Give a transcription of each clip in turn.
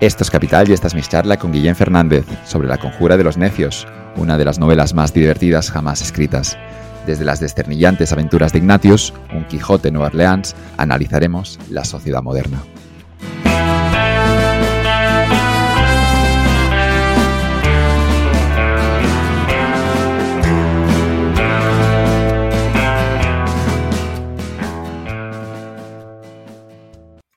Esto es Capital y esta es mi charla con Guillén Fernández sobre La Conjura de los Necios, una de las novelas más divertidas jamás escritas. Desde las desternillantes aventuras de Ignatius, un Quijote en Nueva Orleans, analizaremos la sociedad moderna.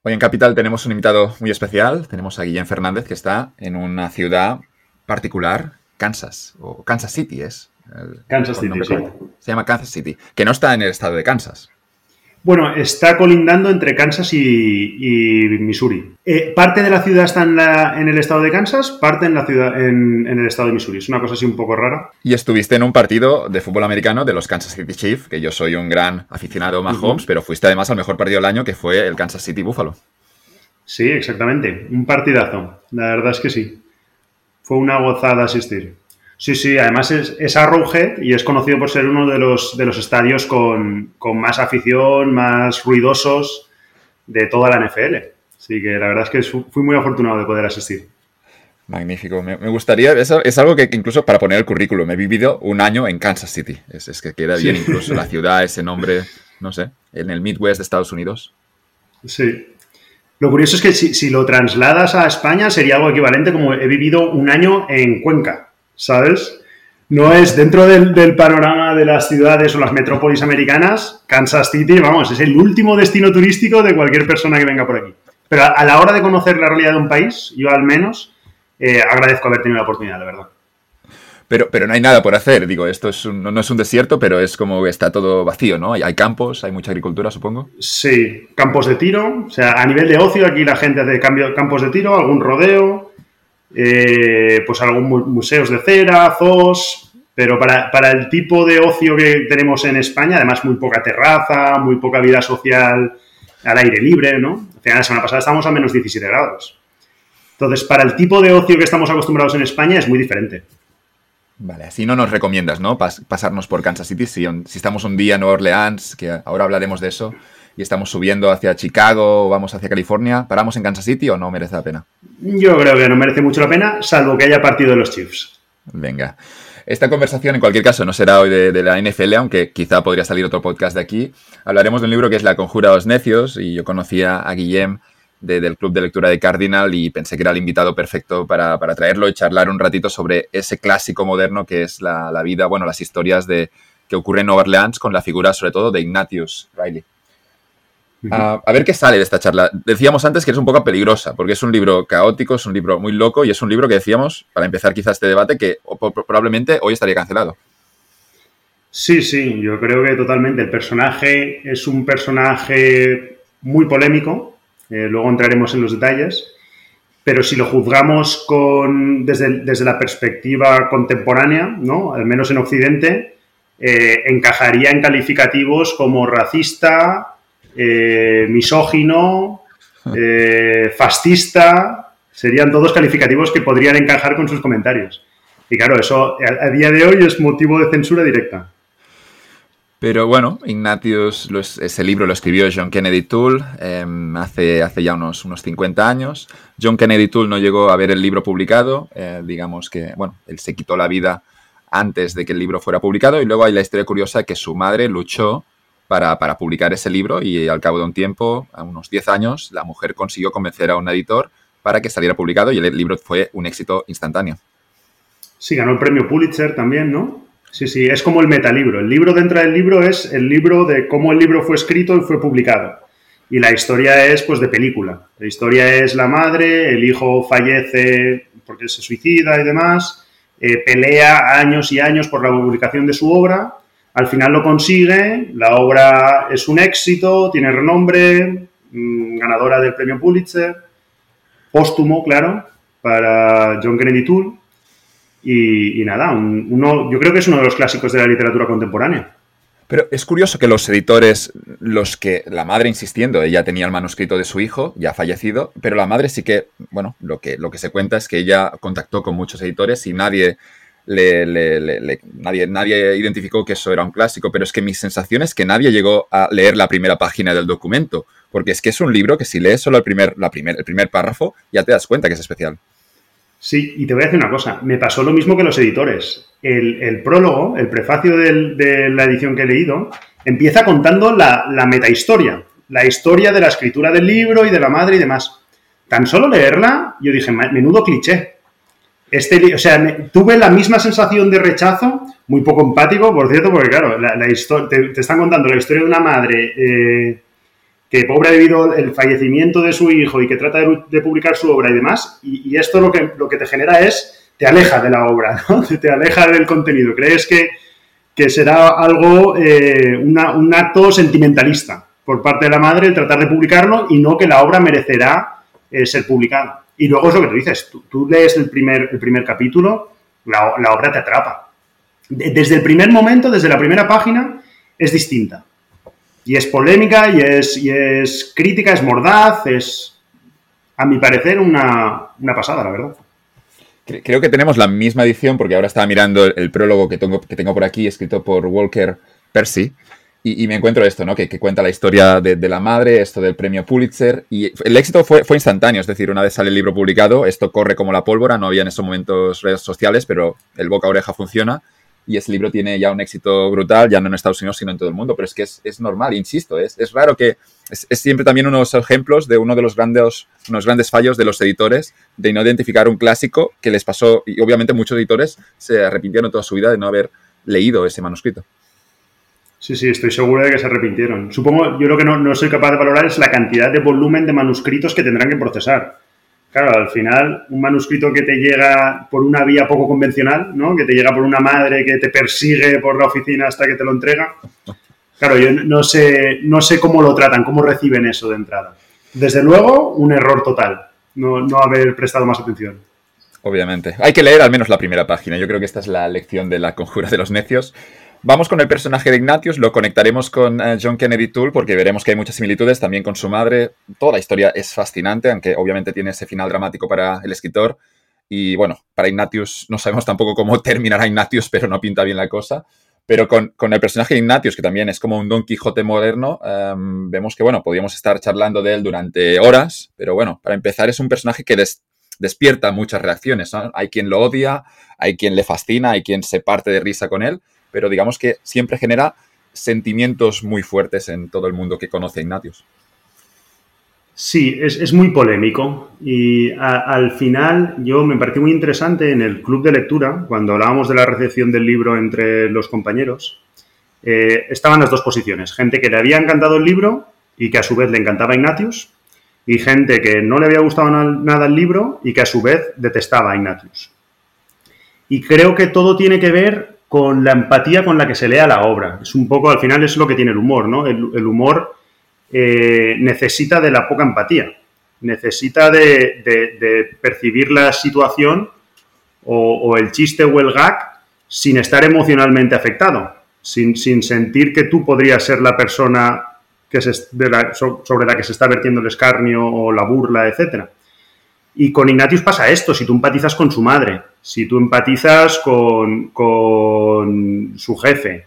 Hoy en Capital tenemos un invitado muy especial. Tenemos a Guillén Fernández, que está en una ciudad particular, Kansas, o Kansas City es. Kansas City, sí. Se llama Kansas City, que no está en el estado de Kansas. Bueno, está colindando entre Kansas y, Missouri. Eh, parte de la ciudad está en, el estado de Kansas, parte en la ciudad en, el estado de Missouri. Es una cosa así un poco rara. Y estuviste en un partido de fútbol americano de los Kansas City Chiefs, que yo soy un gran aficionado a Mahomes, pero fuiste además al mejor partido del año, que fue el Kansas City Buffalo. Sí, exactamente. Un partidazo. La verdad es que sí. Fue una gozada asistir. Sí, sí, además es, es, Arrowhead y es conocido por ser uno de los, de los estadios con, más afición, más ruidosos de toda la NFL. Así que la verdad es que fui muy afortunado de poder asistir. Magnífico. Me, gustaría, es, es, algo que incluso para poner el currículum, he vivido un año en Kansas City. Es, es que queda bien incluso la ciudad, ese nombre, no sé, en el Midwest de Estados Unidos. Sí. Lo curioso es que si, si lo trasladas a España sería algo equivalente como he vivido un año en Cuenca. ¿Sabes? No es dentro del, panorama de las ciudades o las metrópolis americanas, Kansas City, vamos, es el último destino turístico de cualquier persona que venga por aquí. Pero a, la hora de conocer la realidad de un país, yo al menos eh, agradezco haber tenido la oportunidad, de verdad. Pero, pero no hay nada por hacer, digo, esto es no es un desierto, pero es como que está todo vacío, ¿no? Hay, hay, campos, hay mucha agricultura, supongo. Sí, campos de tiro, o sea, a nivel de ocio aquí la gente hace cambio, campos de tiro, algún rodeo, eh, pues algunos museos de cera, zoos, pero para, el tipo de ocio que tenemos en España, además muy poca terraza, muy poca vida social al aire libre, ¿no? Al final, la semana pasada estábamos a menos 17 grados. Entonces, para el tipo de ocio que estamos acostumbrados en España es muy diferente. Vale, así no nos recomiendas, ¿no? pasarnos por Kansas City. Si, si, estamos un día en Nueva Orleans, que ahora hablaremos de eso, y estamos subiendo hacia Chicago vamos hacia California, ¿paramos en Kansas City o no merece la pena? Yo creo que no merece mucho la pena, salvo que haya partido de los Chiefs. Venga. Esta conversación, en cualquier caso, no será hoy de, la NFL, aunque quizá podría salir otro podcast de aquí. Hablaremos de un libro que es La Conjura de los Necios, y yo conocía a Guillem del Club de Lectura de Cardinal y pensé que era el invitado perfecto para, traerlo y charlar un ratito sobre ese clásico moderno que es la, la vida, bueno, las historias de, que ocurren en Nueva Orleans con la figura, sobre todo, de Ignatius Riley. Ah, a ver qué sale de esta charla. Decíamos antes que es un poco peligrosa, porque es un libro caótico, es un libro muy loco y es un libro que decíamos, para empezar quizás este debate, que probablemente hoy estaría cancelado. Sí, sí, yo creo que totalmente. El personaje es un personaje muy polémico, eh, luego entraremos en los detalles, pero si lo juzgamos con, desde, desde la perspectiva contemporánea, ¿no? al menos en Occidente, eh, encajaría en calificativos como racista, eh, misógino, eh, fascista, serían todos calificativos que podrían encajar con sus comentarios. Y claro, eso a, día de hoy es motivo de censura directa. Pero bueno, Ignatius, ese libro lo escribió John Kennedy Toole em, hace, hace ya unos, unos 50 años. John Kennedy Toole no llegó a ver el libro publicado, eh, digamos que, bueno, él se quitó la vida antes de que el libro fuera publicado y luego hay la historia curiosa que su madre luchó para, publicar ese libro y al cabo de un tiempo, a unos 10 años, la mujer consiguió convencer a un editor para que saliera publicado y el libro fue un éxito instantáneo. Sí, ganó el premio Pulitzer también, ¿no? Sí, sí, es como el metalibro. El libro dentro del libro es el libro de cómo el libro fue escrito y fue publicado. Y la historia es, pues, de película. La historia es la madre, el hijo fallece porque se suicida y demás, eh, pelea años y años por la publicación de su obra al final lo consigue, la obra es un éxito, tiene renombre, mm, ganadora del premio Pulitzer, póstumo, claro, para John Kennedy Toole. Y, nada, uno, yo creo que es uno de los clásicos de la literatura contemporánea. Pero es curioso que los editores, los que la madre insistiendo, ella tenía el manuscrito de su hijo, ya fallecido, pero la madre sí que, bueno, lo que, lo que se cuenta es que ella contactó con muchos editores y nadie nadie, nadie identificó que eso era un clásico, pero es que mi sensación es que nadie llegó a leer la primera página del documento, porque es que es un libro que si lees solo el primer, la primer, el primer párrafo, ya te das cuenta que es especial. Sí, y te voy a decir una cosa, me pasó lo mismo que los editores. El, prólogo, el prefacio de la edición que he leído, empieza contando la, la metahistoria, la historia de la escritura del libro y de la madre y demás. Tan solo leerla, yo dije, menudo cliché. Este, o sea, tuve la misma sensación de rechazo, muy poco empático, por cierto, porque claro, la, te, están contando la historia de una madre eh, que pobre ha vivido el fallecimiento de su hijo y que trata de, publicar su obra y demás, y, esto lo que, lo que te genera es, te aleja de la obra, ¿no? te, aleja del contenido, crees que, que será algo, eh, un acto sentimentalista por parte de la madre tratar de publicarlo y no que la obra merecerá eh, ser publicada. Y luego es lo que tú dices, tú, lees el primer, el primer capítulo, la, obra te atrapa. Desde el primer momento, desde la primera página, es distinta. Y es polémica, y es, y es crítica, es mordaz, es, a mi parecer, una, pasada, la verdad. Creo que tenemos la misma edición, porque ahora estaba mirando el, prólogo que tengo, que tengo por aquí, escrito por Walker Percy, y, me encuentro esto, ¿no? Que, cuenta la historia de, la madre, esto del premio Pulitzer. Y el éxito fue, instantáneo, es decir, una vez sale el libro publicado, esto corre como la pólvora, no había en esos momentos redes sociales, pero el boca a oreja funciona. Y ese libro tiene ya un éxito brutal, ya no en Estados Unidos, sino en todo el mundo. Pero es que es, es normal, insisto, es, es raro que. Es, siempre también unos ejemplos de uno de los grandes, unos grandes fallos de los editores de no identificar un clásico que les pasó. Y obviamente muchos editores se arrepintieron toda su vida de no haber leído ese manuscrito. Sí, sí, estoy seguro de que se arrepintieron. Supongo, yo lo que no, soy capaz de valorar es la cantidad de volumen de manuscritos que tendrán que procesar. Claro, al final, un manuscrito que te llega por una vía poco convencional, ¿no? Que te llega por una madre que te persigue por la oficina hasta que te lo entrega. Claro, yo no sé, no sé cómo lo tratan, cómo reciben eso de entrada. Desde luego, un error total, no, no haber prestado más atención. Obviamente. Hay que leer al menos la primera página. Yo creo que esta es la lección de la conjura de los necios. Vamos con el personaje de Ignatius, lo conectaremos con eh, John Kennedy Toole porque veremos que hay muchas similitudes también con su madre. Toda la historia es fascinante, aunque obviamente tiene ese final dramático para el escritor. Y bueno, para Ignatius no sabemos tampoco cómo terminará Ignatius, pero no pinta bien la cosa. Pero con, el personaje de Ignatius, que también es como un Don Quijote moderno, em, vemos que, bueno, podríamos estar charlando de él durante horas, pero bueno, para empezar es un personaje que despierta muchas reacciones. Hay quien lo odia, hay quien le fascina, hay quien se parte de risa con él pero digamos que siempre genera sentimientos muy fuertes en todo el mundo que conoce a Ignatius. Sí, es, muy polémico y al final yo me pareció muy interesante en el club de lectura, cuando hablábamos de la recepción del libro entre los compañeros, eh, estaban las dos posiciones, gente que le había encantado el libro y que a su vez le encantaba Ignatius, y gente que no le había gustado nada el libro y que a su vez detestaba a Ignatius. Y creo que todo tiene que ver con la empatía con la que se lea la obra. Es un poco, al final es lo que tiene el humor, ¿no? El, humor eh, necesita de la poca empatía, necesita de, percibir la situación o, el chiste o el gag sin estar emocionalmente afectado, sin, sentir que tú podrías ser la persona que sobre la que se está vertiendo el escarnio o la burla, etcétera. Y con Ignatius pasa esto, si tú empatizas con su madre, si tú empatizas con, su jefe,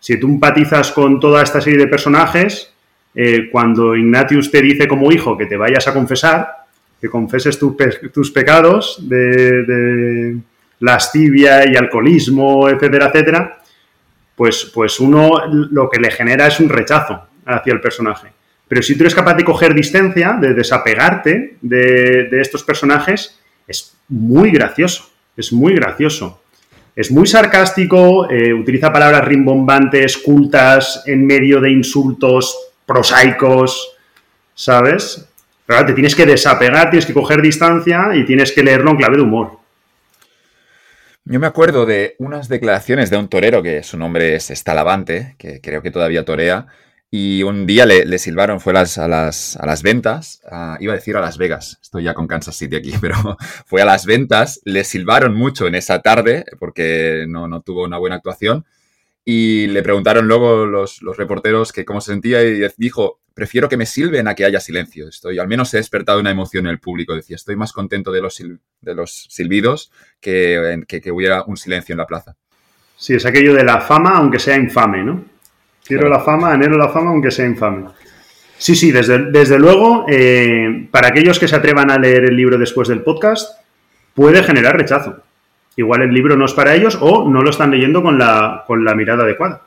si tú empatizas con toda esta serie de personajes, eh, cuando Ignatius te dice como hijo que te vayas a confesar, que confeses tus pecados de, de, lascivia y alcoholismo, etcétera, etcétera, pues, pues uno lo que le genera es un rechazo hacia el personaje. Pero si tú eres capaz de coger distancia, de desapegarte de, estos personajes, es muy gracioso, es muy gracioso. Es muy sarcástico, eh, utiliza palabras rimbombantes, cultas, en medio de insultos prosaicos, ¿sabes? Te tienes que desapegar, tienes que coger distancia y tienes que leerlo en clave de humor. Yo me acuerdo de unas declaraciones de un torero que su nombre es Estalavante, que creo que todavía torea, y un día le, silbaron, fue a las, a las, ventas, iba a decir a Las Vegas, estoy ya con Kansas City aquí, pero fue a las ventas, le silbaron mucho en esa tarde porque no, no tuvo una buena actuación y le preguntaron luego los, los reporteros que cómo se sentía y dijo, prefiero que me silben a que haya silencio. Estoy, al menos he despertado una emoción en el público. Decía, estoy más contento de los, de los silbidos que, que, hubiera un silencio en la plaza. Sí, es aquello de la fama, aunque sea infame, ¿no? Quiero la fama, anhelo la fama, aunque sea infame. Sí, sí, desde, desde luego, eh, para aquellos que se atrevan a leer el libro después del podcast, puede generar rechazo. Igual el libro no es para ellos o no lo están leyendo con la, con la mirada adecuada.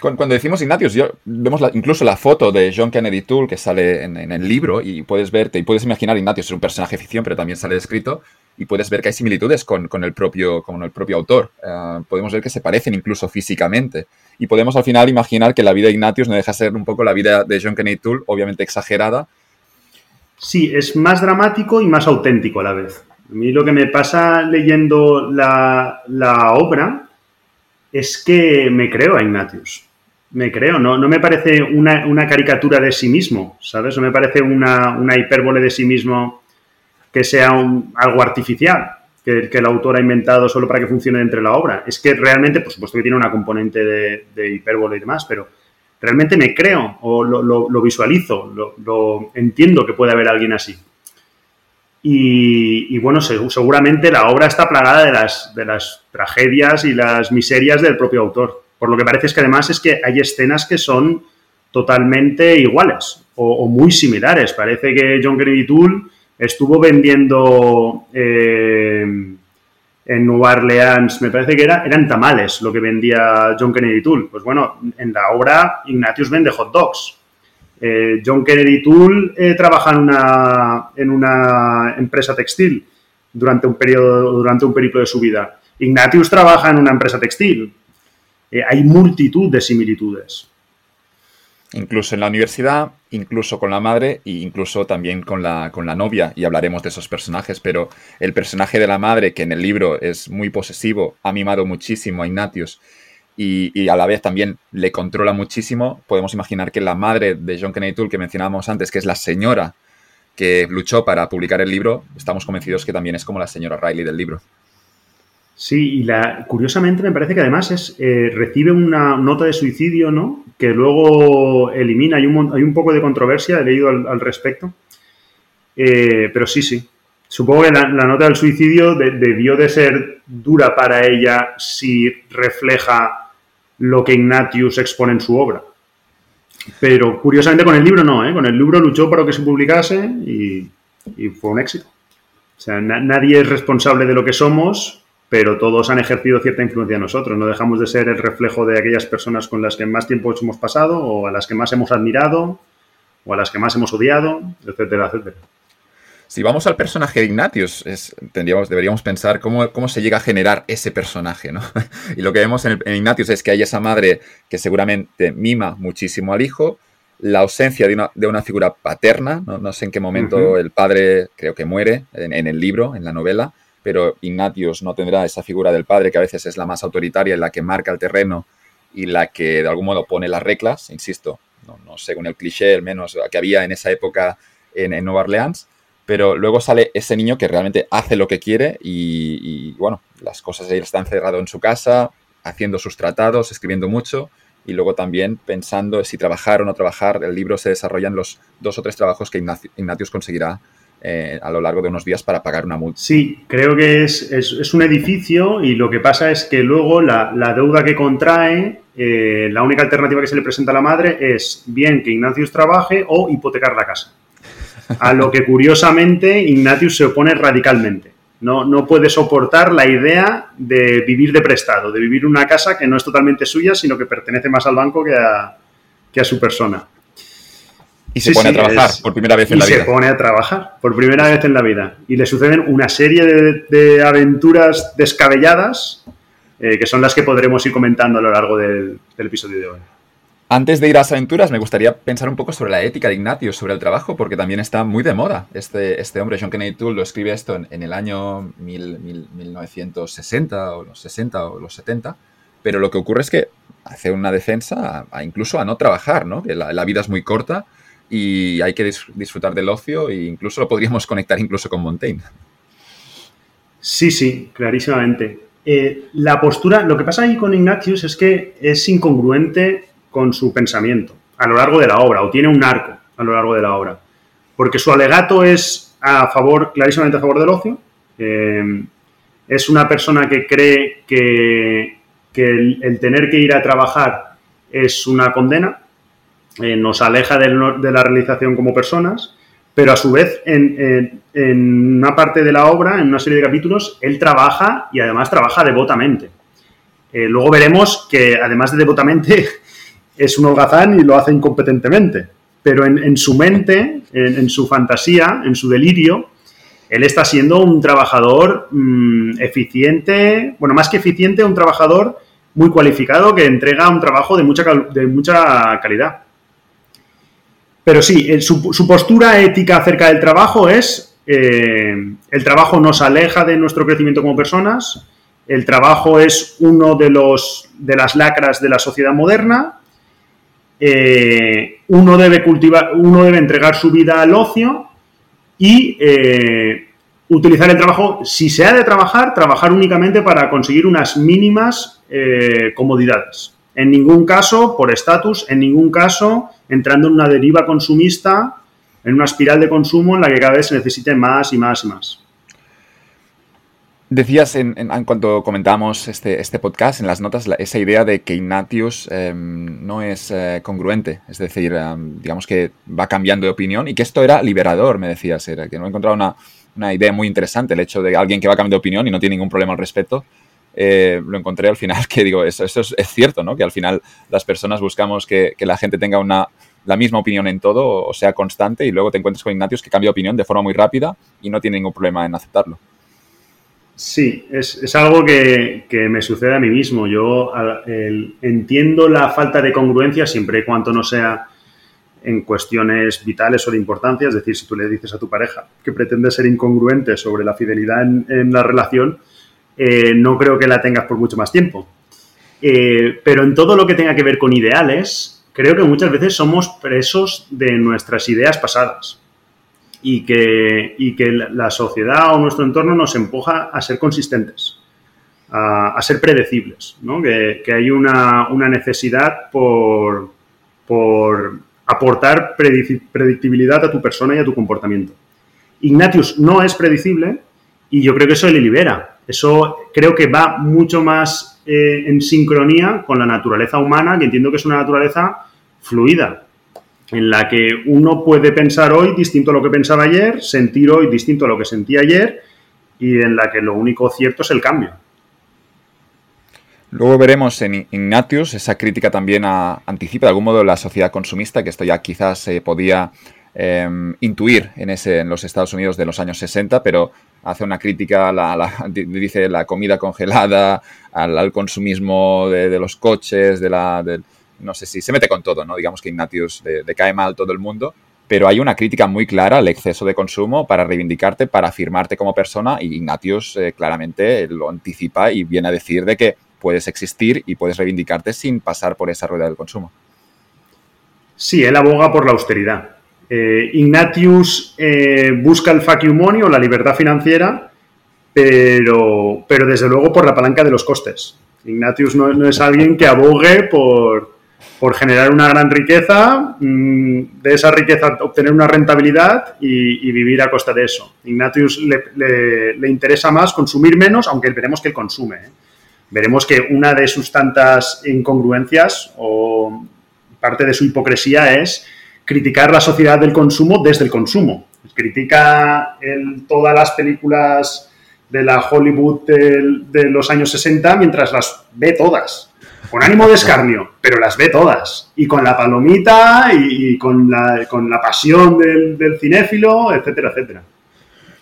Cuando decimos Ignatius, yo, vemos incluso la foto de John Kennedy Toole que sale en, el libro y puedes verte y puedes imaginar Ignatius es un personaje de ficción, pero también sale descrito y puedes ver que hay similitudes con, el, propio, con el propio autor. Eh, podemos ver que se parecen incluso físicamente y podemos al final imaginar que la vida de Ignatius no deja ser un poco la vida de John Kennedy Toole, obviamente exagerada. Sí, es más dramático y más auténtico a la vez. A mí lo que me pasa leyendo la, la obra es que me creo a Ignatius me creo, no, no me parece una, caricatura de sí mismo, ¿sabes? No me parece una, hipérbole de sí mismo que sea algo artificial, que, el autor ha inventado solo para que funcione entre la obra. Es que realmente, por supuesto que tiene una componente de, hipérbole y demás, pero realmente me creo o lo, visualizo, lo, entiendo que puede haber alguien así. Y, bueno, seguramente la obra está plagada de las, de las tragedias y las miserias del propio autor. Por lo que parece es que además es que hay escenas que son totalmente iguales o, muy similares. Parece que John Kennedy Toole estuvo vendiendo eh, en Nueva Orleans, me parece que era, eran tamales lo que vendía John Kennedy Toole. Pues bueno, en la obra Ignatius vende hot dogs. Eh, John Kennedy Toole eh, trabaja en una, en una empresa textil durante un periodo, durante un periplo de su vida. Ignatius trabaja en una empresa textil. Eh, hay multitud de similitudes. Incluso en la universidad, incluso con la madre e incluso también con la, con la novia, y hablaremos de esos personajes, pero el personaje de la madre, que en el libro es muy posesivo, ha mimado muchísimo a Ignatius y, a la vez también le controla muchísimo, podemos imaginar que la madre de John Kennedy que mencionábamos antes, que es la señora que luchó para publicar el libro, estamos convencidos que también es como la señora Riley del libro. Sí, y la, curiosamente me parece que además es, eh, recibe una nota de suicidio, ¿no? Que luego elimina, hay un, hay un poco de controversia, he leído al, respecto. Eh, pero sí, sí. Supongo que la, nota del suicidio debió de ser dura para ella si refleja lo que Ignatius expone en su obra. Pero curiosamente con el libro no, ¿eh? Con el libro luchó para que se publicase y, fue un éxito. O sea, nadie es responsable de lo que somos, pero todos han ejercido cierta influencia en nosotros. No dejamos de ser el reflejo de aquellas personas con las que más tiempo hemos pasado, o a las que más hemos admirado, o a las que más hemos odiado, etcétera, etcétera. Si vamos al personaje de Ignatius, tendríamos, deberíamos pensar cómo, cómo, se llega a generar ese personaje, ¿no? y lo que vemos en, Ignatius es que hay esa madre que seguramente mima muchísimo al hijo, la ausencia de una, de una figura paterna, no, sé en qué momento el padre creo que muere en, el libro, en la novela, pero Ignatius no tendrá esa figura del padre que a veces es la más autoritaria, la que marca el terreno y la que de algún modo pone las reglas, insisto, no, según el cliché, al menos que había en esa época en, Nueva Orleans, pero luego sale ese niño que realmente hace lo que quiere y, bueno, las cosas él está encerrado en su casa, haciendo sus tratados, escribiendo mucho y luego también pensando si trabajar o no trabajar. El libro se desarrolla en los dos o tres trabajos que Ignatius conseguirá eh, a lo largo de unos días para pagar una multa. Sí, creo que es, es, un edificio y lo que pasa es que luego la, la deuda que contrae, eh, la única alternativa que se le presenta a la madre es bien que Ignatius trabaje o hipotecar la casa. A lo que curiosamente Ignatius se opone radicalmente. No, no puede soportar la idea de vivir de prestado, de vivir una casa que no es totalmente suya, sino que pertenece más al banco que a, que a su persona. Y se pone a trabajar por primera vez en la vida. Y se pone a trabajar por primera vez en la vida. Y le suceden una serie de, aventuras descabelladas eh, que son las que podremos ir comentando a lo largo del, episodio de hoy. Antes de ir a las aventuras, me gustaría pensar un poco sobre la ética de Ignatius, sobre el trabajo, porque también está muy de moda. Este, este hombre, John Kennedy Toole, lo escribe esto en, el año 1960 o los 60 o los 70, pero lo que ocurre es que hace una defensa a, incluso a no trabajar, ¿no? Que la, la vida es muy corta y hay que disfrutar del ocio e incluso lo podríamos conectar incluso con Montaigne. Sí, sí, clarísimamente. Eh, la postura, lo que pasa ahí con Ignatius es que es incongruente con su pensamiento. a lo largo de la obra, o tiene un arco a lo largo de la obra. Porque su alegato es a favor, clarísimamente a favor del ocio. Eh, es una persona que cree que, el, tener que ir a trabajar es una condena, eh, nos aleja de, la realización como personas, pero a su vez en, una parte de la obra, en una serie de capítulos, él trabaja y además trabaja devotamente. Eh, luego veremos que además de devotamente es un holgazán y lo hace incompetentemente, pero en, su mente, en su fantasía, en su delirio, él está siendo un trabajador mm, eficiente, bueno, más que eficiente, un trabajador muy cualificado que entrega un trabajo de mucha, de mucha calidad. Pero sí, su, postura ética acerca del trabajo es, eh, el trabajo nos aleja de nuestro crecimiento como personas, el trabajo es uno de, los, de las lacras de la sociedad moderna, eh, uno, debe cultivar, uno debe entregar su vida al ocio y eh, utilizar el trabajo, si se ha de trabajar, trabajar únicamente para conseguir unas mínimas comodidades. En ningún caso por estatus, en ningún caso entrando en una deriva consumista, en una espiral de consumo en la que cada vez se necesite más y más y más. Decías en, cuanto comentábamos este, este, podcast, en las notas, esa idea de que Ignatius em, no es eh, congruente, es decir, em, digamos que va cambiando de opinión y que esto era liberador, me decías, era que no he encontrado una, idea muy interesante, el hecho de alguien que va cambiando de opinión y no tiene ningún problema al respecto. Eh, lo encontré al final que digo, eso, eso es, cierto, ¿no? Que al final las personas buscamos que, que la gente tenga una, la misma opinión en todo o sea constante y luego te encuentras con Ignatius que cambia opinión de forma muy rápida y no tiene ningún problema en aceptarlo. Sí, es, algo que, me sucede a mí mismo. Yo entiendo la falta de congruencia siempre y cuando no sea en cuestiones vitales o de importancia. Es decir, si tú le dices a tu pareja que pretende ser incongruente sobre la fidelidad en, la relación, eh, no creo que la tengas por mucho más tiempo. Eh, pero en todo lo que tenga que ver con ideales, creo que muchas veces somos presos de nuestras ideas pasadas y que, la sociedad o nuestro entorno nos empuja a ser consistentes, a, ser predecibles, que, hay una, necesidad por, por aportar predictibilidad a tu persona y a tu comportamiento. Ignatius no es predecible y yo creo que eso le libera. Eso creo que va mucho más eh, en sincronía con la naturaleza humana, que entiendo que es una naturaleza fluida, en la que uno puede pensar hoy distinto a lo que pensaba ayer, sentir hoy distinto a lo que sentía ayer y en la que lo único cierto es el cambio. Luego veremos en Ignatius esa crítica también a, anticipa de algún modo la sociedad consumista, que esto ya quizás se podía em, intuir en, ese, en los Estados Unidos de los años 60, pero hace una crítica, la, dice la comida congelada, al, consumismo de, los coches, de la, no sé si se mete con todo, ¿no? Digamos que Ignatius le, cae mal todo el mundo, pero hay una crítica muy clara al exceso de consumo para reivindicarte, para afirmarte como persona y Ignatius eh, claramente lo anticipa y viene a decir de que puedes existir y puedes reivindicarte sin pasar por esa rueda del consumo. Sí, él aboga por la austeridad. Eh, Ignatius eh, busca el fuck money o la libertad financiera, pero, pero desde luego por la palanca de los costes. Ignatius no es alguien que abogue por, por generar una gran riqueza, mm, de esa riqueza obtener una rentabilidad y, vivir a costa de eso. Ignatius le, interesa más consumir menos, aunque veremos que él consume. ¿eh? Veremos que una de sus tantas incongruencias o parte de su hipocresía es criticar la sociedad del consumo desde el consumo. Critica todas las películas de la Hollywood de los años 60 mientras las ve todas con ánimo de escarnio, pero las ve todas. Y con la palomita y, con, la, con, la, pasión del, cinéfilo, etcétera, etcétera.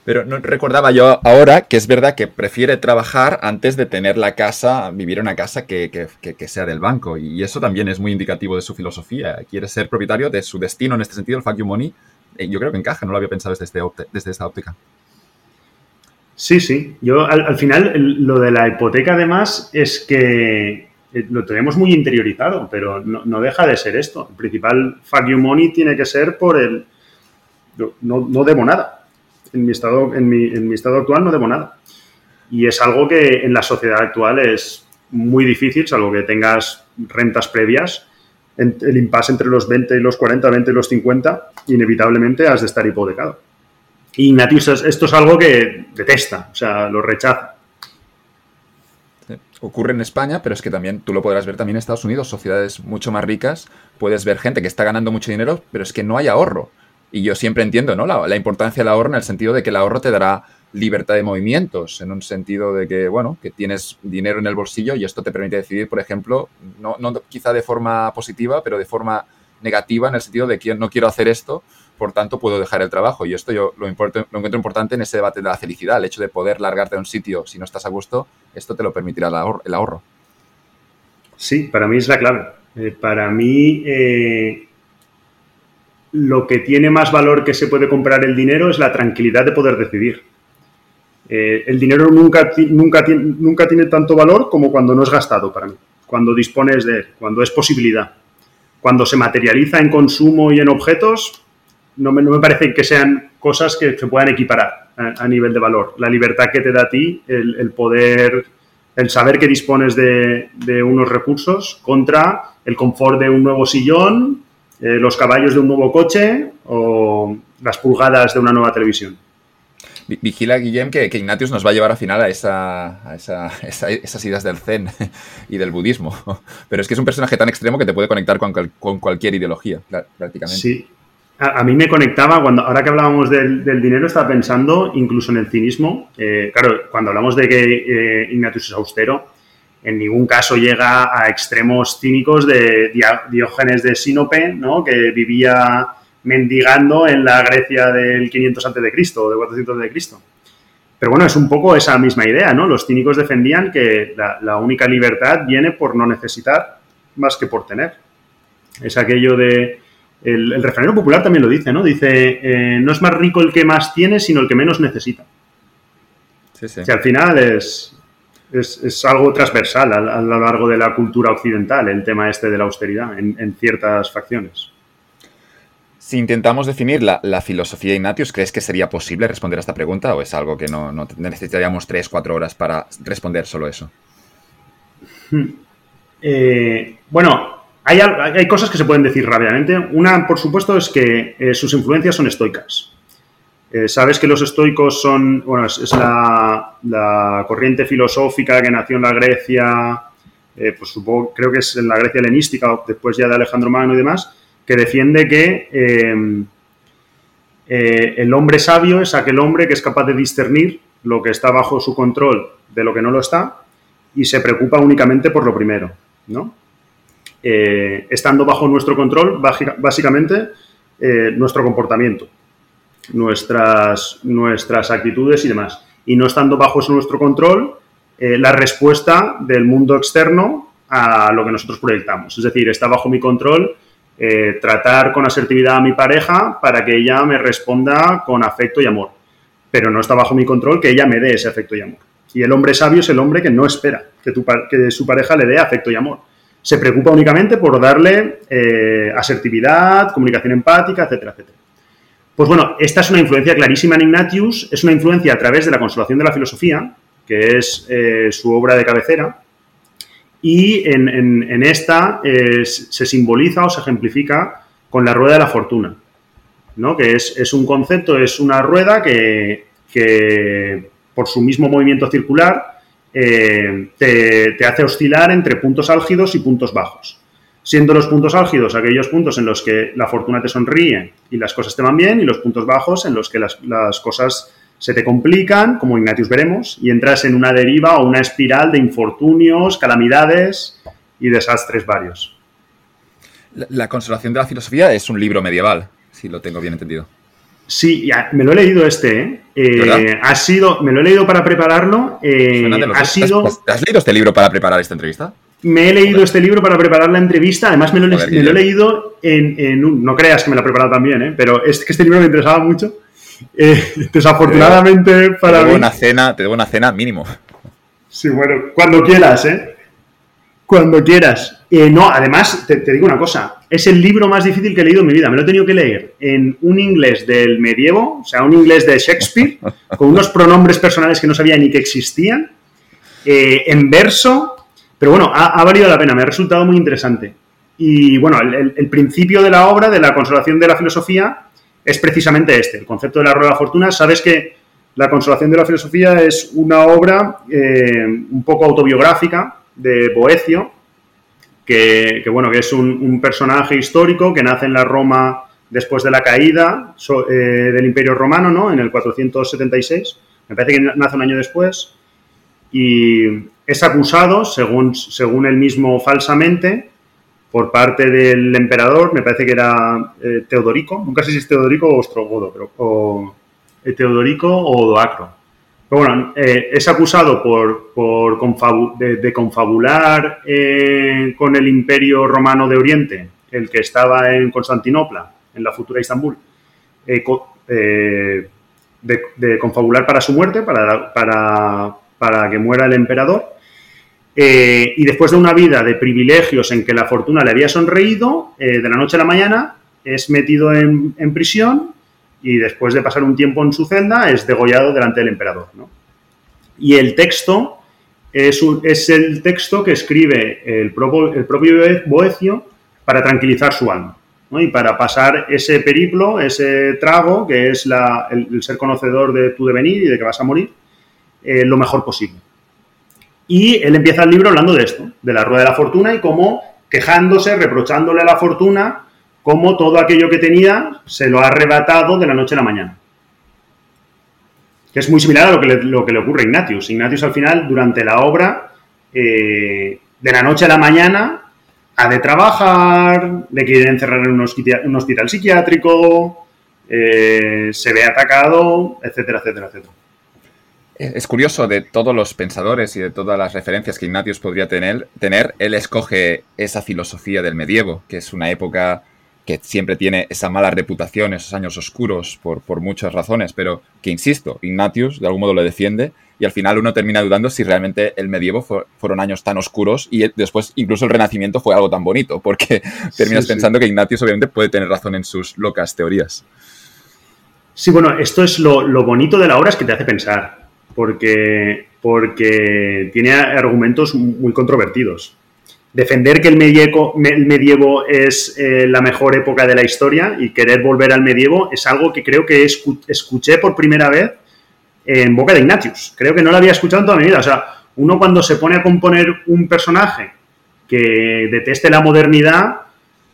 Pero no recordaba yo ahora que es verdad que prefiere trabajar antes de tener la casa, vivir en una casa que, que, sea del banco. Y eso también es muy indicativo de su filosofía. Quiere ser propietario de su destino en este sentido, el fuck you money. Eh, yo creo que encaja, no lo había pensado desde, este desde esta óptica. Sí, sí. Yo al final lo de la hipoteca además es que eh, lo tenemos muy interiorizado, pero no, deja de ser esto. El principal fuck you money tiene que ser por el... No, no debo nada. En mi, estado, en, mi, estado actual no debo nada. Y es algo que en la sociedad actual es muy difícil, salvo que tengas rentas previas, el impasse entre los 20 y los 40, 20 y los 50, inevitablemente has de estar hipotecado. Y Ignatius, esto es algo que detesta, o sea, lo rechaza. Ocurre en España, pero es que también tú lo podrás ver también en Estados Unidos, sociedades mucho más ricas, puedes ver gente que está ganando mucho dinero, pero es que no hay ahorro. Y yo siempre entiendo ¿no? la, la importancia del ahorro en el sentido de que el ahorro te dará libertad de movimientos, en un sentido de que, bueno, que tienes dinero en el bolsillo y esto te permite decidir, por ejemplo, no, no quizá de forma positiva, pero de forma negativa en el sentido de que no quiero hacer esto, por tanto puedo dejar el trabajo. Y esto yo lo, lo, encuentro importante en ese debate de la felicidad, el hecho de poder largarte a un sitio si no estás a gusto, esto te lo permitirá el ahorro. El ahorro. Sí, para mí es la clave. Eh, para mí, eh, lo que tiene más valor que se puede comprar el dinero es la tranquilidad de poder decidir. Eh, el dinero nunca, nunca, nunca tiene tanto valor como cuando no es gastado para mí, cuando dispones de él, cuando es posibilidad. Cuando se materializa en consumo y en objetos, no me, no me parece que sean cosas que se puedan equiparar a, nivel de valor. La libertad que te da a ti, el, el poder, el saber que dispones de, de, unos recursos contra el confort de un nuevo sillón, eh, los caballos de un nuevo coche o las pulgadas de una nueva televisión. Vigila, Guillem, que, que, Ignatius nos va a llevar al final a, esa, a esa, esa, esas ideas del zen y del budismo. Pero es que es un personaje tan extremo que te puede conectar con, con cualquier ideología, prácticamente. Sí. A, a, mí me conectaba, cuando ahora que hablábamos del, del dinero, estaba pensando incluso en el cinismo. Eh, claro, cuando hablamos de que eh, Ignatius es austero, en ningún caso llega a extremos cínicos de Diógenes de Sinope, ¿no? que vivía mendigando en la Grecia del 500 a.C. o de 400 a.C. Pero bueno, es un poco esa misma idea, ¿no? Los cínicos defendían que la, la, única libertad viene por no necesitar más que por tener. Es aquello de... El, el refranero popular también lo dice, ¿no? Dice, eh, no es más rico el que más tiene, sino el que menos necesita. Sí, sí. Que al final es, es, es algo transversal a, a, lo largo de la cultura occidental, el tema este de la austeridad en, en ciertas facciones. Si intentamos definir la, la, filosofía de Ignatius, ¿crees que sería posible responder a esta pregunta o es algo que no, no necesitaríamos tres, cuatro horas para responder solo eso? Eh, bueno, hay, hay, cosas que se pueden decir rápidamente. Una, por supuesto, es que eh, sus influencias son estoicas. Eh, Sabes que los estoicos son, bueno, es, la, corriente filosófica que nació en la Grecia, eh, pues supongo, creo que es en la Grecia helenística, después ya de Alejandro Magno y demás, que defiende que eh, el hombre sabio es aquel hombre que es capaz de discernir lo que está bajo su control de lo que no lo está y se preocupa únicamente por lo primero, ¿no? Estando bajo nuestro control, básicamente, nuestro comportamiento, nuestras, nuestras actitudes y demás. Y no estando bajo nuestro control, eh, la respuesta del mundo externo a lo que nosotros proyectamos. Es decir, está bajo mi control eh, tratar con asertividad a mi pareja para que ella me responda con afecto y amor. Pero no está bajo mi control que ella me dé ese afecto y amor. Y el hombre sabio es el hombre que no espera que, tu, que su pareja le dé afecto y amor. Se preocupa únicamente por darle eh, asertividad, comunicación empática, etcétera, etcétera. Pues bueno, esta es una influencia clarísima en Ignatius, es una influencia a través de la consolación de la filosofía, que es eh, su obra de cabecera, y en, esta eh, se simboliza o se ejemplifica con la rueda de la fortuna, ¿no? que es, un concepto, es una rueda que, por su mismo movimiento circular eh, te, hace oscilar entre puntos álgidos y puntos bajos. Siendo los puntos álgidos aquellos puntos en los que la fortuna te sonríe y las cosas te van bien, y los puntos bajos en los que las, las cosas se te complican, como Ignatius veremos, y entras en una deriva o una espiral de infortunios, calamidades y desastres varios. La, la Consolación de la Filosofía es un libro medieval, si lo tengo bien entendido. Sí, ya, me lo he leído este, ¿eh? eh ha sido, me lo he leído para prepararlo. Eh, ha sido... ¿Has, ¿Has leído este libro para preparar esta entrevista? Me he leído este libro para preparar la entrevista. Además, me lo, Joder, me lo he leído en, en, un. No creas que me lo he preparado también, ¿eh? Pero es que este libro me interesaba mucho. Eh, desafortunadamente te debo, para te debo mí. Una cena, te debo una cena mínimo. Sí, bueno, cuando quieras, ¿eh? Cuando quieras. Eh, no, además, te, te, digo una cosa. Es el libro más difícil que he leído en mi vida. Me lo he tenido que leer en un inglés del medievo, o sea, un inglés de Shakespeare, con unos pronombres personales que no sabía ni que existían, eh, en verso. Pero bueno, ha, valido la pena, me ha resultado muy interesante. Y bueno, el, principio de la obra, de la consolación de la filosofía, es precisamente este, el concepto de la rueda de la fortuna. Sabes que la consolación de la filosofía es una obra eh, un poco autobiográfica de Boecio, que, bueno, que es un, personaje histórico que nace en la Roma después de la caída eh, del Imperio Romano, ¿no? En el 476. Me parece que nace un año después. Y es acusado, según, según él mismo falsamente, por parte del emperador, me parece que era eh, Teodorico, nunca sé si es Teodorico o Ostrogodo, pero o, eh, Teodorico o Odoacro. Pero bueno, eh, es acusado por, por de, confabular con el imperio romano de Oriente, el que estaba en Constantinopla, en la futura Istambul, de, de, confabular para su muerte, para, para, para que muera el emperador eh, y después de una vida de privilegios en que la fortuna le había sonreído, eh, de la noche a la mañana es metido en, prisión y después de pasar un tiempo en su celda es degollado delante del emperador. Y el texto es, el texto que escribe el propio, el propio Boecio para tranquilizar su alma y para pasar ese periplo, ese trago que es el, ser conocedor de tu devenir y de que vas a morir, eh, lo mejor posible. Y él empieza el libro hablando de esto, de la rueda de la fortuna y cómo quejándose, reprochándole a la fortuna, cómo todo aquello que tenía se lo ha arrebatado de la noche a la mañana. Que es muy similar a lo que le, ocurre a Ignatius. Ignatius al final, durante la obra, eh, de la noche a la mañana, ha de trabajar, le quieren encerrar en un hospital, psiquiátrico, eh, se ve atacado, etcétera, etcétera, etcétera. Es curioso, de todos los pensadores y de todas las referencias que Ignatius podría tener, tener, él escoge esa filosofía del medievo, que es una época que siempre tiene esa mala reputación, esos años oscuros, por, por muchas razones, pero que, insisto, Ignatius de algún modo lo defiende y al final uno termina dudando si realmente el medievo fueron años tan oscuros y después incluso el renacimiento fue algo tan bonito, porque terminas pensando que Ignatius obviamente puede tener razón en sus locas teorías. Sí, bueno, esto es lo, lo bonito de la obra, es que te hace pensar porque, porque tiene argumentos muy controvertidos. Defender que el medievo, el medievo es eh, la mejor época de la historia y querer volver al medievo es algo que creo que escuché por primera vez en boca de Ignatius. Creo que no lo había escuchado en toda mi vida. O sea, uno cuando se pone a componer un personaje que deteste la modernidad,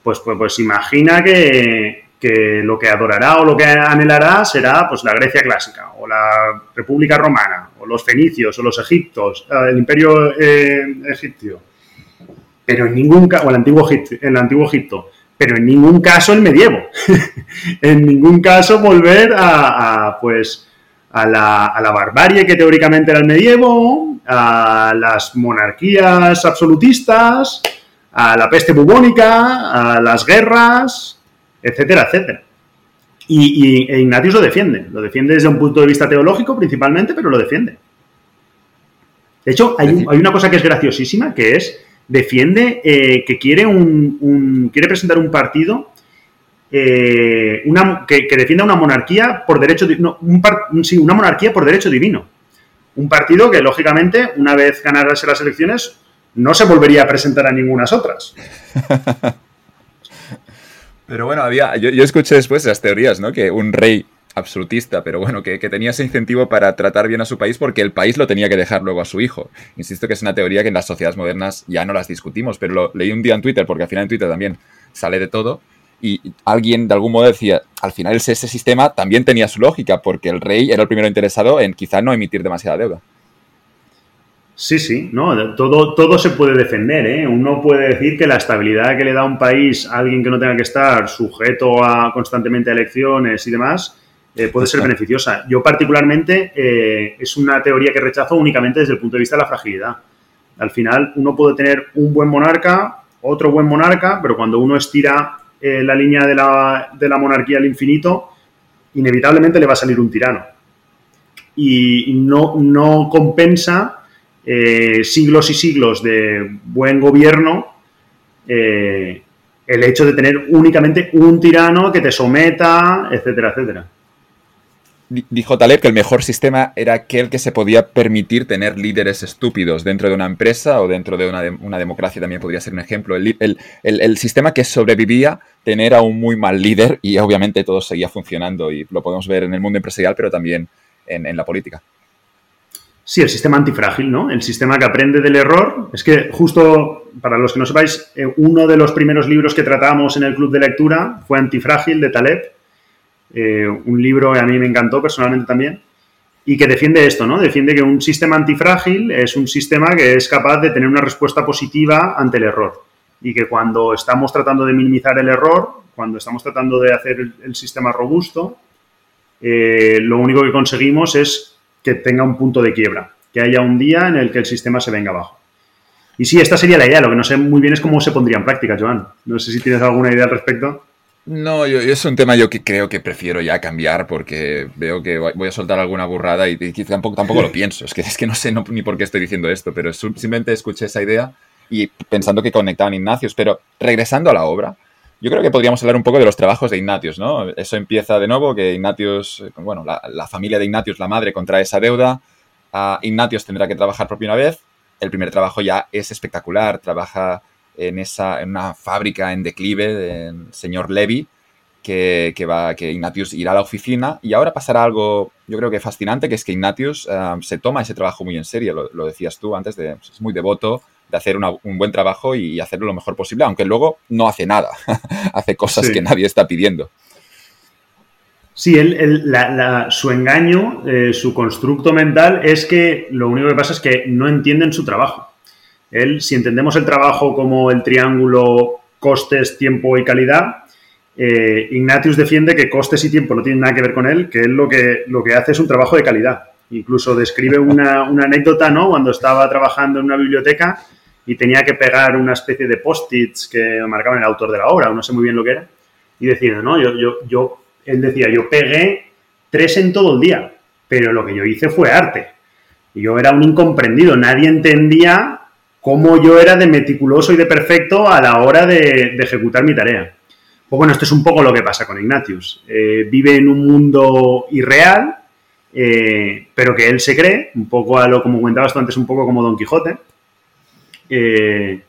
pues, pues, pues imagina que, que lo que adorará o lo que anhelará será pues la Grecia clásica o la República Romana o los fenicios o los egiptos, eh, el imperio eh, egipcio, pero en ningún caso, o el antiguo, Egipto, el antiguo Egipto, pero en ningún caso el medievo, en ningún caso volver a, pues a la, a la barbarie que teóricamente era el medievo, a las monarquías absolutistas, a la peste bubónica, a las guerras, etcétera, etcétera. Y, e Ignatius lo defiende, lo defiende desde un punto de vista teológico principalmente, pero lo defiende. De hecho, hay, una cosa que es graciosísima, que es, defiende eh, que quiere, un, quiere presentar un partido eh, una, que, defienda una monarquía por derecho no, un sí, una monarquía por derecho divino. Un partido que, lógicamente, una vez ganarse las elecciones, no se volvería a presentar a ninguna otras. Pero bueno, había, yo, escuché después las teorías, ¿no? Que un rey absolutista, pero bueno, que, tenía ese incentivo para tratar bien a su país porque el país lo tenía que dejar luego a su hijo. Insisto que es una teoría que en las sociedades modernas ya no las discutimos, pero lo leí un día en Twitter, porque al final en Twitter también sale de todo, y alguien de algún modo decía, al final ese, ese sistema también tenía su lógica, porque el rey era el primero interesado en quizá no emitir demasiada deuda. Sí, sí, no, todo, todo se puede defender. ¿eh? Uno puede decir que la estabilidad que le da un país a alguien que no tenga que estar sujeto a constantemente a elecciones y demás eh, puede ser beneficiosa. Yo particularmente eh, es una teoría que rechazo únicamente desde el punto de vista de la fragilidad. Al final uno puede tener un buen monarca, otro buen monarca, pero cuando uno estira la línea de la, de la monarquía al infinito, inevitablemente le va a salir un tirano. Y no, no compensa eh, siglos y siglos de buen gobierno, eh, el hecho de tener únicamente un tirano que te someta, etcétera, etcétera. dijo Taleb que el mejor sistema era aquel que se podía permitir tener líderes estúpidos dentro de una empresa o dentro de una, democracia también podría ser un ejemplo. El, sistema que sobrevivía tener a un muy mal líder y obviamente todo seguía funcionando y lo podemos ver en el mundo empresarial pero también en, la política. Sí, el sistema antifrágil, ¿no? El sistema que aprende del error. Es que justo, para los que no sepáis, eh, uno de los primeros libros que tratamos en el club de lectura fue Antifrágil de Taleb eh, un libro que a mí me encantó personalmente también, y que defiende esto, ¿no? Defiende que un sistema antifrágil es un sistema que es capaz de tener una respuesta positiva ante el error. Y que cuando estamos tratando de minimizar el error, cuando estamos tratando de hacer el, sistema robusto, eh, lo único que conseguimos es que tenga un punto de quiebra, que haya un día en el que el sistema se venga abajo. Y sí, esta sería la idea. Lo que no sé muy bien es cómo se pondría en práctica, Joan. No sé si tienes alguna idea al respecto. No, yo, es un tema yo que creo que prefiero ya cambiar porque veo que voy a soltar alguna burrada y, tampoco, tampoco lo pienso. Es que, es que no sé ni por qué estoy diciendo esto, pero simplemente escuché esa idea y pensando que conectaban Ignacios. Pero regresando a la obra, yo creo que podríamos hablar un poco de los trabajos de Ignatius, ¿no? Eso empieza de nuevo, que Ignatius, bueno, la, familia de Ignatius, la madre, contrae esa deuda. Ignatius tendrá que trabajar por primera vez. El primer trabajo ya es espectacular, trabaja en, esa, en una fábrica en declive del señor Levy, que, va, que Ignatius irá a la oficina y ahora pasará algo, yo creo que fascinante, que es que Ignatius eh, se toma ese trabajo muy en serio, lo, decías tú antes, es muy devoto de hacer un buen trabajo y hacerlo lo mejor posible, aunque luego no hace nada, hace cosas que nadie está pidiendo. Sí, su engaño, eh, su constructo mental es que lo único que pasa es que no entienden su trabajo. Él, si entendemos el trabajo como el triángulo costes, tiempo y calidad, eh, Ignatius defiende que costes y tiempo no tienen nada que ver con él, que él lo que, lo que hace es un trabajo de calidad. Incluso describe una, anécdota, ¿no? Cuando estaba trabajando en una biblioteca y tenía que pegar una especie de post-its que marcaban el autor de la obra, o no sé muy bien lo que era, y decía, no, yo, yo, yo, él decía, yo pegué tres en todo el día, pero lo que yo hice fue arte. Y yo era un incomprendido, nadie entendía cómo yo era de meticuloso y de perfecto a la hora de, ejecutar mi tarea. Pues bueno, esto es un poco lo que pasa con Ignatius. Eh, vive en un mundo irreal, eh, pero que él se cree, un poco a lo como comentabas tú antes, un poco como Don Quijote. Eh,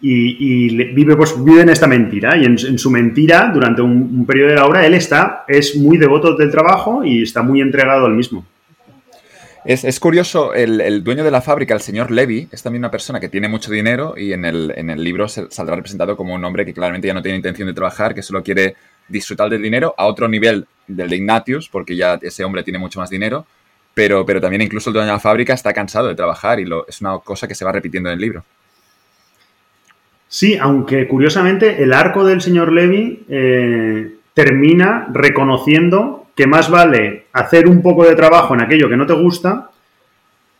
y, vive, pues, vive en esta mentira. Y en, su mentira, durante un, periodo de la obra, él está, es muy devoto del trabajo y está muy entregado al mismo. Es, curioso, el, dueño de la fábrica, el señor Levy, es también una persona que tiene mucho dinero y en el, en el libro saldrá representado como un hombre que claramente ya no tiene intención de trabajar, que solo quiere disfrutar del dinero a otro nivel del de Ignatius, porque ya ese hombre tiene mucho más dinero, pero, pero también incluso el dueño de la fábrica está cansado de trabajar y lo, es una cosa que se va repitiendo en el libro. Sí, aunque curiosamente el arco del señor Levy eh, termina reconociendo que más vale hacer un poco de trabajo en aquello que no te gusta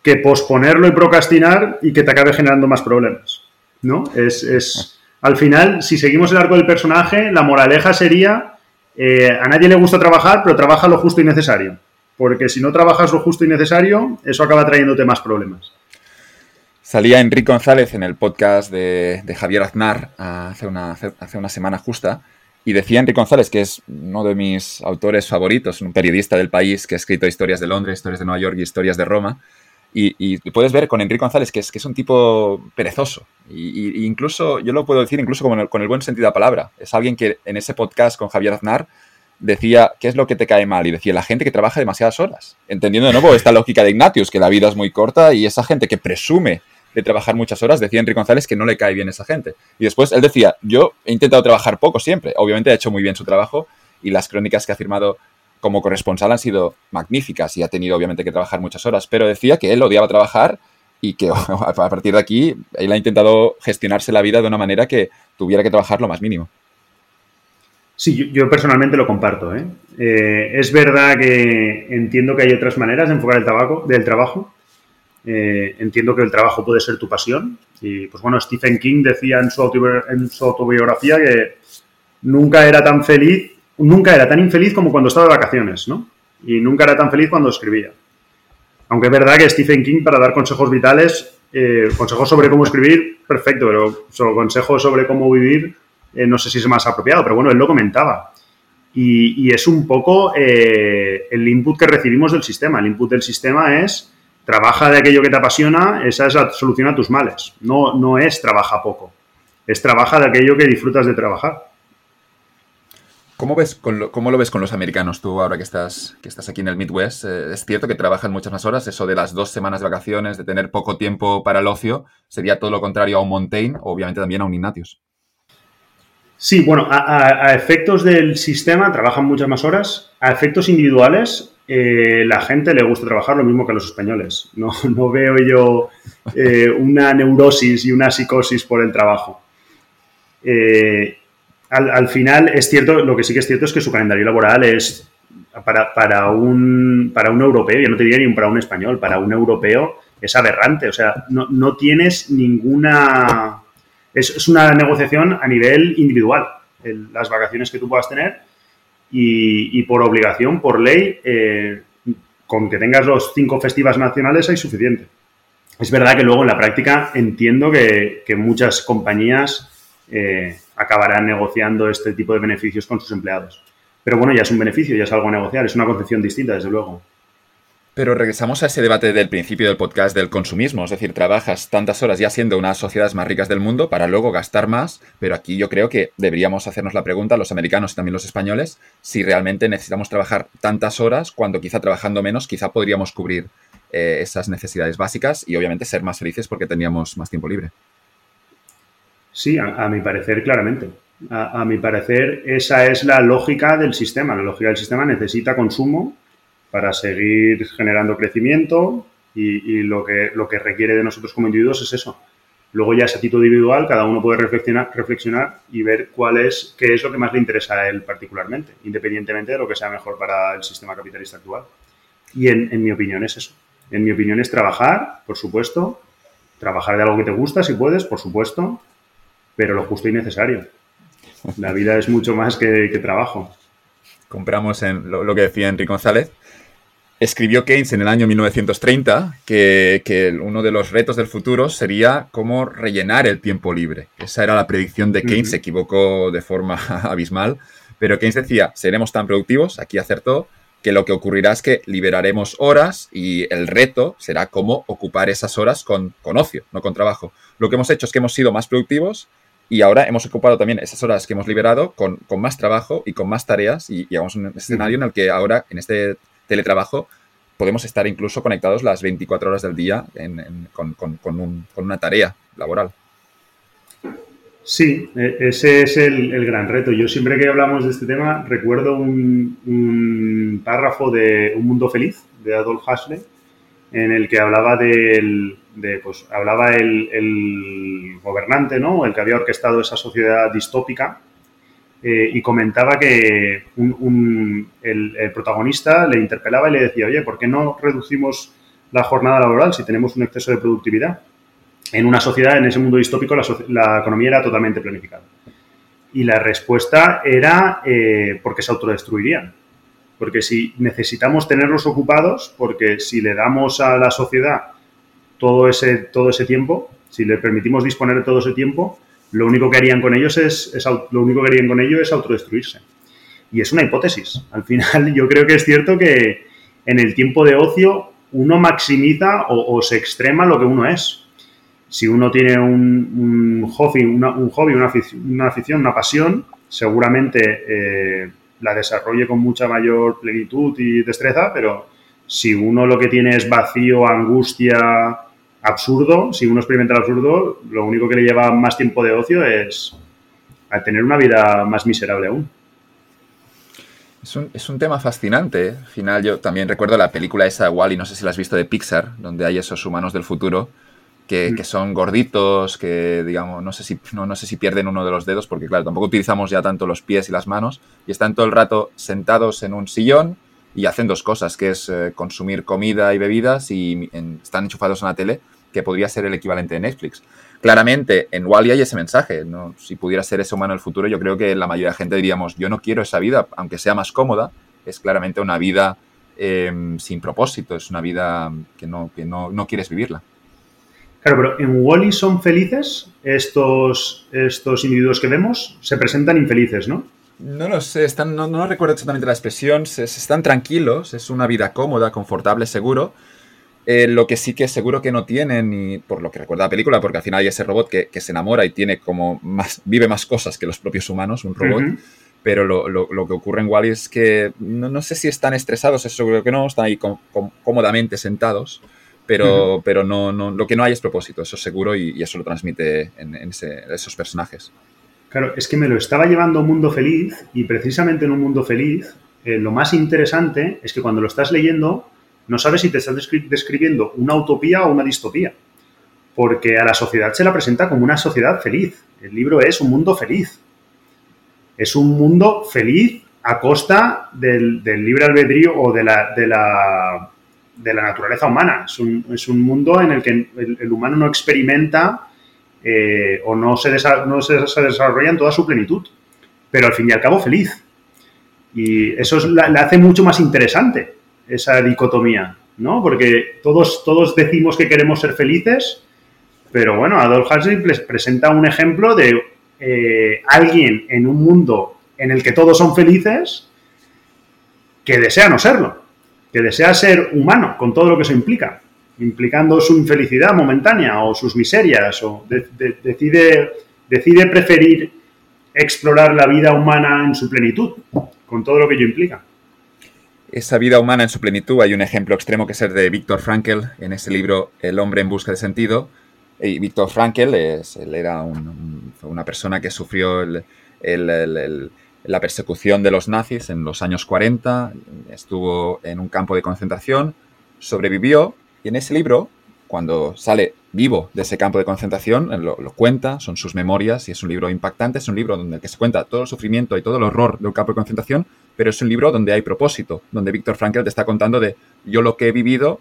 que posponerlo y procrastinar y que te acabe generando más problemas. ¿No? Es, al final, si seguimos el arco del personaje, la moraleja sería eh, a nadie le gusta trabajar, pero trabaja lo justo y necesario. Porque si no trabajas lo justo y necesario, eso acaba trayéndote más problemas. Salía Enrique González en el podcast de, Javier Aznar hace una, hace una semana justa y decía Enrique González, que es uno de mis autores favoritos, un periodista del país que ha escrito historias de Londres, historias de Nueva York y historias de Roma. Y, puedes ver con Enrique González que es, que es un tipo perezoso. Y, incluso, yo lo puedo decir incluso con el, con el buen sentido de la palabra. Es alguien que en ese podcast con Javier Aznar decía, ¿qué es lo que te cae mal? Y decía, la gente que trabaja demasiadas horas. Entendiendo de nuevo esta lógica de Ignatius, que la vida es muy corta y esa gente que presume de trabajar muchas horas, decía Enrique González que no le cae bien esa gente. Y después él decía, yo he intentado trabajar poco siempre, obviamente ha hecho muy bien su trabajo y las crónicas que ha firmado como corresponsal han sido magníficas y ha tenido obviamente que trabajar muchas horas, pero decía que él odiaba trabajar y que a partir de aquí él ha intentado gestionarse la vida de una manera que tuviera que trabajar lo más mínimo. Sí, yo, personalmente lo comparto. ¿eh? Eh, es verdad que entiendo que hay otras maneras de enfocar el tabaco, del trabajo, eh, entiendo que el trabajo puede ser tu pasión. Y pues bueno, Stephen King decía en su, autobiografía que nunca era tan feliz, nunca era tan infeliz como cuando estaba de vacaciones, ¿no? Y nunca era tan feliz cuando escribía. Aunque es verdad que Stephen King, para dar consejos vitales, eh, consejos sobre cómo escribir, perfecto, pero consejos sobre cómo vivir, eh, no sé si es más apropiado, pero bueno, él lo comentaba. Y, es un poco eh, el input que recibimos del sistema. El input del sistema es trabaja de aquello que te apasiona, esa es la solución a tus males. No, no es trabaja poco, es trabaja de aquello que disfrutas de trabajar. ¿Cómo, ves lo, ¿Cómo lo ves con los americanos tú ahora que estás, que estás aquí en el Midwest? Eh, ¿Es cierto que trabajan muchas más horas? Eso de las dos semanas de vacaciones, de tener poco tiempo para el ocio, sería todo lo contrario a un Montaigne obviamente también a un Ignatius. Sí, bueno, a, efectos del sistema trabajan muchas más horas. A efectos individuales, eh, la gente le gusta trabajar lo mismo que a los españoles. No, no veo yo eh, una neurosis y una psicosis por el trabajo. Eh, al, final, es cierto, lo que sí que es cierto es que su calendario laboral es para, para, un, para un europeo, yo no te diría ni para un español, para un europeo es aberrante. O sea, no, no tienes ninguna es, una negociación a nivel individual, las vacaciones que tú puedas tener y, por obligación, por ley, eh, con que tengas los cinco festivas nacionales hay suficiente. Es verdad que luego en la práctica entiendo que, muchas compañías eh, acabarán negociando este tipo de beneficios con sus empleados. Pero bueno, ya es un beneficio, ya es algo a negociar, es una concepción distinta, desde luego. Pero regresamos a ese debate del principio del podcast del consumismo, es decir, trabajas tantas horas ya siendo una de las sociedades más ricas del mundo para luego gastar más, pero aquí yo creo que deberíamos hacernos la pregunta, los americanos y también los españoles, si realmente necesitamos trabajar tantas horas cuando quizá trabajando menos, quizá podríamos cubrir eh, esas necesidades básicas y obviamente ser más felices porque teníamos más tiempo libre. Sí, a, mi parecer, claramente. a mi parecer, esa es la lógica del sistema. La lógica del sistema necesita consumo para seguir generando crecimiento y, lo, que, lo que requiere de nosotros como individuos es eso. Luego ya ese título individual, cada uno puede reflexionar, reflexionar y ver cuál es, qué es lo que más le interesa a él particularmente, independientemente de lo que sea mejor para el sistema capitalista actual. Y en, en mi opinión es eso. En mi opinión es trabajar, por supuesto, trabajar de algo que te gusta, si puedes, por supuesto, pero lo justo y necesario. La vida es mucho más que, trabajo. Compramos en lo, lo, que decía Enrique González, escribió Keynes en el año 1930 que, uno de los retos del futuro sería cómo rellenar el tiempo libre. Esa era la predicción de Keynes, se equivocó de forma abismal, pero Keynes decía, seremos tan productivos, aquí acertó, que lo que ocurrirá es que liberaremos horas y el reto será cómo ocupar esas horas con, con ocio, no con trabajo. Lo que hemos hecho es que hemos sido más productivos y ahora hemos ocupado también esas horas que hemos liberado con, más trabajo y con más tareas y llegamos a un escenario en el que ahora, en este teletrabajo, podemos estar incluso conectados las 24 horas del día con, una tarea laboral. Sí, e, ese es el, gran reto. Yo siempre que hablamos de este tema recuerdo un, párrafo de Un Mundo Feliz de Adolf Huxley en el que hablaba del, de, pues, hablaba el, gobernante, ¿no? El que había orquestado esa sociedad distópica eh, y comentaba que el, protagonista le interpelaba y le decía, oye, ¿por qué no reducimos la jornada laboral si tenemos un exceso de productividad? En una sociedad, en ese mundo distópico, la, economía era totalmente planificada. Y la respuesta era eh, porque se autodestruirían. Porque si necesitamos tenerlos ocupados, porque si le damos a la sociedad todo ese, todo ese tiempo, si le permitimos disponer de todo ese tiempo, lo único que harían con ellos es, lo único que harían con es autodestruirse. Y es una hipótesis. Al final yo creo que es cierto que en el tiempo de ocio uno maximiza o, se extrema lo que uno es. Si uno tiene un, hobby, una, un hobby una, afición, una, pasión, seguramente eh, la desarrolle con mucha mayor plenitud y destreza, pero si uno lo que tiene es vacío, angustia, absurdo, si uno experimenta el absurdo, lo único que le lleva más tiempo de ocio es a tener una vida más miserable aún. Es un, tema fascinante. Al final, yo también recuerdo la película esa Wally, no sé si la has visto de Pixar, donde hay esos humanos del futuro que, mm. son gorditos, que digamos, no sé, si, no, no sé si pierden uno de los dedos, porque claro, tampoco utilizamos ya tanto los pies y las manos, y están todo el rato sentados en un sillón y hacen dos cosas, que es eh, consumir comida y bebidas y están enchufados en la tele que podría ser el equivalente de Netflix. Claramente, en Wally hay ese mensaje. ¿no? Si pudiera ser ese humano en el futuro, yo creo que la mayoría de la gente diríamos, yo no quiero esa vida, aunque sea más cómoda, es claramente una vida em, sin propósito, es una vida que, no, que no, no quieres vivirla. Claro, pero en Wally son felices estos, estos individuos que vemos, se presentan infelices, ¿no? No lo sé, están, no, recuerdo exactamente la expresión, están tranquilos, es una vida cómoda, confortable, seguro. Eh, lo que sí que seguro que no tienen, y por lo que recuerda la película, porque al final hay ese robot que, se enamora y tiene como más, vive más cosas que los propios humanos, un robot. Pero lo, que ocurre en Wally es que no, sé si están estresados, eso seguro que no, están ahí cómodamente sentados, pero, pero no, no, lo que no hay es propósito, eso seguro, y, eso lo transmite en, esos personajes. Claro, es que me lo estaba llevando a un mundo feliz y precisamente en un mundo feliz eh, lo más interesante es que cuando lo estás leyendo no sabes si te estás describiendo una utopía o una distopía, porque a la sociedad se la presenta como una sociedad feliz. El libro es un mundo feliz. Es un mundo feliz a costa del, libre albedrío o de la, naturaleza humana. Es un, mundo en el que el humano no experimenta eh, o no se, no se, desarrolla en toda su plenitud, pero al fin y al cabo feliz. Y eso es, la, hace mucho más interesante, esa dicotomía, ¿no? Porque todos, todos decimos que queremos ser felices, pero bueno, Adolf Huxley les presenta un ejemplo de eh, alguien en un mundo en el que todos son felices que desea no serlo, que desea ser humano con todo lo que eso implica implicando su infelicidad momentánea o sus miserias, o decide, decide preferir explorar la vida humana en su plenitud, con todo lo que ello implica. Esa vida humana en su plenitud, hay un ejemplo extremo que es el de Víctor Frankl en ese libro El hombre en busca de sentido. Y Víctor Frankl es, él era una persona que sufrió la persecución de los nazis en los años 40, estuvo en un campo de concentración, sobrevivió y en ese libro, cuando sale vivo de ese campo de concentración, lo, cuenta, son sus memorias y es un libro impactante, es un libro donde que se cuenta todo el sufrimiento y todo el horror de un campo de concentración, pero es un libro donde hay propósito, donde Víctor Frankl te está contando de yo lo que he vivido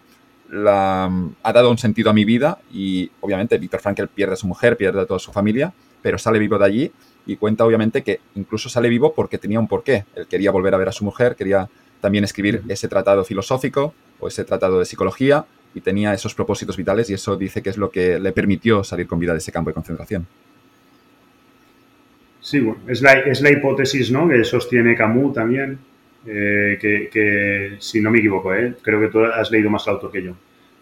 ha dado un sentido a mi vida y obviamente Víctor Frankl pierde a su mujer, pierde a toda su familia, pero sale vivo de allí y cuenta obviamente que incluso sale vivo porque tenía un porqué. Él quería volver a ver a su mujer, quería también escribir ese tratado filosófico o ese tratado de psicología y tenía esos propósitos vitales y eso dice que es lo que le permitió salir con vida de ese campo de concentración. Sí, bueno, es la, es la hipótesis ¿no? que sostiene Camus también, eh, que, si no me equivoco, ¿eh? creo que tú has leído más el que yo,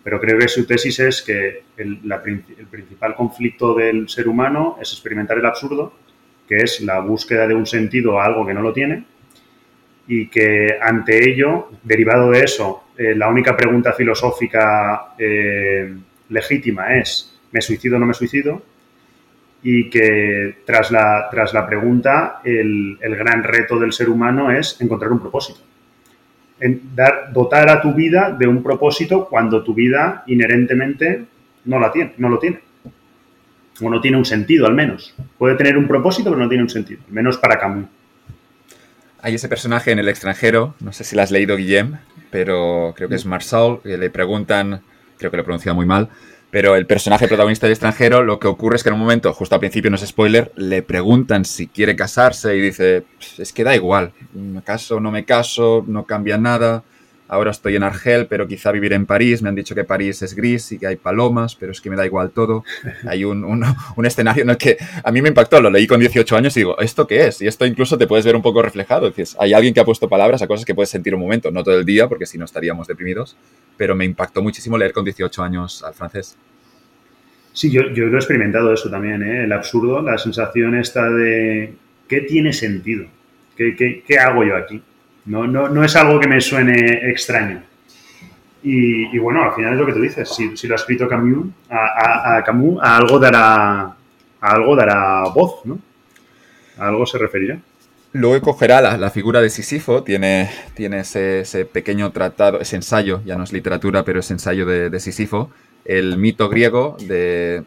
pero creo que su tesis es que el, el principal conflicto del ser humano es experimentar el absurdo, que es la búsqueda de un sentido a algo que no lo tiene, y que ante ello, derivado de eso, eh, la única pregunta filosófica eh, legítima es ¿me suicido o no me suicido? Y que tras la, pregunta, el, gran reto del ser humano es encontrar un propósito. Dotar a tu vida de un propósito cuando tu vida inherentemente no, la tiene, no lo tiene. O no tiene un sentido, al menos. Puede tener un propósito, pero no tiene un sentido. Al menos para Camus. Hay ese personaje en el extranjero, no sé si lo has leído, Guillem, pero creo que es Marshall, que le preguntan, creo que lo he pronunciado muy mal, pero el personaje protagonista del extranjero, lo que ocurre es que en un momento, justo al principio, no es spoiler, le preguntan si quiere casarse y dice, es que da igual, me caso, no me caso, no cambia nada, Ahora estoy en Argel, pero quizá vivir en París. Me han dicho que París es gris y que hay palomas, pero es que me da igual todo. Hay un, un, escenario en el que a mí me impactó. Lo leí con 18 años y digo, ¿esto qué es? Y esto incluso te puedes ver un poco reflejado. Dices, hay alguien que ha puesto palabras a cosas que puedes sentir un momento, no todo el día, porque si no estaríamos deprimidos. Pero me impactó muchísimo leer con 18 años al francés. Sí, yo, yo lo he experimentado eso también, ¿eh? el absurdo, la sensación esta de ¿qué tiene sentido? ¿Qué, qué, qué hago yo aquí? No, no, no es algo que me suene extraño. Y, bueno, al final es lo que tú dices. Si, lo ha escrito Camus, a, Camus, a algo dará, a algo dará voz, ¿no? A algo se referirá. Luego cogerá la, figura de Sisifo, tiene, tiene ese, pequeño tratado, ese ensayo, ya no es literatura, pero es ensayo de, Sisifo, el mito griego de...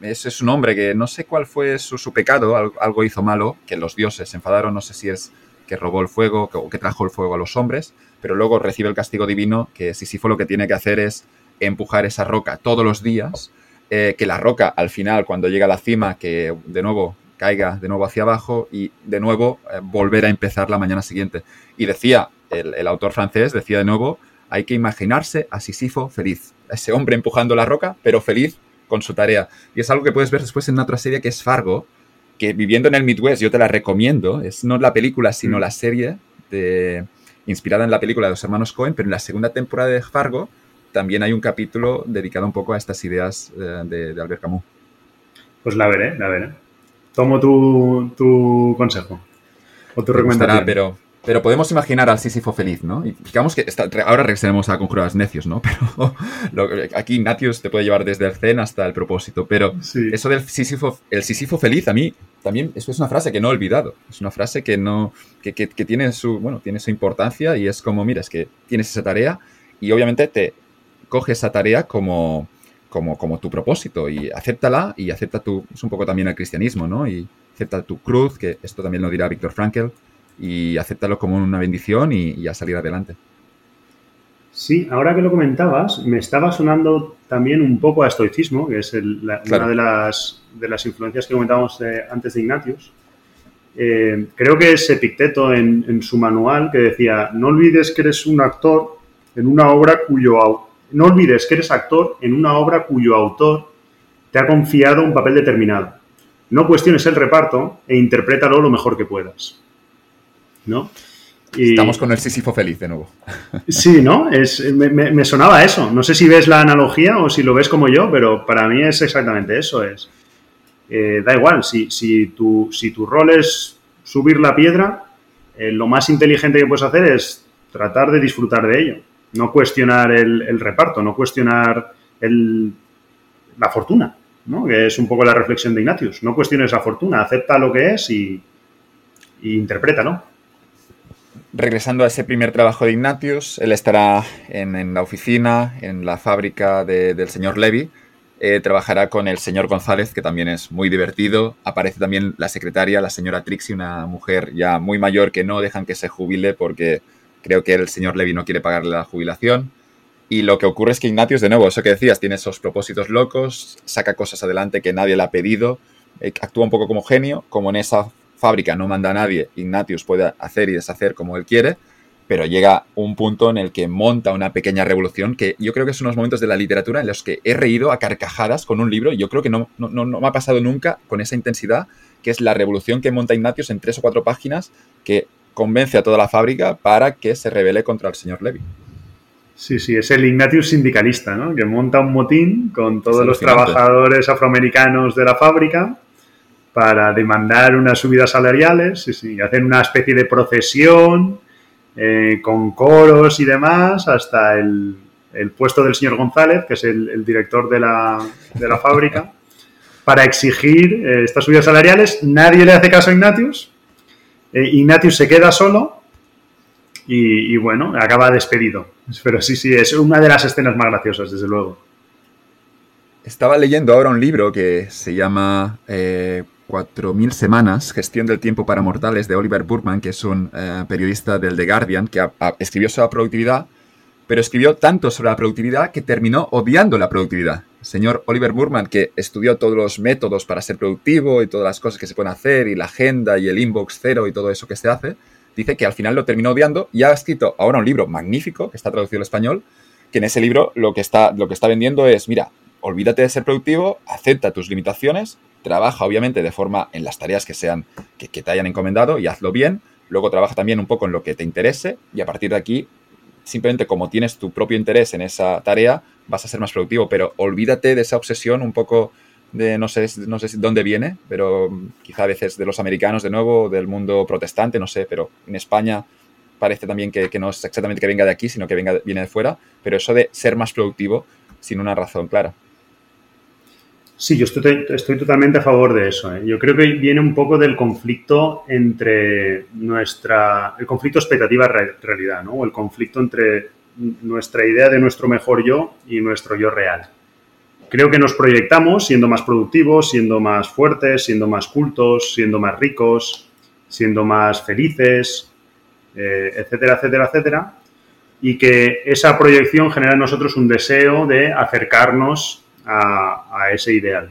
Ese es un hombre que no sé cuál fue su, su pecado, algo hizo malo, que los dioses se enfadaron, no sé si es que robó el fuego o que trajo el fuego a los hombres, pero luego recibe el castigo divino que Sísifo lo que tiene que hacer es empujar esa roca todos los días, eh, que la roca al final cuando llega a la cima, que de nuevo caiga de nuevo hacia abajo y de nuevo eh, volver a empezar la mañana siguiente. Y decía, el, autor francés decía de nuevo, hay que imaginarse a Sísifo feliz, ese hombre empujando la roca, pero feliz con su tarea. Y es algo que puedes ver después en otra serie que es Fargo, que viviendo en el Midwest yo te la recomiendo. Es no la película, sino mm. la serie de, inspirada en la película de los hermanos Cohen, pero en la segunda temporada de Fargo también hay un capítulo dedicado un poco a estas ideas eh, de, Albert Camus. Pues la veré, la veré. Tomo tu, consejo o tu recomendación. pero pero podemos imaginar al Sísifo feliz, ¿no? Y digamos que ahora regresaremos a conjuros necios, ¿no? Pero aquí Ignatius te puede llevar desde el zen hasta el propósito. Pero eso del Sísifo, el Sísifo feliz, a mí también eso es una frase que no he olvidado. Es una frase que no, que, tiene su, bueno, tiene su importancia y es como, mira, es que tienes esa tarea y obviamente te coge esa tarea como, como, como tu propósito y acéptala y acepta tu, es un poco también el cristianismo, ¿no? Y acepta tu cruz, que esto también lo dirá Víctor Frankl y acéptalo como una bendición y, a salir adelante. Sí, ahora que lo comentabas, me estaba sonando también un poco a estoicismo, que es una de las, de las influencias que comentábamos antes de Ignatius. Eh, creo que es Epicteto en, en, su manual que decía, no olvides que eres un actor en una obra cuyo... No olvides que eres actor en una obra cuyo autor te ha confiado un papel determinado. No cuestiones el reparto e interprétalo lo mejor que puedas. ¿No? Estamos con el Sísifo feliz de nuevo. Sí, ¿no? Es, me, sonaba eso. No sé si ves la analogía o si lo ves como yo, pero para mí es exactamente eso. Es, eh, da igual, si, si, tu, si tu rol es subir la piedra, eh, lo más inteligente que puedes hacer es tratar de disfrutar de ello. No cuestionar el, reparto, no cuestionar el, la fortuna, ¿no? que es un poco la reflexión de Ignatius. No cuestiones la fortuna, acepta lo que es y, y interprétalo regresando a ese primer trabajo de Ignatius, él estará en, la oficina, en la fábrica del señor Levy. Eh, trabajará con el señor González, que también es muy divertido. Aparece también la secretaria, la señora Trixie, una mujer ya muy mayor que no dejan que se jubile porque creo que el señor Levy no quiere pagarle la jubilación. Y lo que ocurre es que Ignatius, de nuevo, eso que decías, tiene esos propósitos locos, saca cosas adelante que nadie le ha pedido, eh, actúa un poco como genio, como en esa fábrica no manda a nadie, Ignatius puede hacer y deshacer como él quiere, pero llega un punto en el que monta una pequeña revolución que yo creo que son unos momentos de la literatura en los que he reído a carcajadas con un libro y yo creo que no, no, no, me ha pasado nunca con esa intensidad, que es la revolución que monta Ignatius en tres o cuatro páginas que convence a toda la fábrica para que se rebele contra el señor Levy. Sí, sí, es el Ignatius sindicalista, ¿no? Que monta un motín con todos los trabajadores afroamericanos de la fábrica para demandar unas subidas salariales y hacer una especie de procesión eh, con coros y demás hasta el, puesto del señor González, que es el, director de la, fábrica, para exigir eh, estas subidas salariales. Nadie le hace caso a Ignatius. Eh, Ignatius se queda solo y, y, bueno, acaba despedido. Pero sí, sí, es una de las escenas más graciosas, desde luego. Estaba leyendo ahora un libro que se llama 4.000 semanas, Gestión del tiempo para mortales, de Oliver Burman, que es un eh, periodista del The Guardian, que escribió sobre la productividad, pero escribió tanto sobre la productividad que terminó odiando la productividad. El señor Oliver Burman, que estudió todos los métodos para ser productivo y todas las cosas que se pueden hacer, y la agenda y el inbox cero y todo eso que se hace, dice que al final lo terminó odiando y ha escrito ahora un libro magnífico, que está traducido al español, que en ese libro lo que está, lo que está vendiendo es, mira, olvídate de ser productivo, acepta tus limitaciones trabaja obviamente de forma en las tareas que sean que, te hayan encomendado y hazlo bien. Luego trabaja también un poco en lo que te interese y a partir de aquí, simplemente como tienes tu propio interés en esa tarea, vas a ser más productivo. Pero olvídate de esa obsesión un poco de no sé, no sé dónde viene, pero quizá a veces de los americanos de nuevo, del mundo protestante, no sé, pero en España parece también que, que no es exactamente que venga de aquí, sino que venga, viene de fuera, pero eso de ser más productivo sin una razón clara. Sí, yo estoy, totalmente a favor de eso. ¿eh? Yo creo que viene un poco del conflicto entre nuestra, el conflicto expectativa-realidad, ¿no? O el conflicto entre nuestra idea de nuestro mejor yo y nuestro yo real. Creo que nos proyectamos siendo más productivos, siendo más fuertes, siendo más cultos, siendo más ricos, siendo más felices, eh, etcétera, etcétera, etcétera. Y que esa proyección genera en nosotros un deseo de acercarnos a, ese ideal.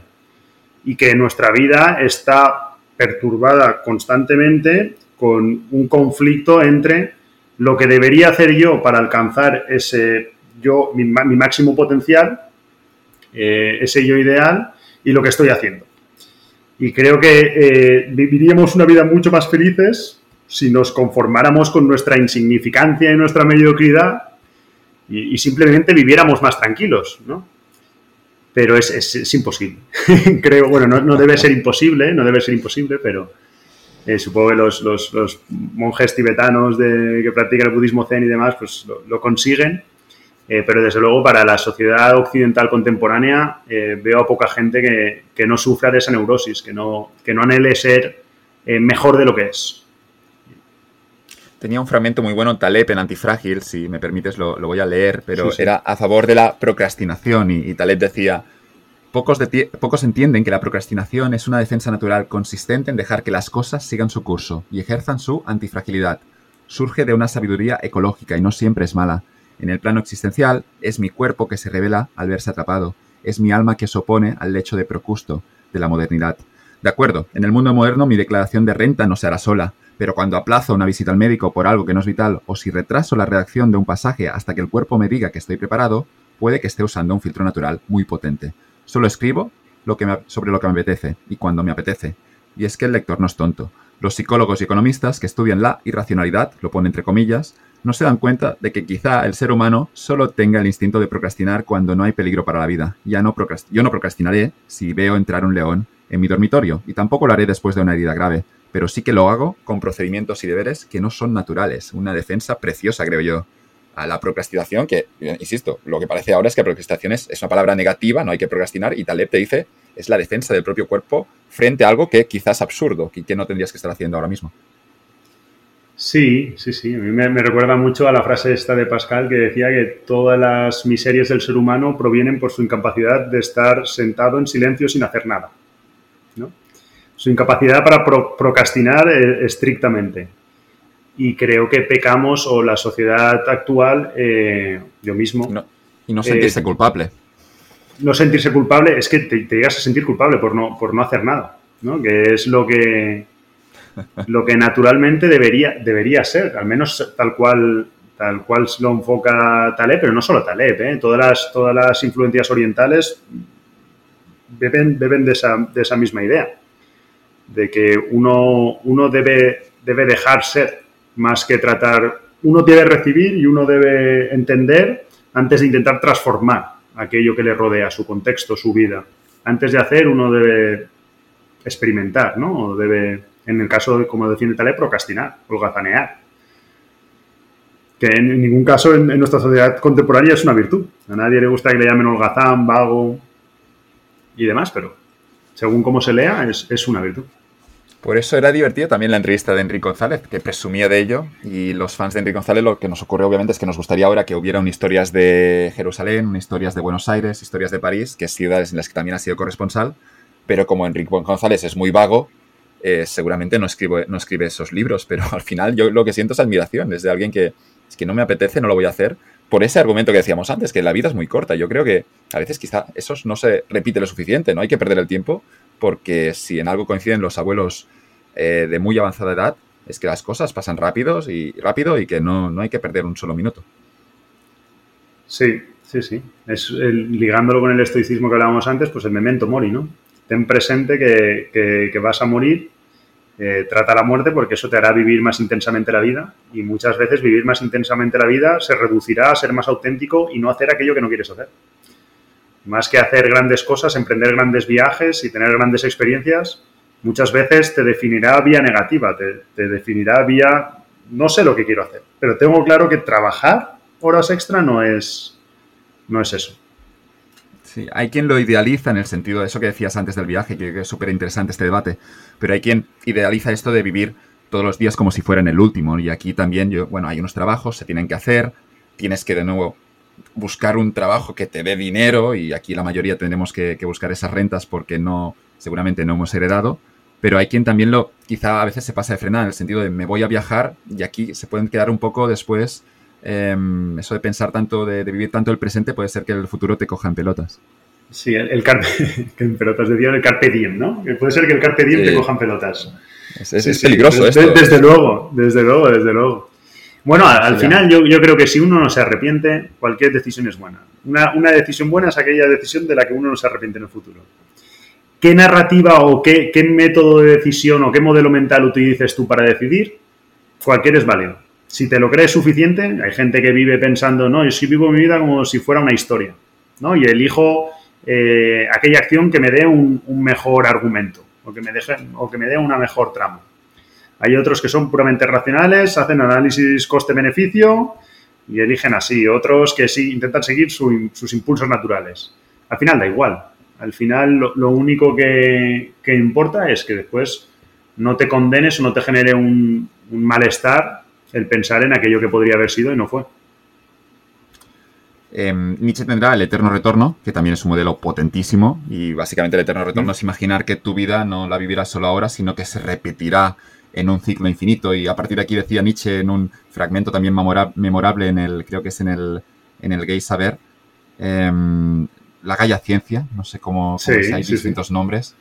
Y que nuestra vida está perturbada constantemente con un conflicto entre lo que debería hacer yo para alcanzar ese yo, mi, máximo potencial, eh, ese yo ideal, y lo que estoy haciendo. Y creo que eh, viviríamos una vida mucho más felices si nos conformáramos con nuestra insignificancia y nuestra mediocridad y, simplemente viviéramos más tranquilos, ¿no? Pero es, imposible. creo, bueno, no, debe ser imposible, no debe ser imposible, pero eh, supongo que los, monjes tibetanos de, que practican el budismo zen y demás, pues lo consiguen eh, pero desde luego para la sociedad occidental contemporánea eh, veo a poca gente que, no sufra de esa neurosis, que no, que no anhele ser eh, mejor de lo que es. Tenía un fragmento muy bueno Taleb en Antifrágil, si me permites lo, voy a leer, pero era a favor de la procrastinación y, Taleb decía, pocos, pocos entienden que la procrastinación es una defensa natural consistente en dejar que las cosas sigan su curso y ejerzan su antifragilidad. Surge de una sabiduría ecológica y no siempre es mala en el plano existencial, es mi cuerpo que se revela al verse atrapado, es mi alma que se opone al lecho de Procusto, de la modernidad. De acuerdo, en el mundo moderno mi declaración de renta no se hará sola, pero cuando aplazo una visita al médico por algo que no es vital o si retraso la redacción de un pasaje hasta que el cuerpo me diga que estoy preparado, puede que esté usando un filtro natural muy potente. Solo escribo lo que sobre lo que me apetece y cuando me apetece. Y es que el lector no es tonto. Los psicólogos y economistas que estudian la irracionalidad, lo pone entre comillas, no se dan cuenta de que quizá el ser humano solo tenga el instinto de procrastinar cuando no hay peligro para la vida. Ya no yo no procrastinaré si veo entrar un león en mi dormitorio y tampoco lo haré después de una herida grave, pero sí que lo hago con procedimientos y deberes que no son naturales. Una defensa preciosa, creo yo, a la procrastinación, que, insisto, lo que parece ahora es que procrastinación es, es una palabra negativa, no hay que procrastinar, y Taleb te dice, es la defensa del propio cuerpo frente a algo que quizás absurdo y que no tendrías que estar haciendo ahora mismo. Sí, sí, sí. A mí me, recuerda mucho a la frase esta de Pascal que decía que todas las miserias del ser humano provienen por su incapacidad de estar sentado en silencio sin hacer nada. ¿No? Su incapacidad para procrastinar eh, estrictamente. Y creo que pecamos, o la sociedad actual, eh, yo mismo. y no sentirse eh, culpable. No sentirse culpable es que te, te, llegas a sentir culpable por no, por no hacer nada, ¿no? Que es lo que lo que naturalmente debería, debería ser, al menos tal cual, tal cual lo enfoca Taleb, pero no solo Taleb, ¿eh? todas, las, todas las influencias orientales beben, de, esa, de, esa, misma idea, de que uno, uno debe, debe dejar ser más que tratar, uno debe recibir y uno debe entender antes de intentar transformar aquello que le rodea, su contexto, su vida. Antes de hacer, uno debe experimentar, ¿no? O debe en el caso, de, como defiende Taleb, procrastinar, holgazanear. Que en ningún caso en, nuestra sociedad contemporánea es una virtud. A nadie le gusta que le llamen holgazán, vago y demás, pero según cómo se lea, es, una virtud. Por eso era divertido también la entrevista de Enrique González, que presumía de ello. Y los fans de Enrique González lo que nos ocurre obviamente es que nos gustaría ahora que hubiera una historias de Jerusalén, historias de Buenos Aires, historias de París, que es ciudades en las que también ha sido corresponsal. Pero como Enrique González es muy vago, eh, seguramente no, escribo, no escribe esos libros, pero al final yo lo que siento es admiración desde alguien que es que no me apetece, no lo voy a hacer, por ese argumento que decíamos antes, que la vida es muy corta. Yo creo que a veces quizá eso no se repite lo suficiente, no hay que perder el tiempo, porque si en algo coinciden los abuelos eh, de muy avanzada edad, es que las cosas pasan rápidos y rápido y que no, no hay que perder un solo minuto. Sí, sí, sí. Es ligándolo con el estoicismo que hablábamos antes, pues el memento mori, ¿no? Ten presente que, que vas a morir eh, trata la muerte porque eso te hará vivir más intensamente la vida y muchas veces vivir más intensamente la vida se reducirá a ser más auténtico y no hacer aquello que no quieres hacer. Más que hacer grandes cosas, emprender grandes viajes y tener grandes experiencias, muchas veces te definirá vía negativa, te, te definirá vía no sé lo que quiero hacer, pero tengo claro que trabajar horas extra no es, no es eso. Sí, hay quien lo idealiza en el sentido de eso que decías antes del viaje, que es súper interesante este debate, pero hay quien idealiza esto de vivir todos los días como si fueran el último. Y aquí también, yo, bueno, hay unos trabajos, se tienen que hacer, tienes que de nuevo buscar un trabajo que te dé dinero y aquí la mayoría tendremos que, buscar esas rentas porque no, seguramente no hemos heredado, pero hay quien también lo, quizá a veces se pasa de frenar en el sentido de me voy a viajar y aquí se pueden quedar un poco después Em, eso de pensar tanto, de, vivir tanto el presente, puede ser que el futuro te coja en pelotas. Sí, el, carpe, que en pelotas decía el carpe diem, ¿no? puede ser que el carpe diem te coja en pelotas. Es, peligroso esto. Desde, luego, desde luego, desde luego. Bueno, al, final yo, yo, creo que si uno no se arrepiente, cualquier decisión es buena. Una, una, decisión buena es aquella decisión de la que uno no se arrepiente en el futuro. qué narrativa o qué, qué método de decisión o qué modelo mental utilices tú para decidir, cualquier es válido. Si te lo crees suficiente, hay gente que vive pensando, no, yo sí vivo mi vida como si fuera una historia, ¿no? Y elijo eh, aquella acción que me dé un, mejor argumento o que, me deje, o que me dé una mejor trama. Hay otros que son puramente racionales, hacen análisis coste-beneficio y eligen así. Otros que sí intentan seguir sus impulsos naturales. Al final da igual. Al final lo, único que, importa es que después no te condenes o no te genere un malestar el pensar en aquello que podría haber sido y no fue. Em, Nietzsche tendrá el eterno retorno, que también es un modelo potentísimo, y básicamente el eterno retorno es imaginar que tu vida no la vivirás solo ahora, sino que se repetirá en un ciclo infinito. Y a partir de aquí decía Nietzsche en un fragmento también memorable en el, creo que es en el, en el Gay Saber, em, la Gaia Ciencia, no sé cómo, hay distintos nombres,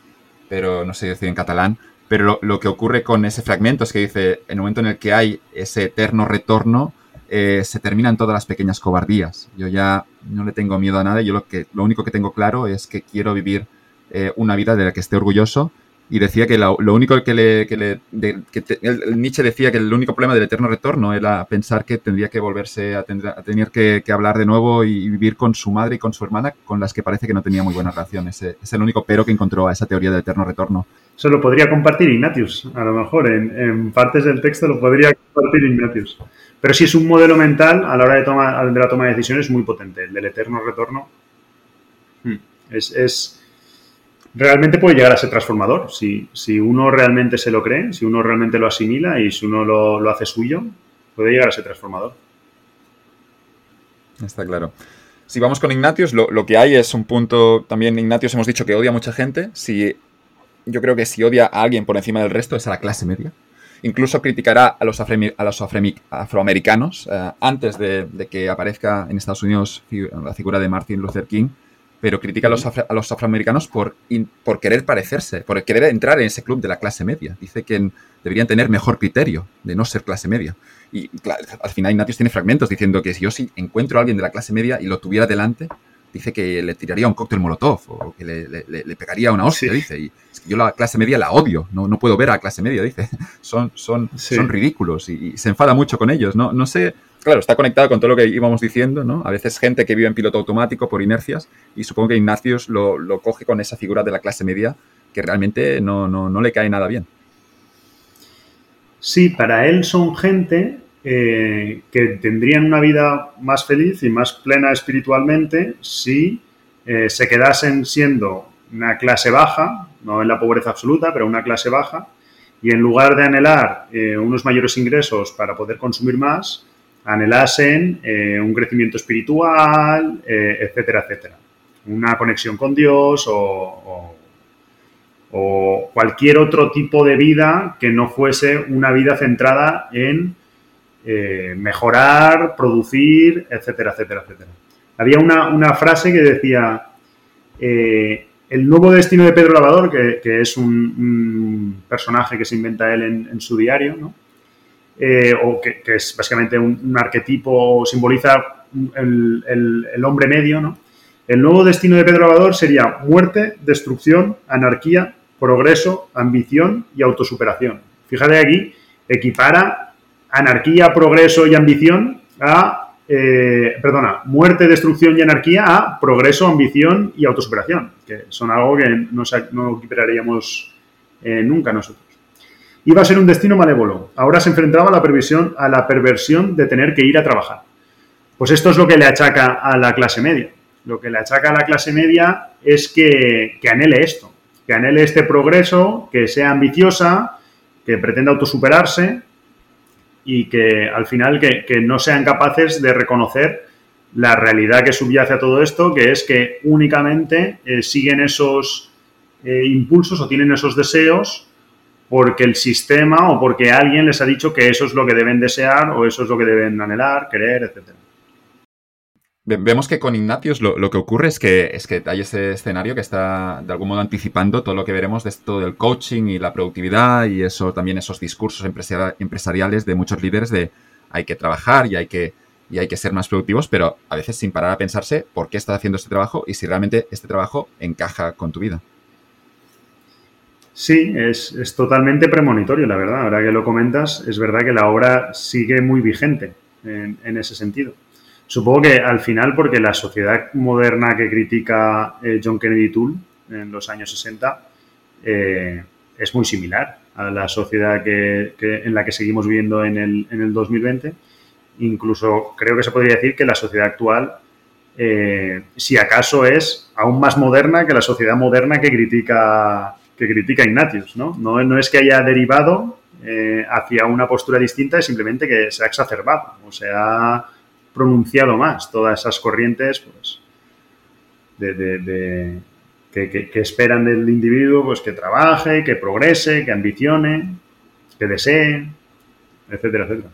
pero no sé decir en catalán. Pero lo que ocurre con ese fragmento es que dice, en el momento en el que hay ese eterno retorno, eh, se terminan todas las pequeñas cobardías. Yo ya no le tengo miedo a nada, yo lo, que, lo único que tengo claro es que quiero vivir eh, una vida de la que esté orgulloso y decía que lo, único que le... Que le Nietzsche decía que el único problema del eterno retorno era pensar que tendría que volverse a, tener que, hablar de nuevo y vivir con su madre y con su hermana, con las que parece que no tenía muy buena relación. Ese, es el único pero que encontró a esa teoría del eterno retorno. Eso lo podría compartir Ignatius, a lo mejor. En, en partes del texto lo podría compartir Ignatius. Pero sí es un modelo mental a la hora de, tomar, de la toma de decisiones muy potente. El del eterno retorno hmm, es realmente puede llegar a ser transformador. Si, si, uno realmente se lo cree, si uno realmente lo asimila y si uno lo, hace suyo, puede llegar a ser transformador. Está claro. Si vamos con Ignatius, lo, que hay es un punto. También Ignatius hemos dicho que odia a mucha gente. Si, yo creo que si odia a alguien por encima del resto es a la clase media. Incluso criticará a los, a los afroamericanos eh, antes de, que aparezca en Estados Unidos la figura de Martin Luther King pero critica a los, a los afroamericanos por, por querer parecerse, por querer entrar en ese club de la clase media. Dice que deberían tener mejor criterio de no ser clase media. Y al final Ignatius tiene fragmentos diciendo que si yo sí encuentro a alguien de la clase media y lo tuviera delante, dice que le tiraría un cóctel molotov o que le, pegaría una hostia, dice. Y yo la clase media la odio, no, no puedo ver a la clase media, dice. Son, son, son ridículos y, y, se enfada mucho con ellos. No, no sé claro, está conectado con todo lo que íbamos diciendo, ¿no? A veces gente que vive en piloto automático por inercias y supongo que Ignatius lo, coge con esa figura de la clase media que realmente no, no, le cae nada bien. Sí, para él son gente eh, que tendrían una vida más feliz y más plena espiritualmente si eh, se quedasen siendo una clase baja, no en la pobreza absoluta, pero una clase baja, y en lugar de anhelar eh, unos mayores ingresos para poder consumir más, anhelasen eh, un crecimiento espiritual, eh, etcétera, etcétera. Una conexión con Dios o, cualquier otro tipo de vida que no fuese una vida centrada en eh, mejorar, producir, etcétera, etcétera, etcétera. Había una, frase que decía, el nuevo destino de Pedro Lavador, que, es un, personaje que se inventa él en su diario, ¿no? Eh, o que, es básicamente un, arquetipo, simboliza el, hombre medio, ¿no? El nuevo destino de Pedro Lavador sería muerte, destrucción, anarquía, progreso, ambición y autosuperación. Fíjate aquí, equipara anarquía, progreso y ambición a, eh, perdona, muerte, destrucción y anarquía a progreso, ambición y autosuperación, que son algo que no, equipararíamos eh, nunca nosotros. Iba a ser un destino malévolo. Ahora se enfrentaba a la, perversión, a la perversión de tener que ir a trabajar. Pues esto es lo que le achaca a la clase media. Lo que le achaca a la clase media es que, anhele esto, que anhele este progreso, que sea ambiciosa, que pretenda autosuperarse y que al final que, no sean capaces de reconocer la realidad que subyace a todo esto, que es que únicamente eh, siguen esos eh, impulsos o tienen esos deseos porque el sistema o porque alguien les ha dicho que eso es lo que deben desear o eso es lo que deben anhelar, querer, etc. Vemos que con Ignatius lo, que ocurre es que, es que hay ese escenario que está de algún modo anticipando todo lo que veremos de esto del coaching y la productividad y eso también esos discursos empresariales de muchos líderes de hay que trabajar y hay que, y hay que ser más productivos, pero a veces sin parar a pensarse por qué estás haciendo este trabajo y si realmente este trabajo encaja con tu vida. Sí, es, totalmente premonitorio, la verdad. Ahora que lo comentas, es verdad que la obra sigue muy vigente en, ese sentido. Supongo que al final, porque la sociedad moderna que critica eh, John Kennedy Toole en los años 60 eh, es muy similar a la sociedad que, en la que seguimos viviendo en el, en el 2020. Incluso creo que se podría decir que la sociedad actual eh, si acaso es aún más moderna que la sociedad moderna que critica, que critica Ignatius. ¿no? No, es que haya derivado eh, hacia una postura distinta, es simplemente que se ha exacerbado o se ha pronunciado más todas esas corrientes pues, de, que, que, esperan del individuo pues, que trabaje, que progrese, que ambicione, que desee, etcétera, etcétera.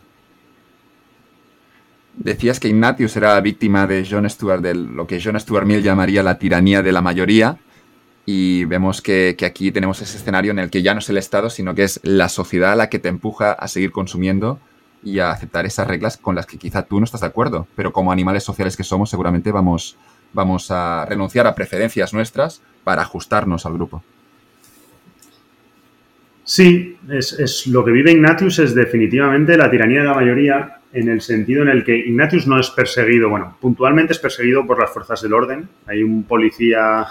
Decías que Ignatius era víctima de John Stuart, de lo que John Stuart Mill llamaría la tiranía de la mayoría, y vemos que, aquí tenemos ese escenario en el que ya no es el Estado, sino que es la sociedad la que te empuja a seguir consumiendo y a aceptar esas reglas con las que quizá tú no estás de acuerdo, pero como animales sociales que somos seguramente vamos, vamos a renunciar a preferencias nuestras para ajustarnos al grupo. Sí, es, es, lo que vive Ignatius es definitivamente la tiranía de la mayoría en el sentido en el que Ignatius no es perseguido, bueno, puntualmente es perseguido por las fuerzas del orden. Hay un policía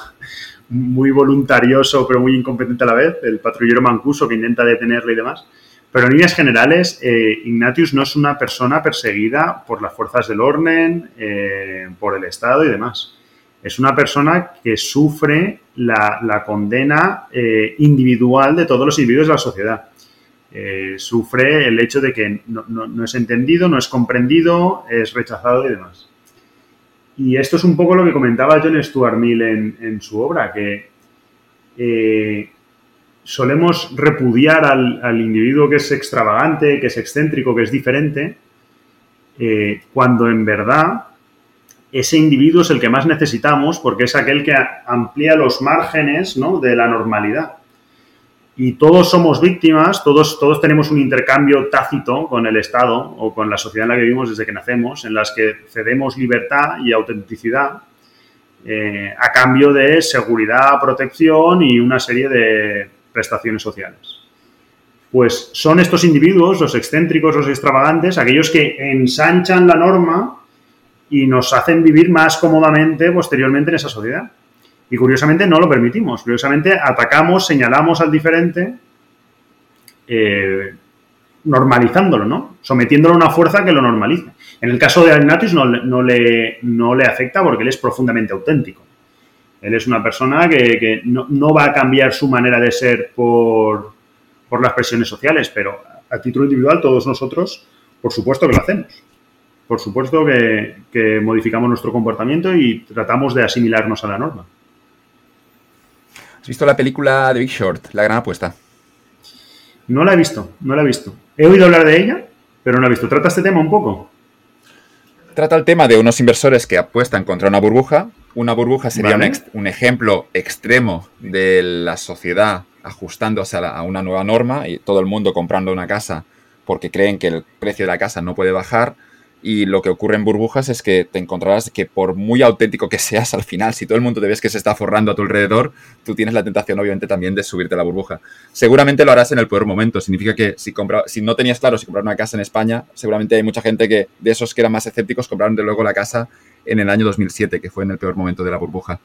muy voluntarioso pero muy incompetente a la vez, el patrullero Mancuso que intenta detenerle y demás. Pero en líneas generales, eh, Ignatius no es una persona perseguida por las fuerzas del orden, eh, por el Estado y demás. Es una persona que sufre la, condena eh, individual de todos los individuos de la sociedad. Sufre el hecho de que no, es entendido, no es comprendido, es rechazado y demás. Y esto es un poco lo que comentaba John Stuart Mill en, su obra, que eh, solemos repudiar al, individuo que es extravagante, que es excéntrico, que es diferente, eh, cuando en verdad ese individuo es el que más necesitamos porque es aquel que amplía los márgenes de la normalidad y todos somos víctimas, todos, todos tenemos un intercambio tácito con el Estado o con la sociedad en la que vivimos desde que nacemos, en las que cedemos libertad y autenticidad eh, a cambio de seguridad, protección y una serie de prestaciones sociales. Pues son estos individuos, los excéntricos, los extravagantes, aquellos que ensanchan la norma y nos hacen vivir más cómodamente posteriormente en esa sociedad. Y curiosamente no lo permitimos. Curiosamente atacamos, señalamos al diferente, eh, normalizándolo, ¿no? Sometiéndolo a una fuerza que lo normalice. En el caso de Ignatius no, le, no le afecta porque él es profundamente auténtico. Él es una persona que, no, va a cambiar su manera de ser por, las presiones sociales, pero a título individual todos nosotros, por supuesto que lo hacemos. Por supuesto que modificamos nuestro comportamiento y tratamos de asimilarnos a la norma. ¿Has visto la película de Big Short, La Gran Apuesta? No la he visto, no la he visto. He oído hablar de ella, pero no la he visto. ¿Trata este tema un poco? Trata el tema de unos inversores que apuestan contra una burbuja. Una burbuja sería un, ejemplo extremo de la sociedad ajustándose a, a una nueva norma y todo el mundo comprando una casa porque creen que el precio de la casa no puede bajar y lo que ocurre en burbujas es que te encontrarás que por muy auténtico que seas al final, si todo el mundo te ves que se está forrando a tu alrededor, tú tienes la tentación obviamente también de subirte a la burbuja. Seguramente lo harás en el peor momento. Significa que si, compra, si no tenías claro si comprar una casa en España, seguramente hay mucha gente que de esos que eran más escépticos compraron de luego la casa en el año 2007, que fue en el peor momento de la burbuja.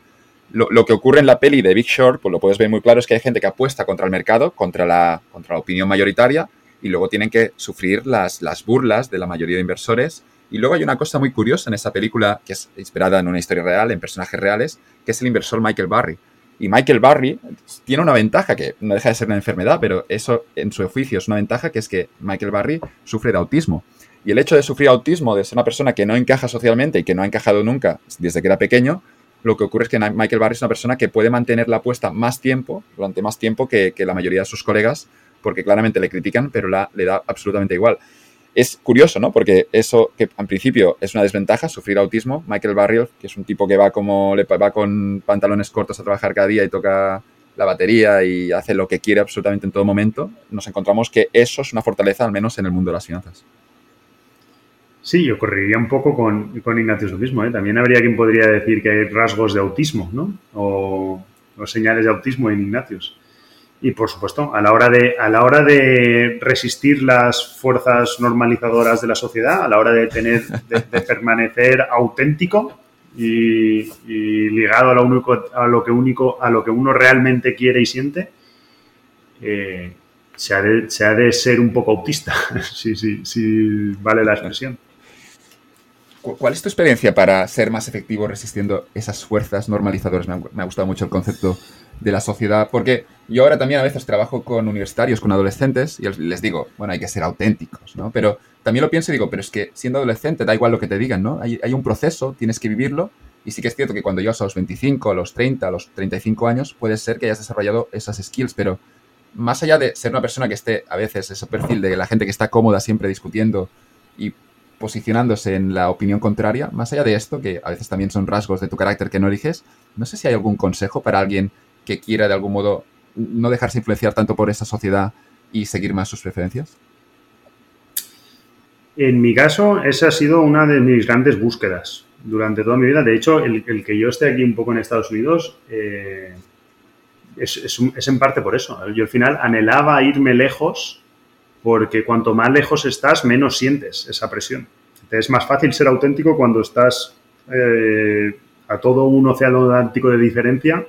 Lo, lo, que ocurre en la peli de Big Short, pues lo puedes ver muy claro, es que hay gente que apuesta contra el mercado, contra la, contra la opinión mayoritaria, y luego tienen que sufrir las, las burlas de la mayoría de inversores. Y luego hay una cosa muy curiosa en esa película, que es inspirada en una historia real, en personajes reales, que es el inversor Michael Barry. Y Michael Barry tiene una ventaja que no deja de ser una enfermedad, pero eso en su oficio es una ventaja que es que Michael Barry sufre de autismo. Y el hecho de sufrir autismo, de ser una persona que no encaja socialmente y que no ha encajado nunca desde que era pequeño, lo que ocurre es que Michael Barry es una persona que puede mantener la apuesta más tiempo, durante más tiempo que, que la mayoría de sus colegas, porque claramente le critican, pero le da absolutamente igual. Es curioso, ¿no? Porque eso que en principio es una desventaja, sufrir autismo. Michael Barrios, que es un tipo que va como va con pantalones cortos a trabajar cada día y toca la batería y hace lo que quiere absolutamente en todo momento, nos encontramos que eso es una fortaleza, al menos en el mundo de las finanzas. Sí, yo correría un poco con, con Ignatius lo mismo. ¿eh? También habría quien podría decir que hay rasgos de autismo, ¿no? O, o señales de autismo en Ignatius. Y por supuesto, a la hora de, a la hora de resistir las fuerzas normalizadoras de la sociedad, a la hora de tener, de, permanecer auténtico y, ligado a lo único, a lo que único, a lo que uno realmente quiere y siente, eh, se, ha de, se, ha de, ser un poco autista, si, sí, sí, vale la expresión. ¿Cuál es tu experiencia para ser más efectivo resistiendo esas fuerzas normalizadoras? Me ha, gustado mucho el concepto de la sociedad, porque yo ahora también a veces trabajo con universitarios, con adolescentes, y les digo, bueno, hay que ser auténticos, ¿no? Pero también lo pienso y digo, pero es que siendo adolescente da igual lo que te digan, ¿no? Hay, hay un proceso, tienes que vivirlo, y sí que es cierto que cuando llegas a los 25, a los 30, a los 35 años, puede ser que hayas desarrollado esas skills, pero más allá de ser una persona que esté a veces ese perfil de la gente que está cómoda siempre discutiendo y posicionándose en la opinión contraria, más allá de esto, que a veces también son rasgos de tu carácter que no eliges, no sé si hay algún consejo para alguien que quiera de algún modo no dejarse influenciar tanto por esa sociedad y seguir más sus preferencias. En mi caso, esa ha sido una de mis grandes búsquedas durante toda mi vida. De hecho, el, que yo esté aquí un poco en Estados Unidos eh, es, en parte por eso. Yo al final anhelaba irme lejos porque cuanto más lejos estás, menos sientes esa presión. es más fácil ser auténtico cuando estás eh, a todo un océano atlántico de diferencia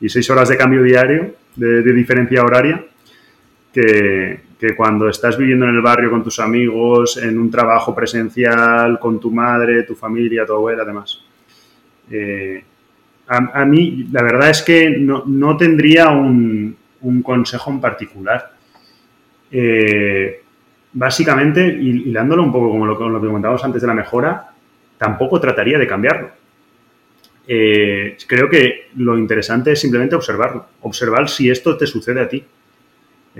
y seis horas de cambio diario, de, diferencia horaria, que, cuando estás viviendo en el barrio con tus amigos, en un trabajo presencial, con tu madre, tu familia, tu abuela, además. Eh, a, mí, la verdad es que no, tendría un, un consejo en particular eh, básicamente, hilándolo un poco como lo, que comentábamos antes de la mejora, tampoco trataría de cambiarlo. Eh, creo que lo interesante es simplemente observarlo, observar si esto te sucede a ti.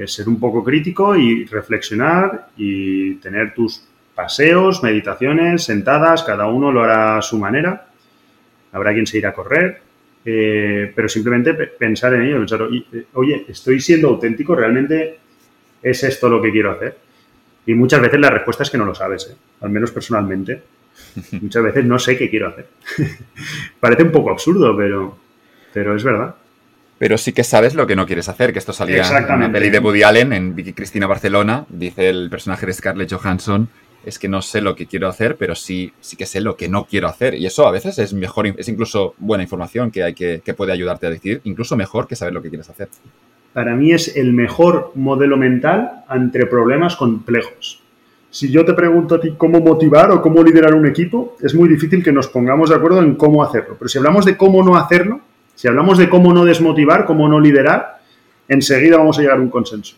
ser un poco crítico y reflexionar y tener tus paseos, meditaciones, sentadas, cada uno lo hará a su manera. Habrá quien se irá a correr, eh, pero simplemente pensar en ello, pensar, oye, ¿estoy siendo auténtico? ¿Realmente ¿Es esto lo que quiero hacer? Y muchas veces la respuesta es que no lo sabes, ¿eh? al menos personalmente. Muchas veces no sé qué quiero hacer. Parece un poco absurdo, pero, pero es verdad. Pero sí que sabes lo que no quieres hacer, que esto salía en una peli de Woody Allen, en Vicky Cristina Barcelona, dice el personaje de Scarlett Johansson, es que no sé lo que quiero hacer, pero sí, sí que sé lo que no quiero hacer. Y eso a veces es mejor, es incluso buena información que, hay que, que puede ayudarte a decidir, incluso mejor que saber lo que quieres hacer para mí es el mejor modelo mental ante problemas complejos. Si yo te pregunto a ti cómo motivar o cómo liderar un equipo, es muy difícil que nos pongamos de acuerdo en cómo hacerlo. Pero si hablamos de cómo no hacerlo, si hablamos de cómo no desmotivar, cómo no liderar, enseguida vamos a llegar a un consenso.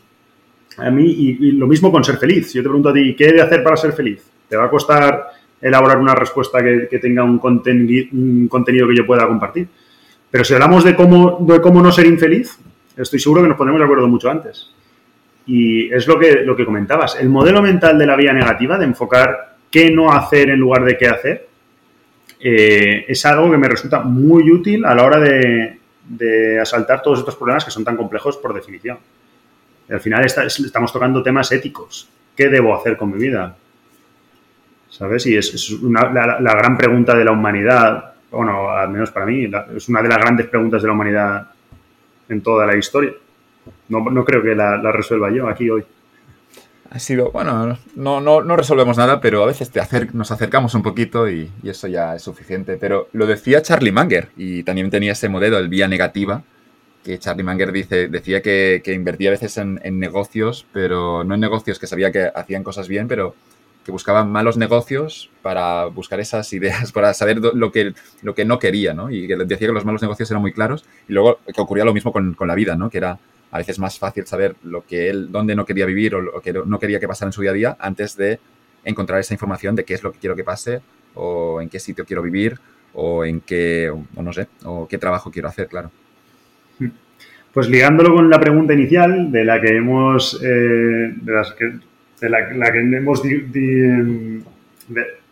A mí, y, lo mismo con ser feliz. Si yo te pregunto a ti, ¿qué he de hacer para ser feliz? ¿Te va a costar elaborar una respuesta que, tenga un, contenido que yo pueda compartir? Pero si hablamos de cómo, de cómo no ser infeliz, estoy seguro que nos ponemos de acuerdo mucho antes. Y es lo que, lo que comentabas. El modelo mental de la vía negativa, de enfocar qué no hacer en lugar de qué hacer, eh, es algo que me resulta muy útil a la hora de, asaltar todos estos problemas que son tan complejos por definición. al final estamos tocando temas éticos. ¿Qué debo hacer con mi vida? ¿Sabes? Y es, la, gran pregunta de la humanidad, bueno, al menos para mí, es una de las grandes preguntas de la humanidad en toda la historia. No, creo que la, resuelva yo aquí hoy. Ha sido, bueno, no, no, no resolvemos nada, pero a veces te nos acercamos un poquito y, eso ya es suficiente. Pero lo decía Charlie Manger y también tenía ese modelo, el vía negativa, que Charlie Manger dice, decía que, invertía a veces en, en, negocios, pero no en negocios que sabía que hacían cosas bien, pero que buscaban malos negocios para buscar esas ideas, para saber lo que, lo que no quería, ¿no? Y que decía que los malos negocios eran muy claros. Y luego que ocurría lo mismo con, la vida, ¿no? Que era a veces más fácil saber lo que él, dónde no quería vivir o lo que no quería que pasara en su día a día antes de encontrar esa información de qué es lo que quiero que pase o en qué sitio quiero vivir o en qué, o no sé, o qué trabajo quiero hacer, claro. Pues ligándolo con la pregunta inicial de la que hemos, eh, de las que la, que hemos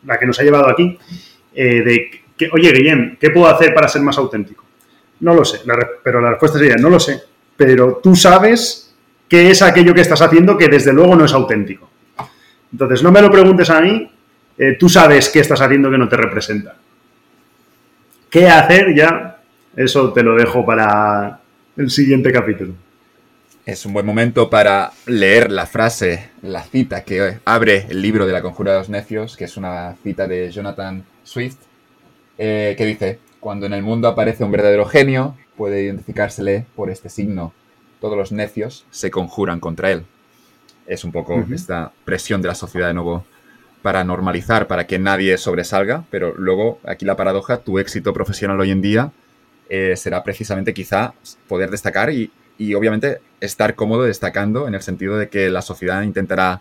la que nos ha llevado aquí, eh, de que, oye, Guillem, ¿qué puedo hacer para ser más auténtico? No lo sé, pero la respuesta sería, no lo sé, pero tú sabes qué es aquello que estás haciendo que desde luego no es auténtico. Entonces, no me lo preguntes a mí, eh, tú sabes qué estás haciendo que no te representa. ¿Qué hacer ya? Eso te lo dejo para el siguiente capítulo. Es un buen momento para leer la frase, la cita que abre el libro de la Conjura de los Necios, que es una cita de Jonathan Swift, eh, que dice, cuando en el mundo aparece un verdadero genio, puede identificársele por este signo. Todos los necios se conjuran contra él. Es un poco esta presión de la sociedad de nuevo para normalizar, para que nadie sobresalga, pero luego aquí la paradoja, tu éxito profesional hoy en día eh, será precisamente quizá poder destacar y, y, obviamente estar cómodo destacando en el sentido de que la sociedad intentará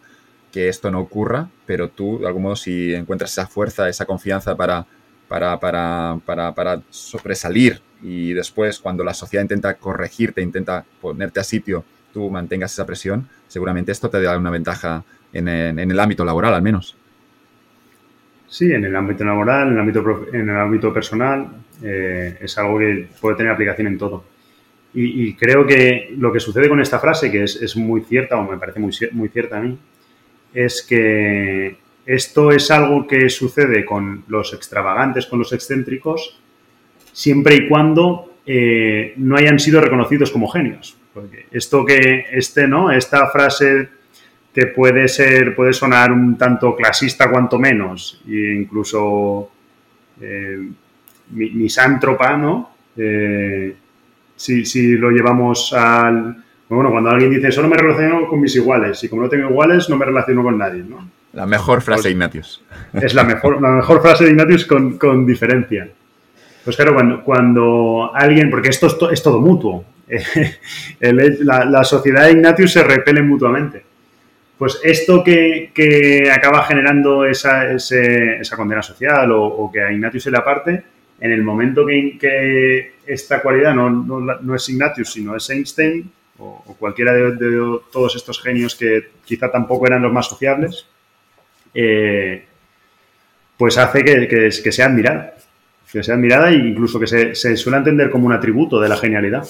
que esto no ocurra, pero tú de algún modo si encuentras esa fuerza, esa confianza para, para, para, para, para sobresalir y después cuando la sociedad intenta corregirte, intenta ponerte a sitio, tú mantengas esa presión, seguramente esto te da una ventaja en, en el ámbito laboral al menos. Sí, en el ámbito laboral, en el ámbito, en el ámbito personal, eh, es algo que puede tener aplicación en todo. Y, creo que lo que sucede con esta frase, que es, muy cierta, o me parece muy, muy cierta a mí, es que esto es algo que sucede con los extravagantes, con los excéntricos, siempre y cuando eh, no hayan sido reconocidos como genios. Porque esto que, este, ¿no? Esta frase que puede ser, puede sonar un tanto clasista cuanto menos, e incluso eh, misántropa, ¿no? Eh, si, lo llevamos al... Bueno, cuando alguien dice, solo me relaciono con mis iguales, y como no tengo iguales, no me relaciono con nadie, ¿no? La mejor frase de pues Ignatius. Es la mejor, la mejor frase de Ignatius con, diferencia. Pues claro, cuando, cuando, alguien, porque esto es, todo mutuo, la, la, sociedad de Ignatius se repele mutuamente pues esto que, acaba generando esa, esa condena social o, que a Ignatius se le aparte, en el momento que, que esta cualidad no, no, es Ignatius, sino es Einstein o, cualquiera de, todos estos genios que quizá tampoco eran los más sociables, eh, pues hace que, que, sea admirada. Que sea admirada e incluso que se, suele entender como un atributo de la genialidad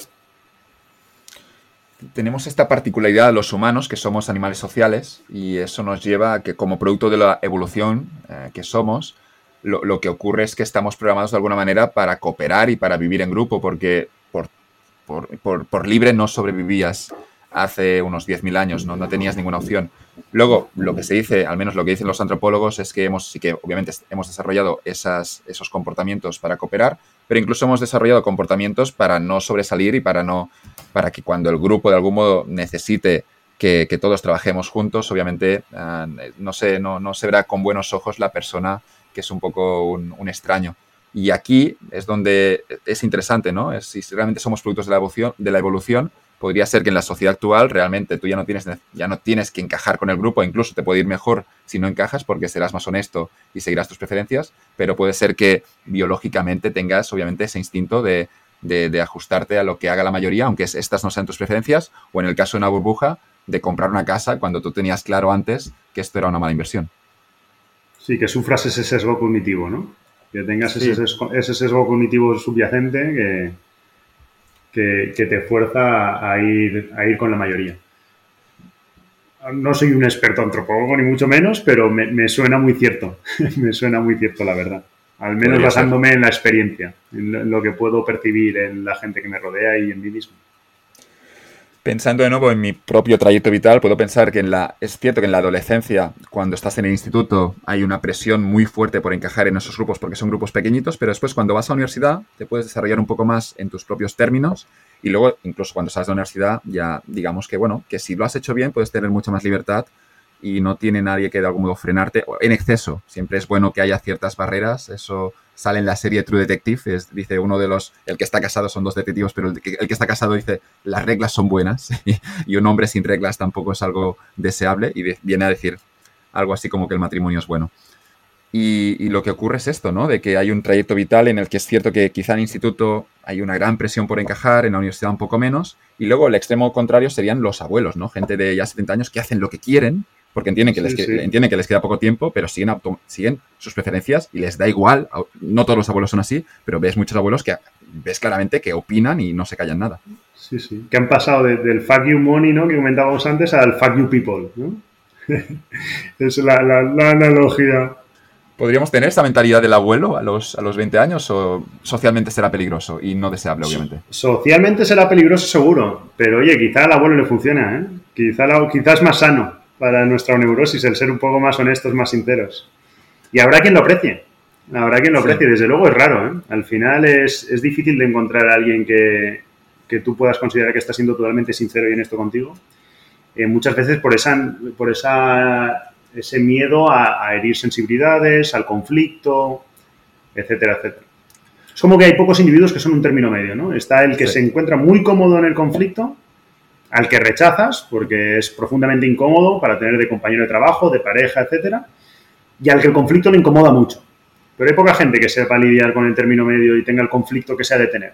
tenemos esta particularidad de los humanos, que somos animales sociales, y eso nos lleva a que como producto de la evolución eh, que somos, lo, que ocurre es que estamos programados de alguna manera para cooperar y para vivir en grupo, porque por, por, por, libre no sobrevivías hace unos 10.000 años, ¿no? no tenías ninguna opción. Luego, lo que se dice, al menos lo que dicen los antropólogos, es que hemos, sí que obviamente hemos desarrollado esas, esos comportamientos para cooperar, pero incluso hemos desarrollado comportamientos para no sobresalir y para no, para que cuando el grupo de algún modo necesite que, todos trabajemos juntos, obviamente ah, no, se, no, se verá con buenos ojos la persona que es un poco un, extraño. Y aquí es donde es interesante, ¿no? Es, si realmente somos productos de la evolución, de la evolución podría ser que en la sociedad actual realmente tú ya no tienes, ya no tienes que encajar con el grupo, incluso te puede ir mejor si no encajas porque serás más honesto y seguirás tus preferencias, pero puede ser que biológicamente tengas obviamente ese instinto de, ajustarte a lo que haga la mayoría, aunque estas no sean tus preferencias, o en el caso de una burbuja, de comprar una casa cuando tú tenías claro antes que esto era una mala inversión. Sí, que sufras ese sesgo cognitivo, ¿no? Que tengas ese, sesgo, cognitivo subyacente que, que, te fuerza a ir, a ir con la mayoría. No soy un experto antropólogo, ni mucho menos, pero me, suena muy cierto. me suena muy cierto, la verdad. Al menos basándome en la experiencia, en lo que puedo percibir en la gente que me rodea y en mí mismo. Pensando de nuevo en mi propio trayecto vital, puedo pensar que en la, es cierto que en la adolescencia, cuando estás en el instituto, hay una presión muy fuerte por encajar en esos grupos porque son grupos pequeñitos, pero después cuando vas a la universidad te puedes desarrollar un poco más en tus propios términos y luego incluso cuando sales de la universidad ya digamos que bueno, que si lo has hecho bien puedes tener mucha más libertad y no tiene nadie que de algún modo frenarte en exceso. Siempre es bueno que haya ciertas barreras, eso sale en la serie True Detective, es, dice uno de los, el que está casado son dos detectivos, pero el que, está casado dice las reglas son buenas y, un hombre sin reglas tampoco es algo deseable y viene a decir algo así como que el matrimonio es bueno. Y, lo que ocurre es esto, ¿no? De que hay un trayecto vital en el que es cierto que quizá en el instituto hay una gran presión por encajar, en la universidad un poco menos, y luego el extremo contrario serían los abuelos, ¿no? Gente de ya 70 años que hacen lo que quieren porque entienden que, les, que les queda poco tiempo, pero siguen, siguen sus preferencias y les da igual. No todos los abuelos son así, pero ves muchos abuelos que ves claramente que opinan y no se callan nada. Sí, sí. Que han pasado del fuck you money, ¿no? Que comentábamos antes, al fuck you people, ¿no? es la, analogía ¿Podríamos tener esa mentalidad del abuelo a los, a los 20 años o socialmente será peligroso y no deseable, obviamente? Socialmente será peligroso seguro, pero oye, quizá al abuelo le funciona, ¿eh? Quizá, quizá es más sano para nuestra neurosis el ser un poco más honestos, más sinceros. Y habrá quien lo aprecie, habrá quien lo aprecie, desde luego es raro, ¿eh? Al final es, es difícil de encontrar a alguien que, que, tú puedas considerar que está siendo totalmente sincero y honesto contigo. Eh, muchas veces por esa, por esa ese miedo a, herir sensibilidades, al conflicto, etcétera, etcétera. Es como que hay pocos individuos que son un término medio, ¿no? Está el que se encuentra muy cómodo en el conflicto, al que rechazas porque es profundamente incómodo para tener de compañero de trabajo, de pareja, etcétera, y al que el conflicto le incomoda mucho. Pero hay poca gente que sepa lidiar con el término medio y tenga el conflicto que sea de tener.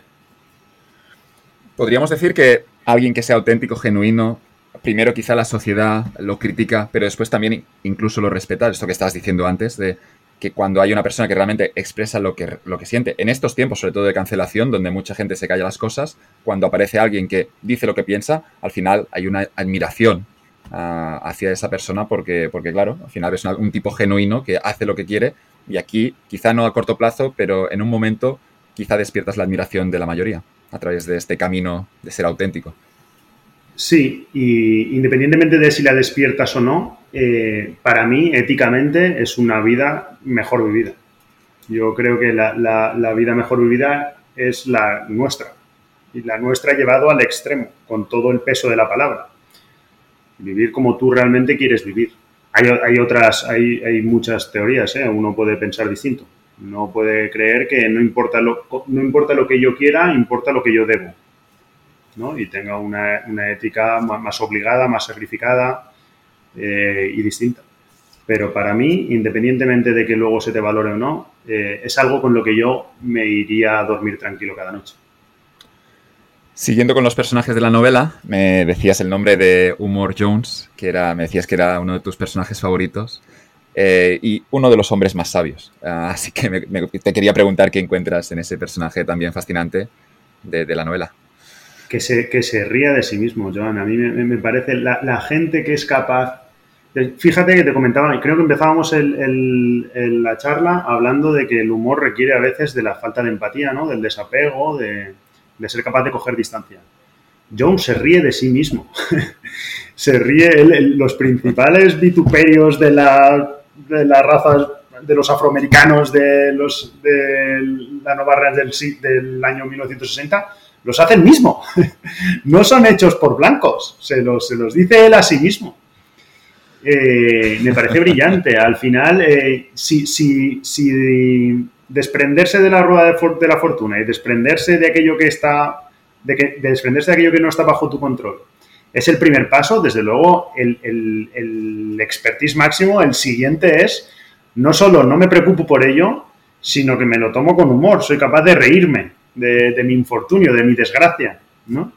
Podríamos decir que alguien que sea auténtico, genuino, primero quizá la sociedad lo critica, pero después también incluso lo respeta, esto que estabas diciendo antes, de que cuando hay una persona que realmente expresa lo que, lo que siente, en estos tiempos, sobre todo de cancelación, donde mucha gente se calla las cosas, cuando aparece alguien que dice lo que piensa, al final hay una admiración ah, hacia esa persona porque, porque, claro, al final es un tipo genuino que hace lo que quiere y aquí, quizá no a corto plazo, pero en un momento quizá despiertas la admiración de la mayoría a través de este camino de ser auténtico. Sí, y independientemente de si la despiertas o no, eh, para mí, éticamente, es una vida mejor vivida. Yo creo que la, vida mejor vivida es la nuestra, y la nuestra llevado al extremo, con todo el peso de la palabra. Vivir como tú realmente quieres vivir. Hay, otras, hay, hay, muchas teorías, ¿eh? uno puede pensar distinto. No puede creer que no importa lo, no importa lo que yo quiera, importa lo que yo debo y tenga una, ética más obligada, más sacrificada eh, y distinta. Pero para mí, independientemente de que luego se te valore o no, eh, es algo con lo que yo me iría a dormir tranquilo cada noche. Siguiendo con los personajes de la novela, me decías el nombre de Humor Jones, que era, me decías que era uno de tus personajes favoritos eh, y uno de los hombres más sabios. Ah, así que te quería preguntar qué encuentras en ese personaje también fascinante de la novela que se, que se ría de sí mismo, Joan. A mí me, parece la, gente que es capaz... fíjate que te comentaba, creo que empezábamos el, la charla hablando de que el humor requiere a veces de la falta de empatía, ¿no? Del desapego, de, ser capaz de coger distancia. John se ríe de sí mismo. se ríe los principales vituperios de la, de la raza de los afroamericanos de, los, de la Nueva del, del año 1960 los hace él mismo. no son hechos por blancos, se los, se los dice él a sí mismo. Eh, me parece brillante. Al final, eh, si, si, si, desprenderse de la rueda de, la fortuna y desprenderse de aquello que está, de, que, desprenderse de aquello que no está bajo tu control, es el primer paso, desde luego, el, el, el expertise máximo, el siguiente es, no solo no me preocupo por ello, sino que me lo tomo con humor, soy capaz de reírme, de, mi infortunio, de mi desgracia, ¿no?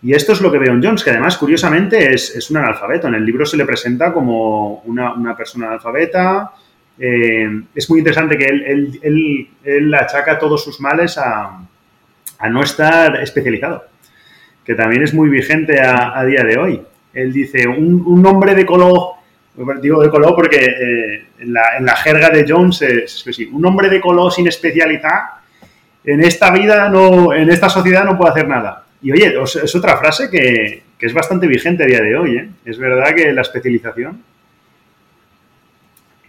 Y esto es lo que veo en Jones, que además, curiosamente, es, un analfabeto. En el libro se le presenta como una, persona analfabeta. Eh, es muy interesante que él, él, él, achaca todos sus males a, no estar especializado, que también es muy vigente a, día de hoy. Él dice, un, hombre de color, digo de color porque eh, en, la, jerga de Jones es, es, un hombre de color sin especialidad en esta vida, no, en esta sociedad no puedo hacer nada. Y oye, es otra frase que, es bastante vigente a día de hoy. ¿eh? Es verdad que la especialización.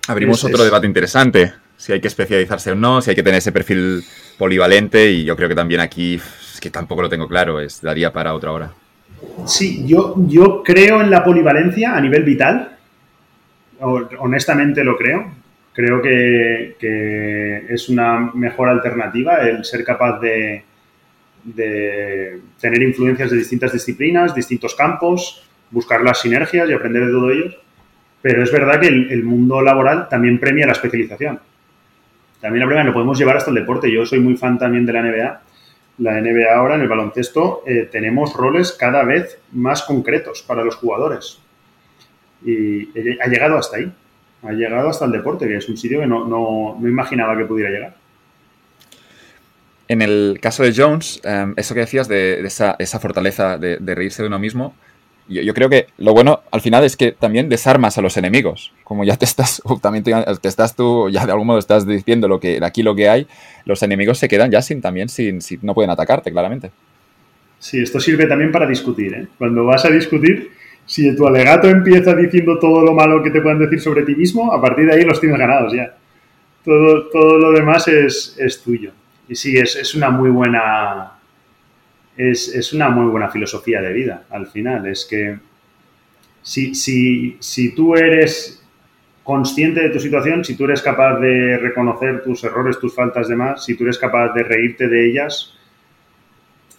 Abrimos otro debate interesante. Si hay que especializarse o no, si hay que tener ese perfil polivalente. Y yo creo que también aquí, es que tampoco lo tengo claro, es, daría para otra hora. Sí, yo, yo creo en la polivalencia a nivel vital. Honestamente lo creo. Creo que, es una mejor alternativa el ser capaz de, tener influencias de distintas disciplinas, distintos campos, buscar las sinergias y aprender de todo ello. Pero es verdad que el, mundo laboral también premia la especialización. También la premia lo podemos llevar hasta el deporte. Yo soy muy fan también de la NBA. La NBA ahora en el baloncesto eh, tenemos roles cada vez más concretos para los jugadores. Y ha llegado hasta ahí ha llegado hasta el deporte, que es un sitio que no, imaginaba que pudiera llegar. En el caso de Jones, em, eso que decías de, esa, fortaleza de, reírse de uno mismo, yo, creo que lo bueno al final es que también desarmas a los enemigos. Como ya te estás, también te, estás tú, ya de algún modo estás diciendo lo que aquí lo que hay, los enemigos se quedan ya sin también, sin, no pueden atacarte, claramente. Sí, esto sirve también para discutir. ¿eh? Cuando vas a discutir, si tu alegato empieza diciendo todo lo malo que te puedan decir sobre ti mismo, a partir de ahí los tienes ganados ya. Todo, todo lo demás es, es tuyo. Y sí, es, es una muy buena es, una muy buena filosofía de vida al final. Es que si, si, si tú eres consciente de tu situación, si tú eres capaz de reconocer tus errores, tus faltas de más, si tú eres capaz de reírte de ellas,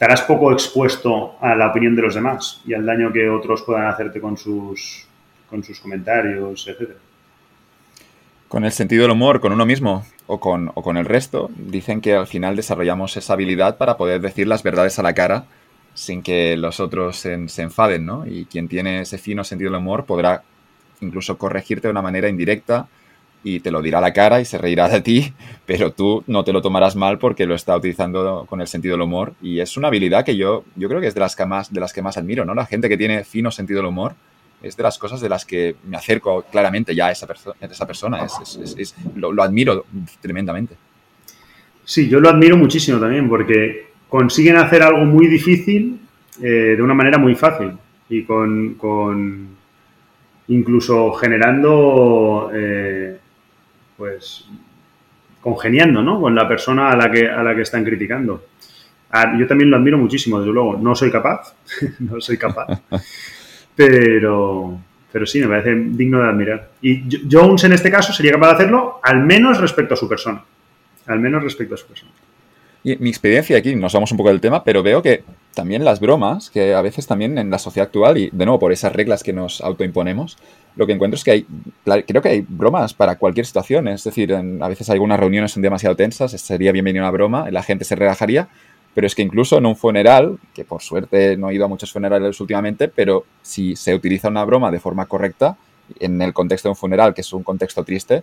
estarás poco expuesto a la opinión de los demás y al daño que otros puedan hacerte con sus, con sus comentarios, etc. Con el sentido del humor, con uno mismo, o con, o con el resto, dicen que al final desarrollamos esa habilidad para poder decir las verdades a la cara sin que los otros se, enfaden, ¿no? Y quien tiene ese fino sentido del humor podrá incluso corregirte de una manera indirecta y te lo dirá a la cara y se reirá de ti, pero tú no te lo tomarás mal porque lo está utilizando con el sentido del humor. Y es una habilidad que yo, yo creo que es de las que más, de las que más admiro, ¿no? La gente que tiene fino sentido del humor es de las cosas de las que me acerco claramente ya a esa, esa persona. Es, lo, admiro tremendamente. Sí, yo lo admiro muchísimo también porque consiguen hacer algo muy difícil eh, de una manera muy fácil y con, incluso generando, eh, pues, congeniando, ¿no? Con la persona a la que, a la que están criticando. Ah, yo también lo admiro muchísimo, desde luego. No soy capaz, no soy capaz. Pero, pero sí, me parece digno de admirar. Y Jones en este caso sería capaz de hacerlo al menos respecto a su persona. Al menos respecto a su persona. Y mi experiencia aquí, nos vamos un poco del tema, pero veo que también las bromas, que a veces también en la sociedad actual, y de nuevo por esas reglas que nos autoimponemos, lo que encuentro es que hay, creo que hay bromas para cualquier situación. Es decir, a veces algunas reuniones son demasiado tensas, sería bienvenida una broma, la gente se relajaría, pero es que incluso en un funeral, que por suerte no he ido a muchos funerales últimamente, pero si se utiliza una broma de forma correcta, en el contexto de un funeral, que es un contexto triste,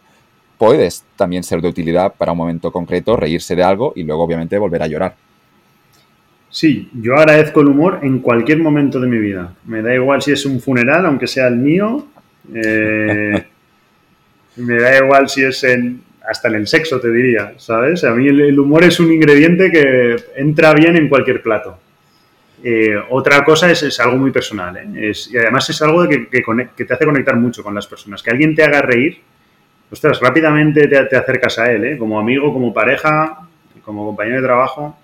puedes también ser de utilidad para un momento concreto, reírse de algo y luego obviamente volver a llorar. Sí, yo agradezco el humor en cualquier momento de mi vida. Me da igual si es un funeral, aunque sea el mío. Eh, me da igual si es en, hasta en el sexo, te diría, ¿sabes? A mí el, humor es un ingrediente que entra bien en cualquier plato. Eh, otra cosa es, algo muy personal, ¿eh? y además es algo que, te hace conectar mucho con las personas. Que alguien te haga reír, ostras, rápidamente te, acercas a él, ¿eh? como amigo, como pareja, como compañero de trabajo.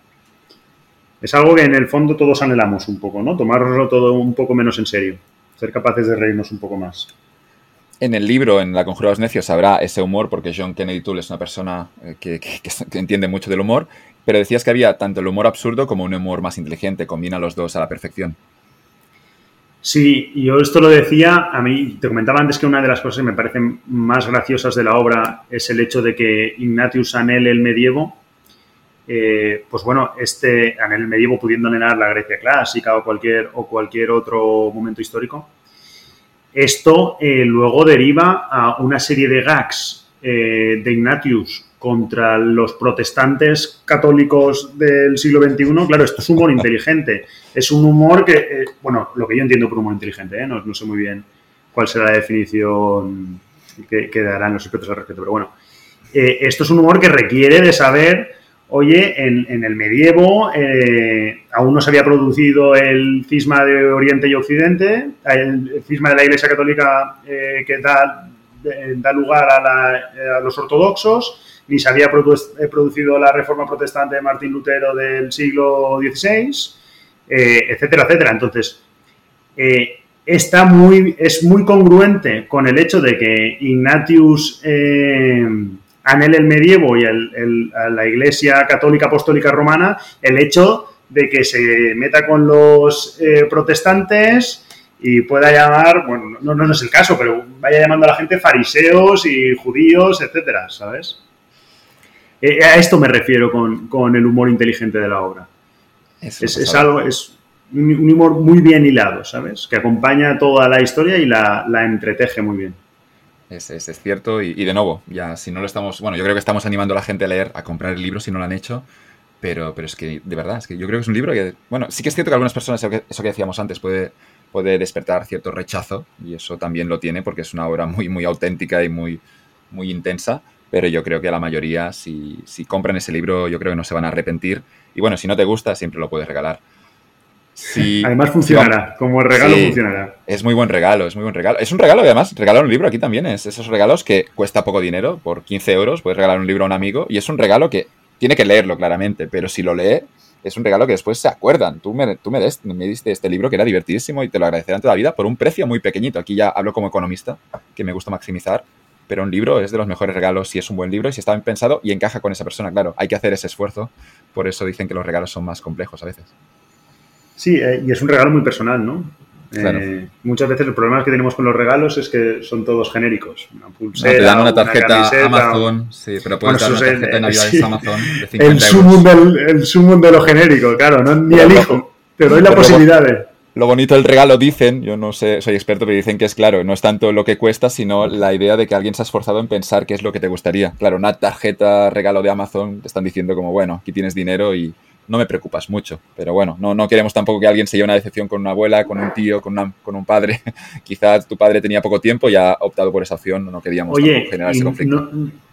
Es algo que en el fondo todos anhelamos un poco, ¿no? Tomárnoslo todo un poco menos en serio, ser capaces de reírnos un poco más. En el libro, en La Conjura de los Necios, habrá ese humor, porque John Kennedy Toole es una persona eh, que, entiende mucho del humor, pero decías que había tanto el humor absurdo como un humor más inteligente, combina los dos a la perfección. Sí, yo esto lo decía, a mí te comentaba antes que una de las cosas que me parecen más graciosas de la obra es el hecho de que Ignatius anhele el medievo, eh, pues bueno, este anhele el medievo pudiendo anhelar la Grecia clásica o cualquier, o cualquier otro momento histórico, esto eh, luego deriva a una serie de gags eh, de Ignatius contra los protestantes católicos del siglo XXI. Claro, esto es humor inteligente. Es un humor que, eh, bueno, lo que yo entiendo por humor inteligente, no, no, sé muy bien cuál será la definición que, que darán los expertos al respecto, pero bueno, esto es un humor que requiere de saber oye, en, el medievo eh, aún no se había producido el cisma de Oriente y Occidente, el, cisma de la Iglesia Católica eh, que da, lugar a, los ortodoxos, ni se había eh, producido la reforma protestante de Martín Lutero del siglo XVI, etcétera, etcétera. Entonces, está muy, es muy congruente con el hecho de que Ignatius anhele el medievo y el, la Iglesia Católica Apostólica Romana el hecho de que se meta con los eh, protestantes y pueda llamar, bueno, no, no, es el caso, pero vaya llamando a la gente fariseos y judíos, etcétera, ¿sabes? Eh, a esto me refiero con, el humor inteligente de la obra. es, algo, es un, humor muy bien hilado, ¿sabes? Que acompaña toda la historia y la, la entreteje muy bien. Es, es, cierto y, de nuevo, ya si no lo estamos, bueno, yo creo que estamos animando a la gente a leer, a comprar el libro si no lo han hecho, pero, pero es que de verdad, es que yo creo que es un libro que, bueno, sí que es cierto que algunas personas, eso que, decíamos antes, puede puede despertar cierto rechazo y eso también lo tiene porque es una obra muy, muy auténtica y muy, muy intensa, pero yo creo que a la mayoría, si, si compran ese libro, yo creo que no se van a arrepentir. Y bueno, si no te gusta, siempre lo puedes regalar. Además funcionará, como regalo funcionará. Es muy buen regalo, es muy buen regalo. Es un regalo, además, regalar un libro aquí también es esos regalos que cuesta poco dinero, por 15 euros puedes regalar un libro a un amigo y es un regalo que tiene que leerlo claramente, pero si lo lee, es un regalo que después se acuerdan. Tú me, tú me, me diste este libro que era divertidísimo y te lo agradecerán toda la vida por un precio muy pequeñito. Aquí ya hablo como economista, que me gusta maximizar, pero un libro es de los mejores regalos si es un buen libro y si está bien pensado y encaja con esa persona. Claro, hay que hacer ese esfuerzo, por eso dicen que los regalos son más complejos a veces. Sí, eh, y es un regalo muy personal, ¿no? Eh, muchas veces el problema que tenemos con los regalos es que son todos genéricos. Una pulsera, te dan una tarjeta Amazon, sí, pero puedes dar una tarjeta de Navidad Amazon de 50 el sumum, del, el sumum de lo genérico, claro, no, ni elijo. Te doy la posibilidad de... Lo bonito del regalo dicen, yo no sé, soy experto, pero dicen que es claro, no es tanto lo que cuesta, sino la idea de que alguien se ha esforzado en pensar qué es lo que te gustaría. Claro, una tarjeta regalo de Amazon te están diciendo como, bueno, aquí tienes dinero y no me preocupas mucho. Pero bueno, no, no queremos tampoco que alguien se lleve una decepción con una abuela, con un tío, con, con un padre. Quizás tu padre tenía poco tiempo y ha optado por esa opción, no queríamos generar ese conflicto.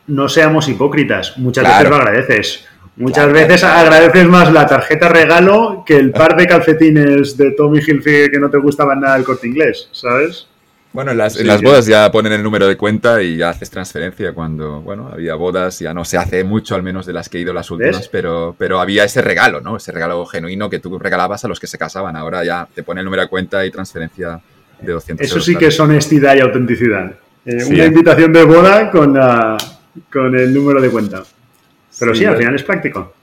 No, seamos hipócritas, muchas veces lo agradeces. Muchas veces agradeces más la tarjeta regalo que el par de calcetines de Tommy Hilfiger que no te gustaban nada del corte inglés, ¿sabes? Bueno, en las, bodas ya ponen el número de cuenta y ya haces transferencia cuando, bueno, había bodas, ya no se hace mucho al menos de las que he ido las últimas, pero, pero había ese regalo, ¿no? Ese regalo genuino que tú regalabas a los que se casaban. Ahora ya te pone el número de cuenta y transferencia de 200 Eso sí que es honestidad y autenticidad. Eh, una invitación de boda con, con el número de cuenta. Pero sí, al final es práctico.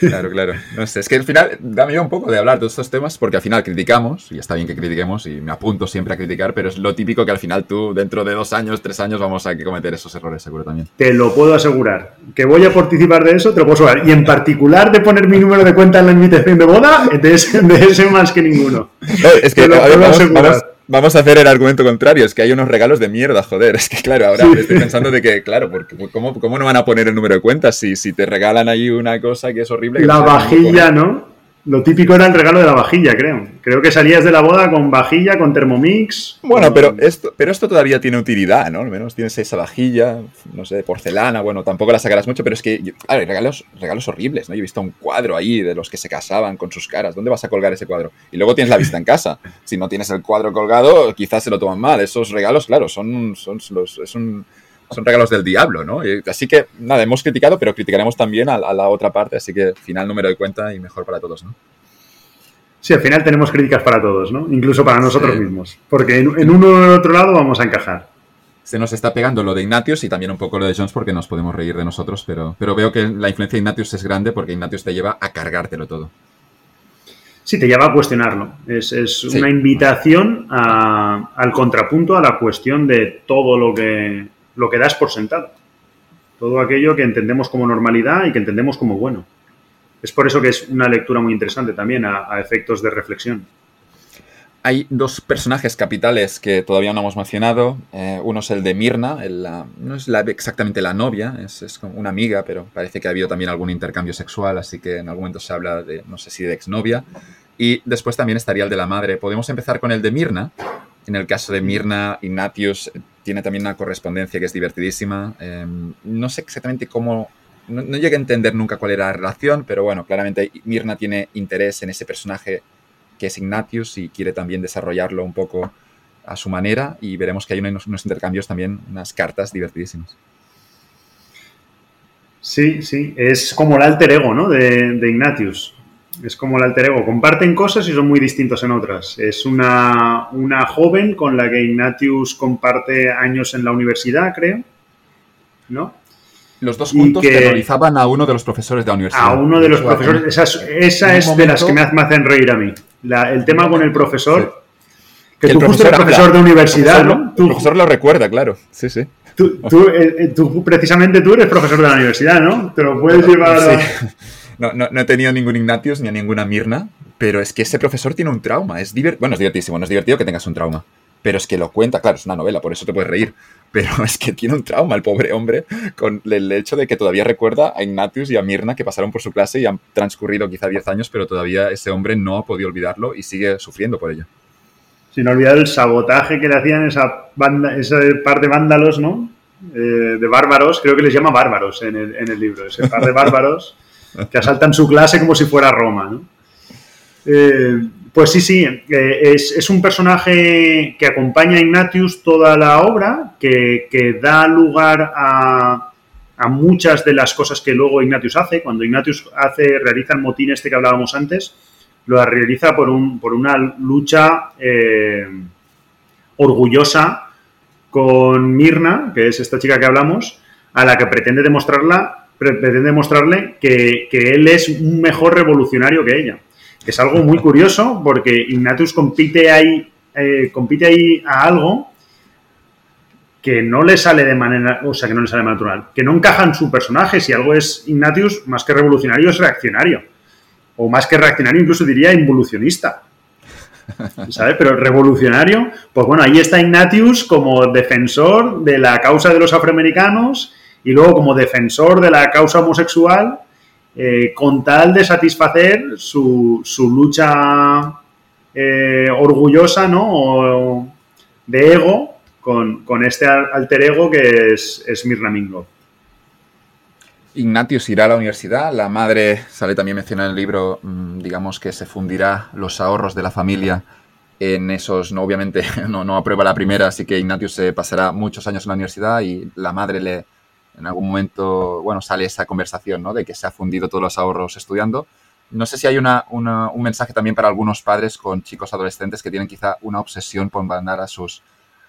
Claro, claro. No sé, es que al final da miedo un poco de hablar de estos temas porque al final criticamos, y está bien que critiquemos, y me apunto siempre a criticar, pero es lo típico que al final tú, dentro de dos años, tres años, vamos a cometer esos errores, seguro también. Te lo puedo asegurar. Que voy a participar de eso, te lo puedo asegurar. Y en particular de poner mi número de cuenta en la invitación de boda, de ese, de más que ninguno. es que lo puedo asegurar vamos a hacer el argumento contrario, es que hay unos regalos de mierda, joder. Es que claro, ahora estoy pensando de que, claro, porque ¿cómo, ¿cómo, no van a poner el número de cuentas si, si te regalan ahí una cosa que es horrible? la vajilla, ¿no? Lo típico era el regalo de la vajilla, creo. Creo que salías de la boda con vajilla, con Thermomix. Bueno, pero esto, pero esto todavía tiene utilidad, ¿no? Al menos tienes esa vajilla, no sé, de porcelana, bueno, tampoco la sacarás mucho, pero es que, hay regalos, regalos horribles, ¿no? Yo he visto un cuadro ahí de los que se casaban con sus caras. ¿Dónde vas a colgar ese cuadro? Y luego tienes la vista en casa. Si no tienes el cuadro colgado, quizás se lo toman mal. Esos regalos, claro, son, son los, es un son regalos del diablo, ¿no? así que, nada, hemos criticado, pero criticaremos también a, la otra parte, así que final número de cuenta y mejor para todos, ¿no? Sí, al final tenemos críticas para todos, ¿no? Incluso para nosotros mismos, porque en, uno o en otro lado vamos a encajar. Se nos está pegando lo de Ignatius y también un poco lo de Jones porque nos podemos reír de nosotros, pero, pero veo que la influencia de Ignatius es grande porque Ignatius te lleva a cargártelo todo. Sí, te lleva a cuestionarlo. Es, una invitación al contrapunto a la cuestión de todo lo que lo que das por sentado. Todo aquello que entendemos como normalidad y que entendemos como bueno. Es por eso que es una lectura muy interesante también a, efectos de reflexión. Hay dos personajes capitales que todavía no hemos mencionado. Eh, uno es el de Mirna, no es exactamente la novia, es, es, una amiga, pero parece que ha habido también algún intercambio sexual, así que en algún momento se habla de, no sé si de exnovia. Y después también estaría el de la madre. Podemos empezar con el de Mirna. En el caso de Mirna, Ignatius tiene también una correspondencia que es divertidísima. Em, no sé exactamente cómo, no, llegué a entender nunca cuál era la relación, pero bueno, claramente Mirna tiene interés en ese personaje que es Ignatius y quiere también desarrollarlo un poco a su manera y veremos que hay unos, intercambios también, unas cartas divertidísimas. Sí, sí, es como el alter ego ¿no? de Ignatius. Es como el alter ego. Comparten cosas y son muy distintos en otras. Es una, una joven con la que Ignatius comparte años en la universidad, creo. ¿No? Los dos juntos terrorizaban a uno de los profesores de la universidad. A uno de los profesores. Esa, es, de las que me hacen reír a mí. el tema con el profesor. Que tú fuiste el profesor de universidad, ¿no? el profesor lo recuerda, claro. Sí, sí. Tú, eh, eh, tú, precisamente tú eres profesor de la universidad, ¿no? Te lo puedes llevar a... No, no, no, he tenido ningún Ignatius ni a ninguna Mirna, pero es que ese profesor tiene un trauma. Es bueno, es divertísimo, no es divertido que tengas un trauma. Pero es que lo cuenta, claro, es una novela, por eso te puedes reír. Pero es que tiene un trauma el pobre hombre con el hecho de que todavía recuerda a Ignatius y a Mirna que pasaron por su clase y han transcurrido quizá 10 años, pero todavía ese hombre no ha podido olvidarlo y sigue sufriendo por ello. sin olvidar el sabotaje que le hacían esa banda, ese par de vándalos, ¿no? Eh, de bárbaros, creo que les llama bárbaros en el, en el, libro, ese par de bárbaros que asaltan su clase como si fuera Roma, ¿no? Eh, pues sí, sí, eh, es, es, un personaje que acompaña a Ignatius toda la obra, que, que da lugar a, a, muchas de las cosas que luego Ignatius hace. Cuando Ignatius hace, realiza el motín este que hablábamos antes, lo realiza por, un, por una lucha eh, orgullosa con Mirna, que es esta chica que hablamos, a la que pretende demostrarla, pretende demostrarle que, que él es un mejor revolucionario que ella que es algo muy curioso porque Ignatius compite ahí, eh, compite ahí a algo que no le sale de manera, o sea, que no le sale natural, que no encaja en su personaje. Si algo es Ignatius, más que revolucionario, es reaccionario. O más que reaccionario, incluso diría involucionista. ¿Sabes? Pero revolucionario, pues bueno, ahí está Ignatius como defensor de la causa de los afroamericanos y luego como defensor de la causa homosexual eh, con tal de satisfacer su, su lucha eh, orgullosa, ¿no? De ego con, con, este alter ego que es, es Mirna. Ignatius irá a la universidad, la madre sale también mencionada en el libro, mm, digamos que se fundirá los ahorros de la familia en esos, no obviamente no, no aprueba la primera, así que Ignatius se pasará muchos años en la universidad y la madre le, en algún momento, bueno, sale esa conversación, ¿no? De que se ha fundido todos los ahorros estudiando. No sé si hay una, un mensaje también para algunos padres con chicos adolescentes que tienen quizá una obsesión por mandar a sus,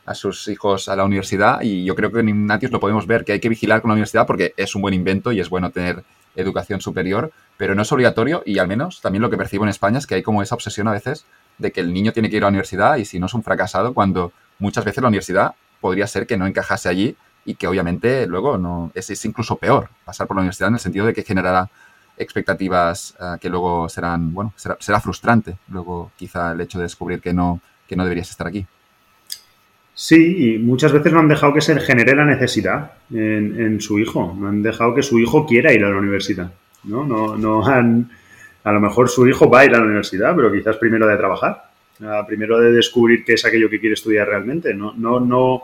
a sus hijos a la universidad y yo creo que en Ignatius lo podemos ver, que hay que vigilar con la universidad porque es un buen invento y es bueno tener educación superior, pero no es obligatorio y al menos también lo que percibo en España es que hay como esa obsesión a veces de que el niño tiene que ir a la universidad y si no es un fracasado, cuando muchas veces la universidad podría ser que no encajase allí y que obviamente luego no es, es, incluso peor pasar por la universidad en el sentido de que generará expectativas uh, que luego serán, bueno, será, frustrante luego quizá el hecho de descubrir que no, que no deberías estar aquí. Sí, y muchas veces no han dejado que se genere la necesidad en, en, su hijo, no han dejado que su hijo quiera ir a la universidad, ¿no? No, no han, a lo mejor su hijo va a ir a la universidad, pero quizás primero de trabajar, primero de descubrir qué es aquello que quiere estudiar realmente, no, no, no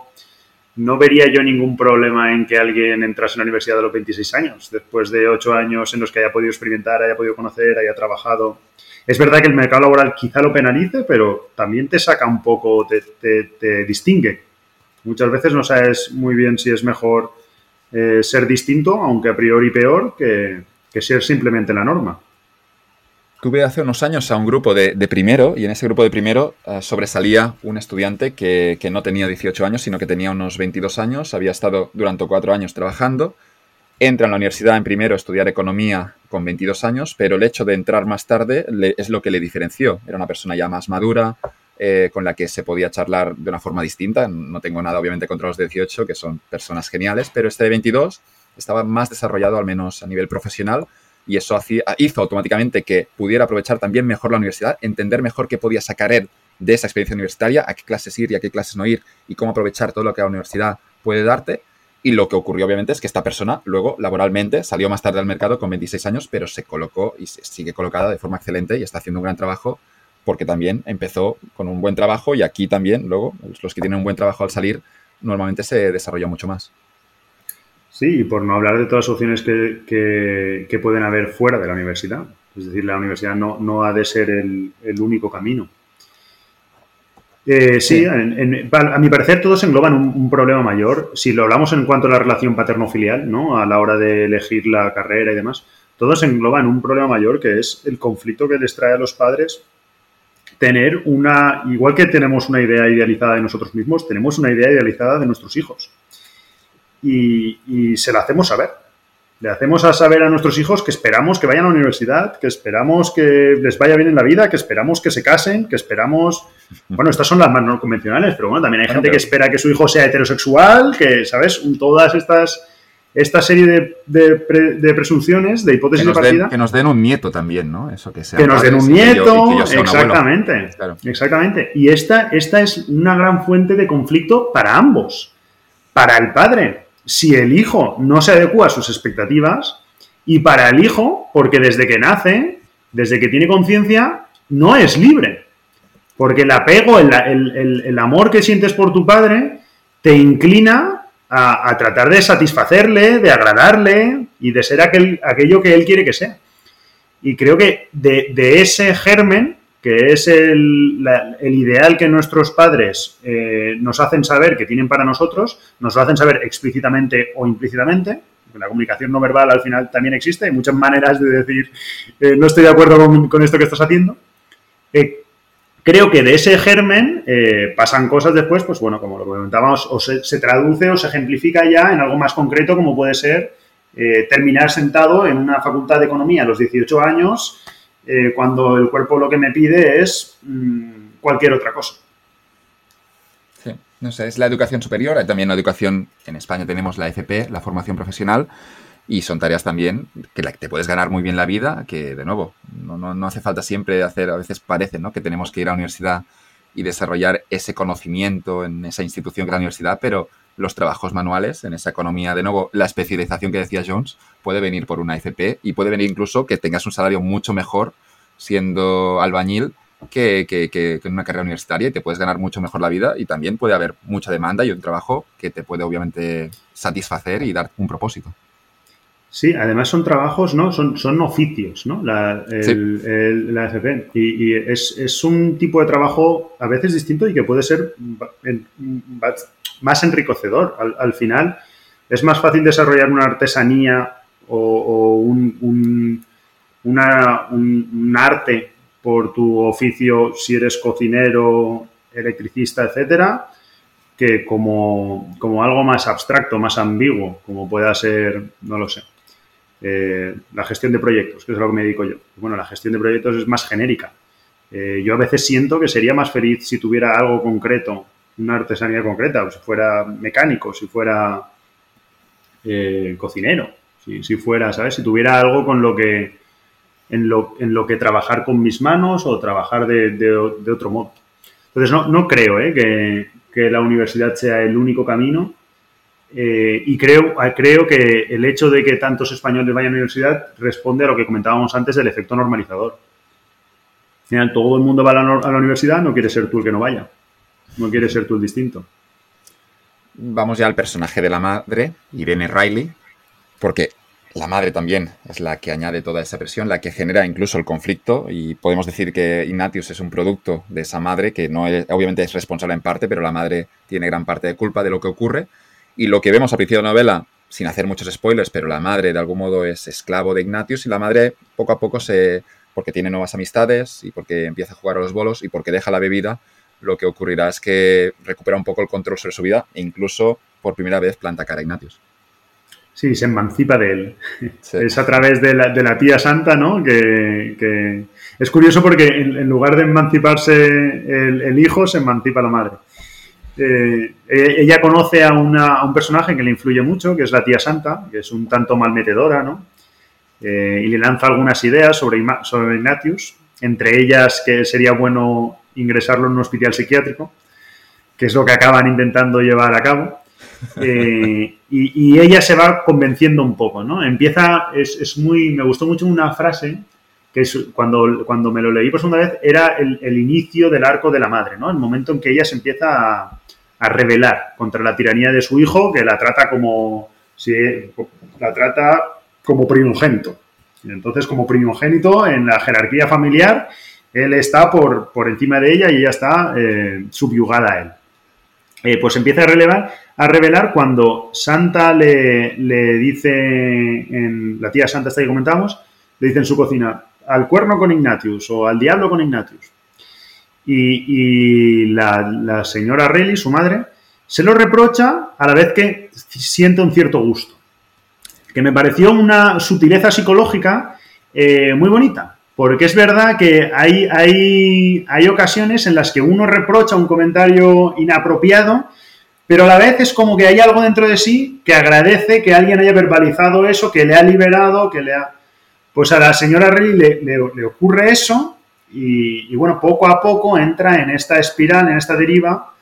no vería yo ningún problema en que alguien entrase en la universidad a los 26 años, después de 8 años en los que haya podido experimentar, haya podido conocer, haya trabajado. Es verdad que el mercado laboral quizá lo penalice, pero también te saca un poco, te, distingue. Muchas veces no sabes muy bien si es mejor eh, ser distinto, aunque a priori peor, que ser simplemente la norma tuve hace unos años a un grupo de, de primero y en ese grupo de primero uh, sobresalía un estudiante que, que, no tenía 18 años, sino que tenía unos 22 años, había estado durante cuatro años trabajando, entra en la universidad en primero a estudiar economía con 22 años, pero el hecho de entrar más tarde le, es lo que le diferenció. Era una persona ya más madura, eh, con la que se podía charlar de una forma distinta. No tengo nada obviamente contra los de 18, que son personas geniales, pero este de 22 estaba más desarrollado, al menos a nivel profesional, y eso hacía, hizo automáticamente que pudiera aprovechar también mejor la universidad, entender mejor qué podía sacar él de esa experiencia universitaria, a qué clases ir y a qué clases no ir y cómo aprovechar todo lo que la universidad puede darte. Y lo que ocurrió obviamente es que esta persona luego laboralmente salió más tarde al mercado con 26 años, pero se colocó y sigue colocada de forma excelente y está haciendo un gran trabajo porque también empezó con un buen trabajo y aquí también luego los que tienen un buen trabajo al salir normalmente se desarrolla mucho más. Sí, y por no hablar de todas las opciones que, que, que, pueden haber fuera de la universidad. Es decir, la universidad no, no ha de ser el, el único camino. Eh, sí, sí. En, en, a mi parecer todos engloban un, un, problema mayor. Si lo hablamos en cuanto a la relación paterno-filial, ¿no? a la hora de elegir la carrera y demás, todos engloban un problema mayor que es el conflicto que les trae a los padres tener una, igual que tenemos una idea idealizada de nosotros mismos, tenemos una idea idealizada de nuestros hijos y, y, se la hacemos saber. Le hacemos a saber a nuestros hijos que esperamos que vayan a la universidad, que esperamos que les vaya bien en la vida, que esperamos que se casen, que esperamos... Bueno, estas son las más no convencionales, pero bueno, también hay gente que espera que su hijo sea heterosexual, que, ¿sabes? Todas estas... Esta serie de, de, pre, de presunciones, de hipótesis de partida. Den, que nos den un nieto también, ¿no? Eso que sea. Que nos den un nieto, yo, yo exactamente. Claro. Exactamente. Y esta, esta es una gran fuente de conflicto para ambos. Para el padre, si el hijo no se adecua a sus expectativas y para el hijo, porque desde que nace, desde que tiene conciencia, no es libre. Porque el apego, el, amor que sientes por tu padre, te inclina a, tratar de satisfacerle, de agradarle y de ser aquel, aquello que él quiere que sea. Y creo que de, ese germen, que es el, ideal que nuestros padres eh, nos hacen saber que tienen para nosotros, nos lo hacen saber explícitamente o implícitamente, la comunicación no verbal al final también existe, hay muchas maneras de decir eh, no estoy de acuerdo con, esto que estás haciendo. Eh, creo que de ese germen pasan cosas después, pues bueno, como lo comentábamos, o se, traduce o se ejemplifica ya en algo más concreto, como puede ser terminar sentado en una facultad de economía a los 18 años, cuando el cuerpo lo que me pide es mm, cualquier otra cosa. No sé, es la educación superior, hay también la educación, en España tenemos la FP, la formación profesional, y son tareas también que te puedes ganar muy bien la vida, que de nuevo, no, no, hace falta siempre hacer, a veces parece ¿no? que tenemos que ir a la universidad y desarrollar ese conocimiento en esa institución que es la universidad, pero los trabajos manuales en esa economía, de nuevo, la especialización que decía Jones, puede venir por una FP y puede venir incluso que tengas un salario mucho mejor siendo albañil que, que, en una carrera universitaria y te puedes ganar mucho mejor la vida y también puede haber mucha demanda y un trabajo que te puede obviamente satisfacer y dar un propósito. Sí, además son trabajos, ¿no? Son, son oficios, ¿no? La, la FP. Y, es, un tipo de trabajo a veces distinto y que puede ser más enriquecedor. Al, final es más fácil desarrollar una artesanía o, un, una, un, arte por tu oficio, si eres cocinero, electricista, etcétera, que como, algo más abstracto, más ambiguo, como pueda ser, no lo sé, eh, la gestión de proyectos, que es lo que me dedico yo. Bueno, la gestión de proyectos es más genérica. Eh, yo a veces siento que sería más feliz si tuviera algo concreto, una artesanía concreta, si fuera mecánico, si fuera eh, cocinero, si, fuera, ¿sabes? Si tuviera algo con lo que en lo, en lo que trabajar con mis manos o trabajar de, de, otro modo. Entonces, no, no creo ¿eh? que, que, la universidad sea el único camino eh, y creo, creo que el hecho de que tantos españoles vayan a la universidad responde a lo que comentábamos antes del efecto normalizador. Al final, todo el mundo va a la, a la universidad, no quiere ser tú el que no vaya, no quiere ser tú el distinto. Vamos ya al personaje de la madre, Irene Riley, porque la madre también es la que añade toda esa presión, la que genera incluso el conflicto y podemos decir que Ignatius es un producto de esa madre que no obviamente es responsable en parte, pero la madre tiene gran parte de culpa de lo que ocurre y lo que vemos a principio de la novela, sin hacer muchos spoilers, pero la madre de algún modo es esclavo de Ignatius y la madre poco a poco se porque tiene nuevas amistades y porque empieza a jugar a los bolos y porque deja la bebida, lo que ocurrirá es que recupera un poco el control sobre su vida e incluso por primera vez planta cara a Ignatius. Sí, se emancipa de él. Es a través de la, de la, tía santa, ¿no? Que, es curioso porque en, lugar de emanciparse el, hijo, se emancipa la madre. Eh, e, ella conoce a, un personaje que le influye mucho, que es la tía santa, que es un tanto malmetedora, ¿no? Eh, y le lanza algunas ideas sobre, sobre Ignatius, entre ellas que sería bueno ingresarlo en un hospital psiquiátrico, que es lo que acaban intentando llevar a cabo. Eh, y, ella se va convenciendo un poco, ¿no? Empieza, es, muy, me gustó mucho una frase que es, cuando, cuando me lo leí por segunda vez era el, inicio del arco de la madre, ¿no? El momento en que ella se empieza a, a rebelar contra la tiranía de su hijo, que la trata como, si, la trata como primogénito. Entonces, como primogénito en la jerarquía familiar, él está por, por encima de ella y ella está eh, subyugada a él. Eh, pues empieza a, a revelar cuando Santa le, dice, en la tía Santa esta que comentamos, le dice en su cocina, al cuerno con Ignatius o al diablo con Ignatius. Y, la, señora Relly, su madre, se lo reprocha a la vez que siente un cierto gusto. Que me pareció una sutileza psicológica eh, muy bonita. Porque es verdad que hay, hay, hay ocasiones en las que uno reprocha un comentario inapropiado, pero a la vez es como que hay algo dentro de sí que agradece que alguien haya verbalizado eso, que le ha liberado, que le ha... Pues a la señora Rey le, ocurre eso y, bueno, poco a poco entra en esta espiral, en esta deriva,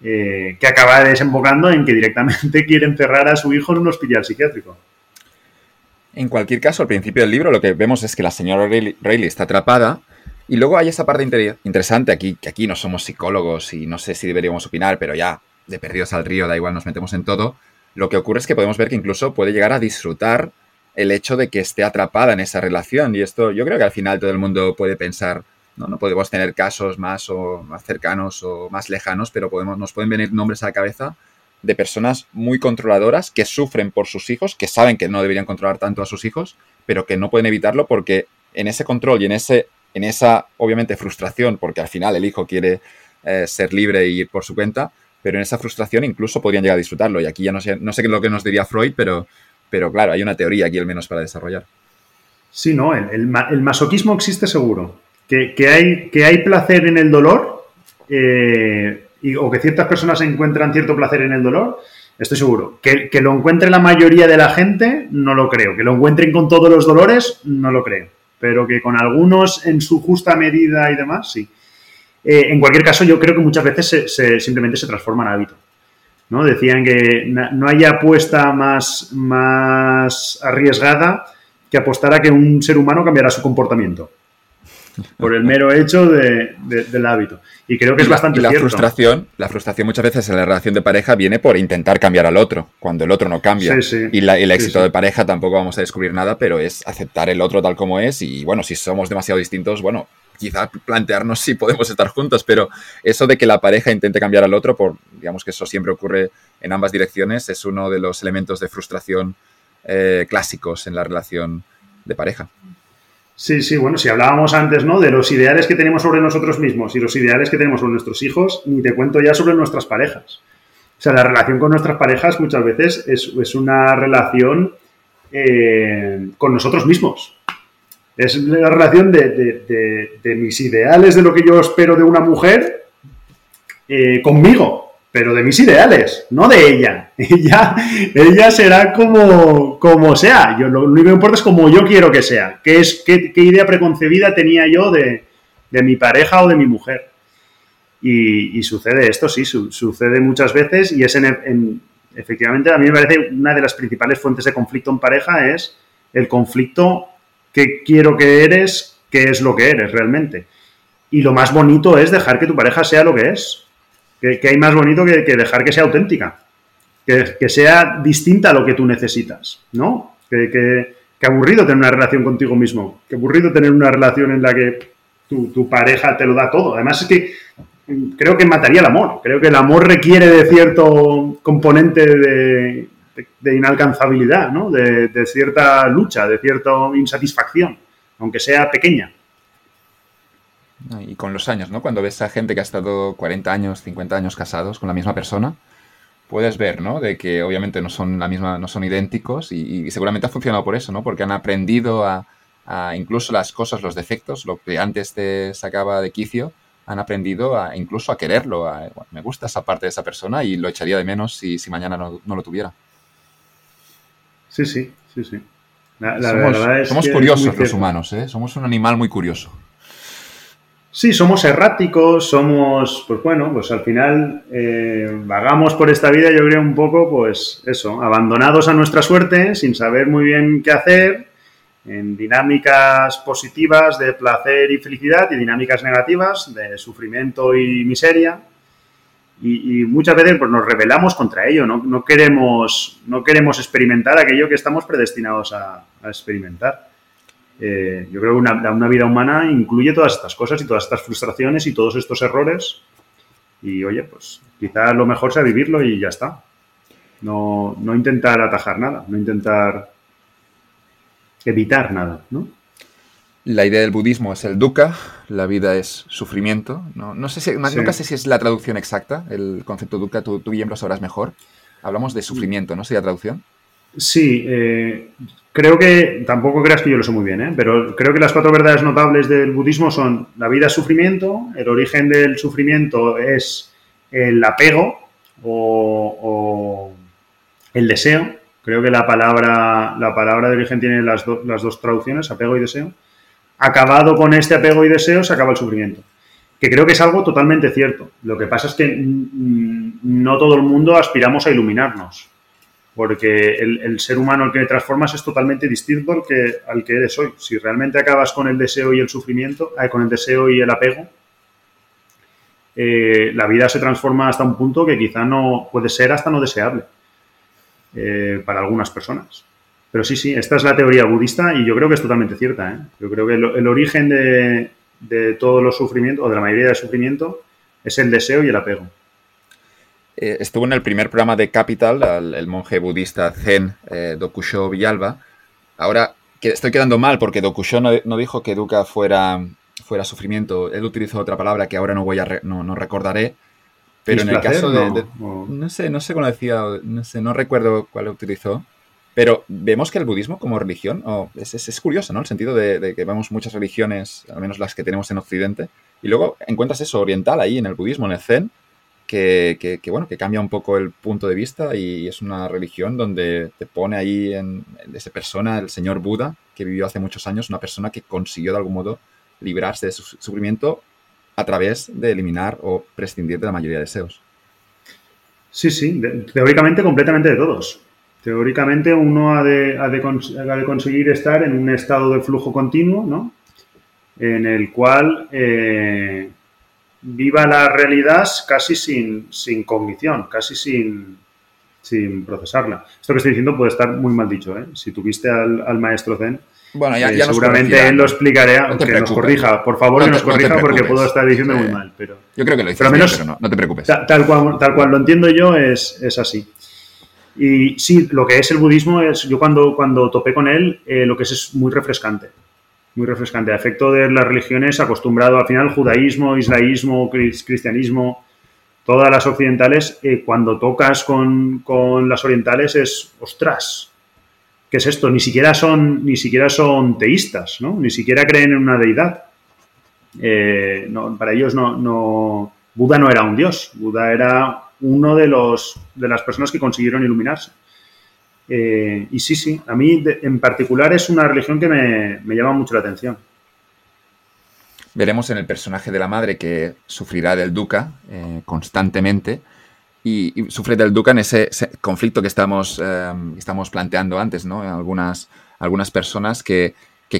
eh, que acaba desembocando en que directamente quiere encerrar a su hijo en un hospital psiquiátrico. En cualquier caso, al principio del libro lo que vemos es que la señora Rayleigh está atrapada Y luego hay esa parte interesante aquí, que aquí no somos psicólogos y no sé si deberíamos opinar, pero ya de perdidos al río, da igual, nos metemos en todo. Lo que ocurre es que podemos ver que incluso puede llegar a disfrutar el hecho de que esté atrapada en esa relación. Y esto yo creo que al final todo el mundo puede pensar, no, no podemos tener casos más o más cercanos o más lejanos, pero podemos, nos pueden venir nombres a la cabeza de personas muy controladoras que sufren por sus hijos, que saben que no deberían controlar tanto a sus hijos, pero que no pueden evitarlo porque en ese control y en ese en esa, obviamente, frustración, porque al final el hijo quiere eh, ser libre e ir por su cuenta, pero en esa frustración incluso podrían llegar a disfrutarlo. Y aquí ya no sé, no sé lo que nos diría Freud, pero, pero claro, hay una teoría aquí al menos para desarrollar. Sí, no, el, masoquismo existe seguro. Que, hay, que hay placer en el dolor, eh, o que ciertas personas encuentran cierto placer en el dolor, estoy seguro. Que, lo encuentre la mayoría de la gente, no lo creo. Que lo encuentren con todos los dolores, no lo creo pero que con algunos en su justa medida y demás, sí. Eh, en cualquier caso, yo creo que muchas veces simplemente se transforma en hábito. ¿no? Decían que no hay apuesta más, más arriesgada que apostar a que un ser humano cambiará su comportamiento por el mero hecho del hábito. Y creo que es bastante y la cierto. frustración, la frustración muchas veces en la relación de pareja viene por intentar cambiar al otro, cuando el otro no cambia. Y, el éxito de pareja tampoco vamos a descubrir nada, pero es aceptar el otro tal como es y bueno, si somos demasiado distintos, bueno, quizá plantearnos si podemos estar juntos, pero eso de que la pareja intente cambiar al otro, por digamos que eso siempre ocurre en ambas direcciones, es uno de los elementos de frustración eh, clásicos en la relación de pareja. Sí, sí, bueno, si hablábamos antes, ¿no? De los ideales que tenemos sobre nosotros mismos y los ideales que tenemos sobre nuestros hijos, ni te cuento ya sobre nuestras parejas. O sea, la relación con nuestras parejas muchas veces es, una relación eh, con nosotros mismos. Es la relación de, mis ideales, de lo que yo espero de una mujer, eh, conmigo pero de mis ideales, no de ella. Ella, ella será como, como sea. Yo, lo único que importa es como yo quiero que sea. ¿Qué, es, qué, idea preconcebida tenía yo de, mi pareja o de mi mujer? Y, sucede esto, sí, sucede muchas veces y es en, efectivamente, a mí me parece una de las principales fuentes de conflicto en pareja es el conflicto que quiero que eres, qué es lo que eres realmente. Y lo más bonito es dejar que tu pareja sea lo que es, que, hay más bonito que, dejar que sea auténtica, que, sea distinta a lo que tú necesitas, ¿no? Que, aburrido tener una relación contigo mismo, que aburrido tener una relación en la que tu, pareja te lo da todo. Además es que creo que mataría el amor, creo que el amor requiere de cierto componente de, inalcanzabilidad, ¿no? De, de, cierta lucha, de cierta insatisfacción, aunque sea pequeña. Y con los años, ¿no? Cuando ves a gente que ha estado 40 años, 50 años casados con la misma persona, puedes ver, ¿no? De que obviamente no son la misma, no son idénticos y, seguramente ha funcionado por eso, ¿no? Porque han aprendido a, incluso las cosas, los defectos, lo que antes te sacaba de quicio, han aprendido a incluso a quererlo. me gusta esa parte de esa persona y lo echaría de menos si, si mañana no, lo tuviera. Sí, sí, sí, sí. somos, curiosos los humanos, ¿eh? Somos un animal muy curioso. Sí, somos erráticos, somos, pues bueno, pues al final eh, vagamos por esta vida, yo creo un poco, pues eso, abandonados a nuestra suerte, sin saber muy bien qué hacer, en dinámicas positivas de placer y felicidad y dinámicas negativas de sufrimiento y miseria. Y, muchas veces pues, nos rebelamos contra ello, ¿no? queremos, no queremos experimentar aquello que estamos predestinados a experimentar. Eh, yo creo que una, vida humana incluye todas estas cosas y todas estas frustraciones y todos estos errores. Y oye, pues quizá lo mejor sea vivirlo y ya está. No, intentar atajar nada, no intentar evitar nada, ¿no? La idea del budismo es el dukkha, la vida es sufrimiento. No, sé si, Nunca sé si es la traducción exacta, el concepto dukkha, tú, tú bien lo sabrás mejor. Hablamos de sufrimiento, ¿no? ¿Sería traducción? Sí, eh, creo que, tampoco creas que yo lo sé muy bien, ¿eh? pero creo que las cuatro verdades notables del budismo son la vida es sufrimiento, el origen del sufrimiento es el apego o, el deseo. Creo que la palabra, la palabra de origen tiene las, las dos traducciones, apego y deseo. Acabado con este apego y deseo se acaba el sufrimiento que creo que es algo totalmente cierto. Lo que pasa es que no todo el mundo aspiramos a iluminarnos. Porque el, ser humano al que transformas es totalmente distinto al que, al que eres hoy. Si realmente acabas con el deseo y el sufrimiento, eh, con el deseo y el apego, eh, la vida se transforma hasta un punto que quizá no puede ser hasta no deseable eh, para algunas personas. Pero sí, sí, esta es la teoría budista y yo creo que es totalmente cierta. ¿eh? Yo creo que el, origen de, de, todos los sufrimientos, o de la mayoría del sufrimiento, es el deseo y el apego. Estuvo en el primer programa de Capital, el, monje budista Zen Dokusho Villalba. Ahora que estoy quedando mal porque Dokusho no, no dijo que Dukkha fuera fuera sufrimiento. Él utilizó otra palabra que ahora no voy a no, recordaré. Pero en el caso de, no, sé, no sé cómo decía, no sé, no recuerdo cuál utilizó. Pero vemos que el budismo como religión, es, es, curioso, ¿no? El sentido de, que vemos muchas religiones, al menos las que tenemos en Occidente, y luego encuentras eso oriental ahí en el budismo, en el Zen, que, bueno, que cambia un poco el punto de vista y es una religión donde te pone ahí en, esa persona, el señor Buda, que vivió hace muchos años, una persona que consiguió de algún modo librarse de su sufrimiento a través de eliminar o prescindir de la mayoría de deseos. Sí, sí, teóricamente completamente de todos. Teóricamente uno ha de, conseguir estar en un estado de flujo continuo, ¿no? En el cual eh, viva la realidad casi sin, sin cognición, casi sin, sin procesarla. Esto que estoy diciendo puede estar muy mal dicho, ¿eh? Si tuviste al, al maestro Zen, bueno, ya, eh, seguramente él lo explicaré, aunque nos corrija. Por favor, que nos corrija porque puedo estar diciendo muy mal. Pero, yo creo que lo hice, pero, menos, no, te preocupes. Tal, cual, tal cual lo entiendo yo es, es así. Y sí, lo que es el budismo es, yo cuando, cuando topé con él, eh, lo que es es muy refrescante. Muy refrescante. A efecto de las religiones, acostumbrado al final, judaísmo, islaísmo, cristianismo, todas las occidentales, eh, cuando tocas con, con las orientales es, ostras, ¿qué es esto? Ni siquiera son, ni siquiera son teístas, ¿no? Ni siquiera creen en una deidad. Eh, para ellos no, no, Buda no era un dios, Buda era uno de, los, de las personas que consiguieron iluminarse. Eh, y sí, sí, a mí en particular es una religión que me, llama mucho la atención. Veremos en el personaje de la madre que sufrirá del dukkha eh, constantemente y, sufre del Duca en ese, conflicto que estamos, em, estamos planteando antes, ¿no? Algunas, algunas personas que,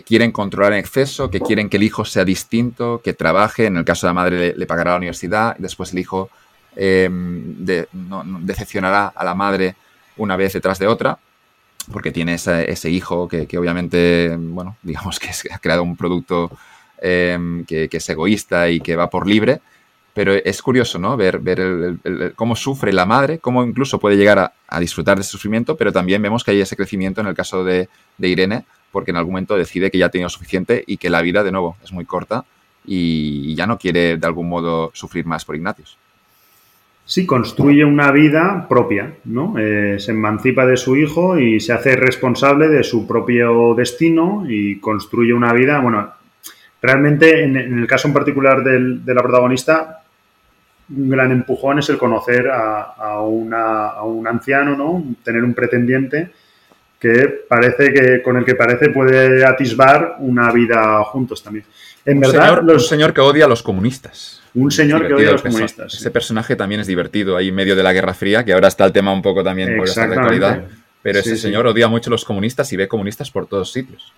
quieren controlar en exceso, que quieren que el hijo sea distinto, que trabaje, en el caso de la madre le, pagará la universidad, y después el hijo decepcionará a la madre una vez detrás de otra, porque tiene ese, hijo que, obviamente, bueno, digamos que ha creado un producto em, que, es egoísta y que va por libre, pero es curioso, ¿no? Ver, ver cómo sufre la madre, cómo incluso puede llegar a, disfrutar de ese sufrimiento, pero también vemos que hay ese crecimiento en el caso de, Irene, porque en algún momento decide que ya ha tenido suficiente y que la vida, de nuevo, es muy corta y, ya no quiere de algún modo sufrir más por Ignatius. Sí, construye una vida propia, ¿no? Eh, se emancipa de su hijo y se hace responsable de su propio destino y construye una vida, bueno, realmente en, el caso en particular de la protagonista, un gran empujón es el conocer a, un anciano, ¿no? Tener un pretendiente que parece que con el que parece puede atisbar una vida juntos también. En un verdad, señor, un señor que odia a los comunistas. Un señor que odia a los comunistas. Ese personaje también es divertido ahí en medio de la Guerra Fría, que ahora está el tema un poco también por esta actualidad. Pero ese señor odia mucho a los comunistas y ve comunistas por todos sitios.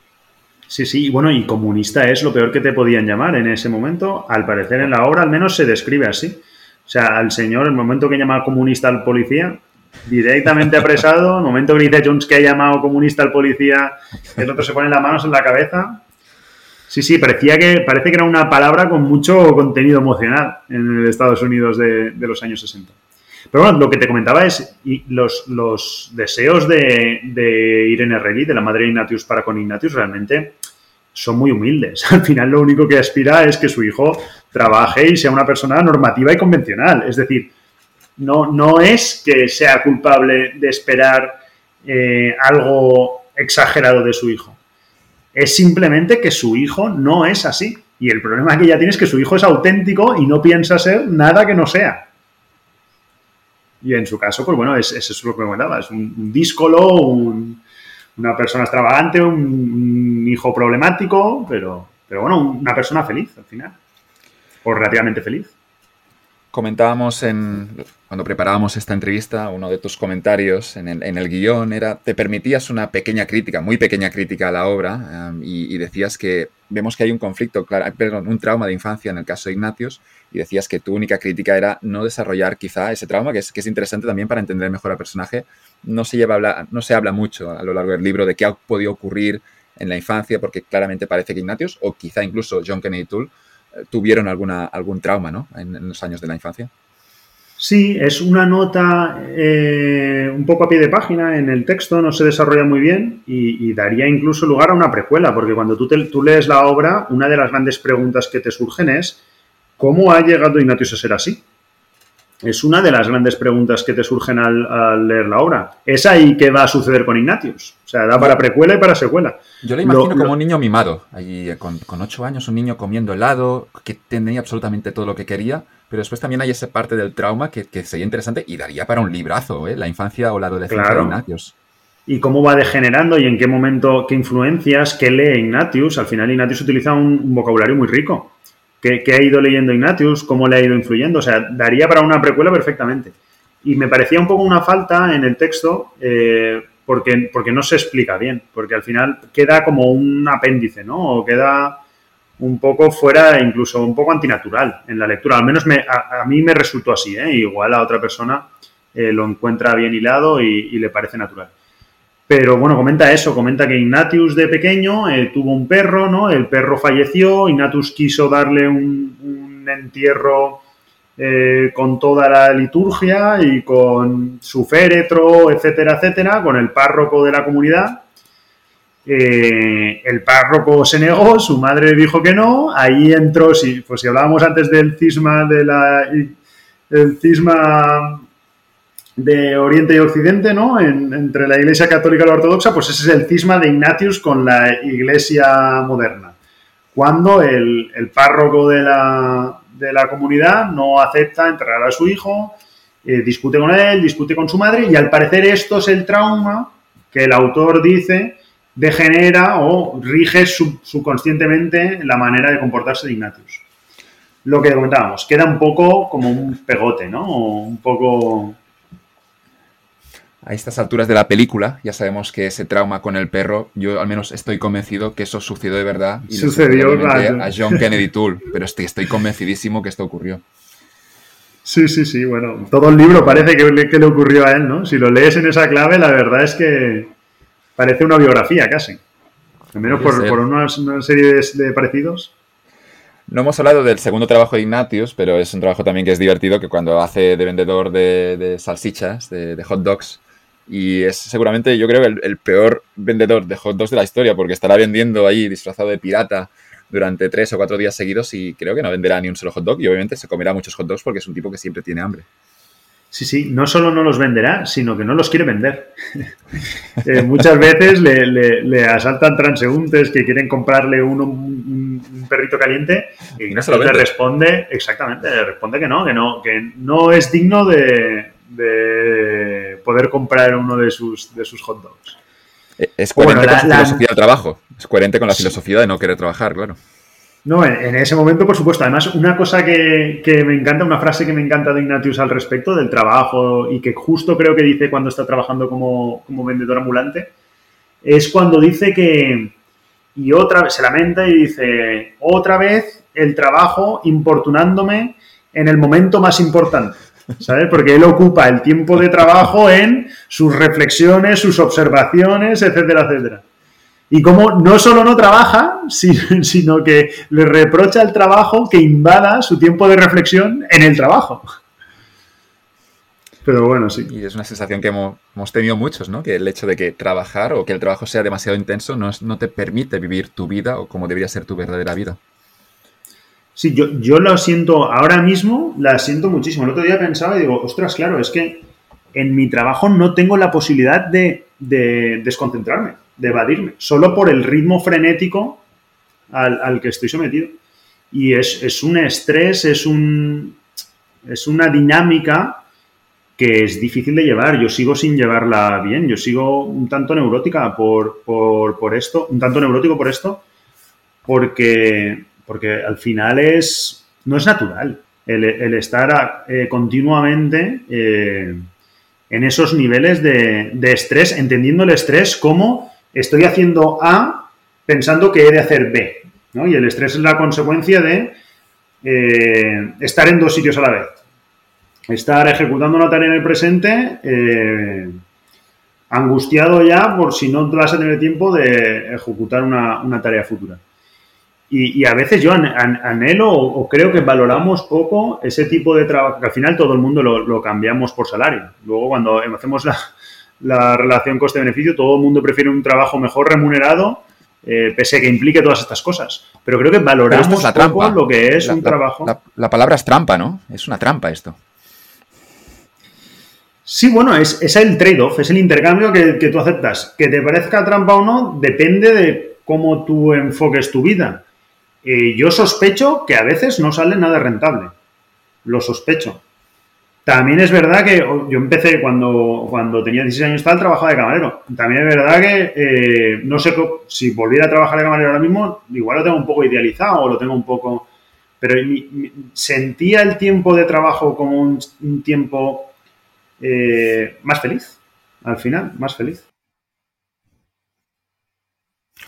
Sí, sí, bueno, y comunista es lo peor que te podían llamar en ese momento. Al parecer en la obra al menos se describe así. O sea, al señor, el momento que llama comunista al policía, directamente apresado, el momento que dice Jones que ha llamado comunista al policía, el otro se pone las manos en la cabeza. Sí, sí, parecía que, parece que era una palabra con mucho contenido emocional en el Estados Unidos de, los años 60. Pero bueno, lo que te comentaba es los, los deseos de, Irene Regui, de la madre Ignatius para con Ignatius, realmente son muy humildes. Al final lo único que aspira es que su hijo trabaje y sea una persona normativa y convencional. Es decir, no, no es que sea culpable de esperar eh, algo exagerado de su hijo. Es simplemente que su hijo no es así. Y el problema que ella tiene es que su hijo es auténtico y no piensa ser nada que no sea. Y en su caso, pues bueno, es, eso es lo que me comentaba. Es un, un díscolo, un, una persona extravagante, un, hijo problemático, pero, pero bueno, una persona feliz al final. O relativamente feliz. Comentábamos en, cuando preparábamos esta entrevista, uno de tus comentarios en el, en el guion era, te permitías una pequeña crítica, muy pequeña crítica a la obra, um, y, y, decías que vemos que hay un conflicto, claro, perdón, un trauma de infancia en el caso de Ignatius, y decías que tu única crítica era no desarrollar quizá ese trauma, que es, que es interesante también para entender mejor al personaje. No se, lleva a hablar, no se habla mucho a lo largo del libro de qué ha podido ocurrir en la infancia, porque claramente parece que Ignatius, o quizá incluso John Kennedy Toole, tuvieron alguna, algún trauma ¿no? en, los años de la infancia. Sí, es una nota eh, un poco a pie de página en el texto, no se desarrolla muy bien y, daría incluso lugar a una precuela, porque cuando tú, tú, lees la obra, una de las grandes preguntas que te surgen es ¿cómo ha llegado Ignatius a ser así? Es una de las grandes preguntas que te surgen al, al, leer la obra. ¿Es ahí qué va a suceder con Ignatius? O sea, da para precuela y para secuela. Yo le imagino lo, como lo... un niño mimado, allí con, con, ocho años, un niño comiendo helado, que tenía absolutamente todo lo que quería, pero después también hay esa parte del trauma que, que sería interesante y daría para un librazo, ¿eh? La infancia o la adolescencia claro. de Ignatius. Y cómo va degenerando y en qué momento, qué influencias, qué lee Ignatius. Al final Ignatius utiliza un, un vocabulario muy rico qué, ha ido leyendo Ignatius, cómo le ha ido influyendo. O sea, daría para una precuela perfectamente. Y me parecía un poco una falta en el texto eh, porque, porque no se explica bien, porque al final queda como un apéndice, ¿no? O queda un poco fuera, incluso un poco antinatural en la lectura. Al menos me, a, mí me resultó así, ¿eh? Igual a otra persona eh, lo encuentra bien hilado y le parece natural. Pero bueno, comenta eso, comenta que Ignatius de pequeño tuvo un perro, ¿no? El perro falleció, Ignatius quiso darle un, un entierro eh, con toda la liturgia y con su féretro, etcétera, etcétera, con el párroco de la comunidad. Eh, el párroco se negó, su madre dijo que no, ahí entró, si, pues si hablábamos antes del cisma de la el cisma de Oriente y Occidente, ¿no? En, entre la Iglesia Católica y la Ortodoxa, pues ese es el cisma de Ignatius con la Iglesia moderna. Cuando el, párroco de la, de la, comunidad no acepta enterrar a su hijo, eh, discute con él, discute con su madre, y al parecer esto es el trauma que el autor dice degenera o rige sub, subconscientemente la manera de comportarse de Ignatius. Lo que comentábamos, queda un poco como un pegote, ¿no? O un poco a estas alturas de la película, ya sabemos que ese trauma con el perro, yo al menos estoy convencido que eso sucedió de verdad. Y Sucedió a John Kennedy Toole, pero estoy, estoy convencidísimo que esto ocurrió. Sí, sí, sí, bueno, todo el libro parece que le, que le, ocurrió a él, ¿no? Si lo lees en esa clave, la verdad es que parece una biografía casi. Al menos por, por una, una, serie de, de parecidos. No hemos hablado del segundo trabajo de Ignatius, pero es un trabajo también que es divertido, que cuando hace de vendedor de, de salsichas, de, de hot dogs, y es seguramente, yo creo, el, el, peor vendedor de hot dogs de la historia, porque estará vendiendo ahí disfrazado de pirata durante tres o cuatro días seguidos y creo que no venderá ni un solo hot dog y obviamente se comerá muchos hot dogs porque es un tipo que siempre tiene hambre. Sí, sí, no solo no los venderá, sino que no los quiere vender. eh, muchas veces le, le, le, asaltan transeúntes que quieren comprarle uno, un, un, perrito caliente y, y no se lo le responde, exactamente, le responde que no, que no, que no es digno de, de poder comprar uno de sus, de sus hot dogs. Es coherente bueno, la, con la... filosofía del trabajo, es coherente con la filosofía de no querer trabajar, claro. No, en, en, ese momento, por supuesto. Además, una cosa que, que, me encanta, una frase que me encanta de Ignatius al respecto del trabajo y que justo creo que dice cuando está trabajando como, como vendedor ambulante, es cuando dice que, y otra vez, se lamenta y dice, otra vez el trabajo importunándome en el momento más importante. ¿Sabes? Porque él ocupa el tiempo de trabajo en sus reflexiones, sus observaciones, etcétera, etcétera. Y como no solo no trabaja, sino que le reprocha el trabajo que invada su tiempo de reflexión en el trabajo. Pero bueno, sí. Y es una sensación que hemos, tenido muchos, ¿no? Que el hecho de que trabajar o que el trabajo sea demasiado intenso no, no te permite vivir tu vida o como debería ser tu verdadera vida. Sí, yo, yo lo siento ahora mismo, la siento muchísimo. El otro día pensaba y digo, ostras, claro, es que en mi trabajo no tengo la posibilidad de, de desconcentrarme, de evadirme, solo por el ritmo frenético al, al que estoy sometido. Y es, es, un estrés, es, un, es una dinámica que es difícil de llevar. Yo sigo sin llevarla bien, yo sigo un tanto neurótica por, por, por esto, un tanto neurótico por esto, porque porque al final es, no es natural. el, estar eh, continuamente eh, en esos niveles de, estrés, entendiendo el estrés como estoy haciendo A pensando que he de hacer B. ¿no? Y el estrés es la consecuencia de eh, estar en dos sitios a la vez. Estar ejecutando una tarea en el presente, angustiado ya por si no vas a tener tiempo de ejecutar una tarea futura. Y, a veces yo anhelo o, creo que valoramos poco ese tipo de trabajo, que al final todo el mundo lo, cambiamos por salario. Luego cuando hacemos la, relación coste-beneficio, todo el mundo prefiere un trabajo mejor remunerado, eh, pese a que implique todas estas cosas. Pero creo que valoramos la poco trampa. lo que es un trabajo. La, palabra es trampa, ¿no? Es una trampa esto. Sí, bueno, es, es el trade-off, es el intercambio que, que tú aceptas. Que te parezca trampa o no, depende de cómo tú enfoques tu vida. Eh, yo sospecho que a veces no sale nada rentable. Lo sospecho. También es verdad que yo empecé cuando, cuando tenía 16 años tal, trabajaba de camarero. También es verdad que eh, no sé si volviera a trabajar de camarero ahora mismo, igual lo tengo un poco idealizado o lo tengo un poco... Pero sentía el tiempo de trabajo como un, tiempo eh, más feliz, al final, más feliz.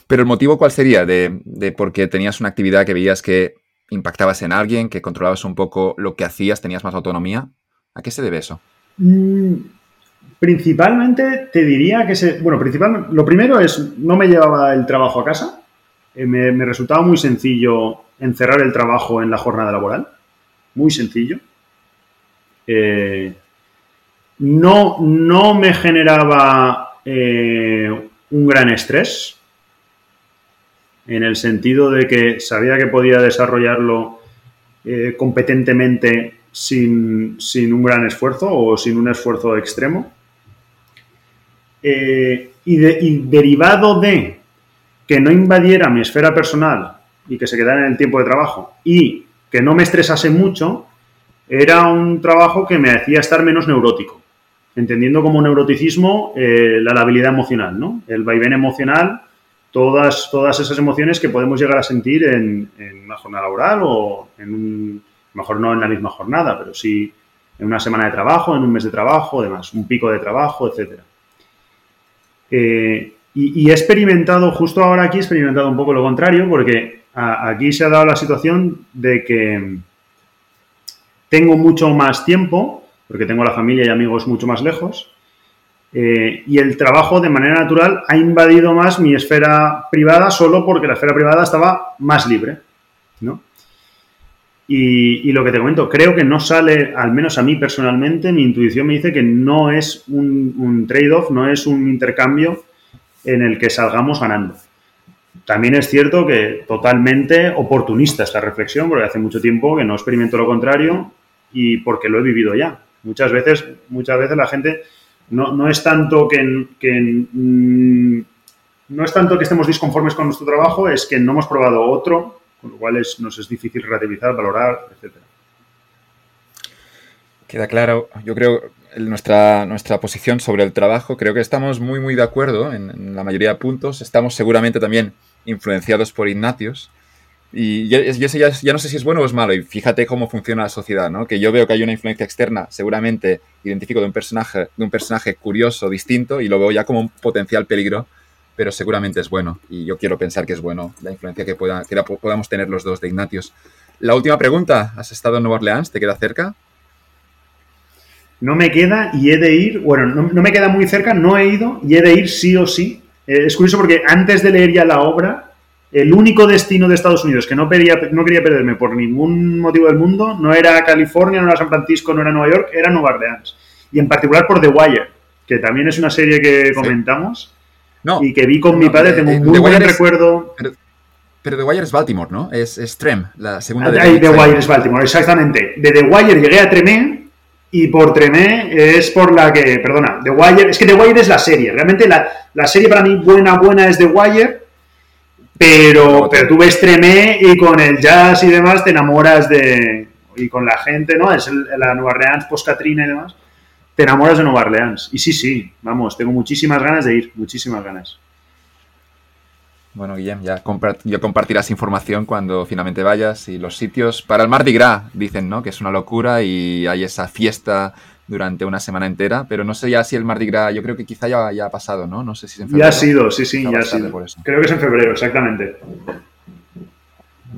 Pero el motivo cuál sería de, porque tenías una actividad que veías que impactabas en alguien, que controlabas un poco lo que hacías, tenías más autonomía. ¿A qué se debe eso? Mm, principalmente te diría que se. Bueno, principalmente. Lo primero es no me llevaba el trabajo a casa. Eh, me, resultaba muy sencillo encerrar el trabajo en la jornada laboral. Muy sencillo. Eh, no, no me generaba eh, un gran estrés en el sentido de que sabía que podía desarrollarlo eh, competentemente sin, un gran esfuerzo o sin un esfuerzo extremo. Eh, y, derivado de que no invadiera mi esfera personal y que se quedara en el tiempo de trabajo y que no me estresase mucho, era un trabajo que me hacía estar menos neurótico, entendiendo como neuroticismo eh, la labilidad emocional, ¿no? El vaivén emocional todas, todas esas emociones que podemos llegar a sentir en, una jornada laboral o en un, mejor no en la misma jornada, pero sí en una semana de trabajo, en un mes de trabajo, además, un pico de trabajo, etc. Eh, y, he experimentado, justo ahora aquí he experimentado un poco lo contrario, porque aquí se ha dado la situación de que tengo mucho más tiempo, porque tengo la familia y amigos mucho más lejos, eh, y el trabajo de manera natural ha invadido más mi esfera privada solo porque la esfera privada estaba más libre, ¿no? Y, lo que te comento, creo que no sale, al menos a mí personalmente, mi intuición me dice que no es un, trade-off, no es un intercambio en el que salgamos ganando. También es cierto que totalmente oportunista esta reflexión, porque hace mucho tiempo que no experimento lo contrario y porque lo he vivido ya. Muchas veces, muchas veces la gente no, es tanto que, mm, no es tanto que estemos disconformes con nuestro trabajo, es que no hemos probado otro, con lo cual es, nos es difícil relativizar, valorar, etc. Queda claro, yo creo, nuestra, nuestra posición sobre el trabajo, creo que estamos muy, muy de acuerdo en, la mayoría de puntos. Estamos seguramente también influenciados por Ignatius. Y yo, ya, ya, no sé si es bueno o es malo. Y fíjate cómo funciona la sociedad, ¿no? Que yo veo que hay una influencia externa, seguramente identifico de un personaje, de un personaje curioso, distinto, y lo veo ya como un potencial peligro, pero seguramente es bueno. Y yo quiero pensar que es bueno la influencia que, pueda, que podamos tener los dos de Ignatius. La última pregunta, ¿has estado en Nueva Orleans? ¿Te queda cerca? No me queda y he de ir, bueno, no, me queda muy cerca, no he ido y he de ir sí o sí. Eh, es curioso porque antes de leer ya la obra, el único destino de Estados Unidos que no, no quería perderme por ningún motivo del mundo no era California, no era San Francisco, no era Nueva York, era Nueva Orleans. Y en particular por The Wire, que también es una serie que comentamos y que vi con mi padre, tengo un muy buen recuerdo. Pero, The Wire es Baltimore, ¿no? Es, es Trem, la segunda de The Wire es Baltimore, exactamente. De The Wire llegué a Tremé y por Tremé es por la que, perdona, The Wire, es que The Wire es la serie. Realmente la, la serie para mí buena, buena es The Wire pero, pero tú ves Tremé y con el jazz y demás te enamoras de. Y con la gente, ¿no? Es la Nueva Orleans post-Katrina y demás. Te enamoras de Nueva Orleans. Y sí, sí, vamos, tengo muchísimas ganas de ir, muchísimas ganas. Bueno, Guillem, ya, compartirás información cuando finalmente vayas y los sitios para el Mardi Gras, dicen, ¿no? Que es una locura y hay esa fiesta durante una semana entera, pero no sé ya si el Mardi Gras, yo creo que quizá ya, ya ha pasado, ¿no? No sé si es en febrero. Ya ha sido, sí, sí, ya ha sido. Creo que es en febrero, exactamente.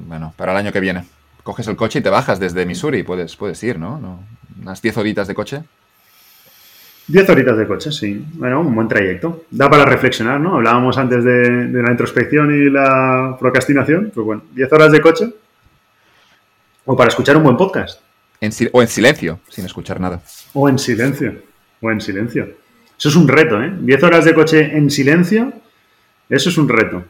Bueno, para el año que viene. Coges el coche y te bajas desde Missouri, puedes, puedes ir, ¿no? ¿no? Unas 10 horitas de coche. 10 horitas de coche, sí. Bueno, un buen trayecto. Da para reflexionar, ¿no? Hablábamos antes de, la introspección y la procrastinación. Pues bueno, 10 horas de coche. O para escuchar un buen podcast. O en silencio, sin escuchar nada. O en silencio. O en silencio. Eso es un reto, ¿eh? 10 horas de coche en silencio, eso es un reto.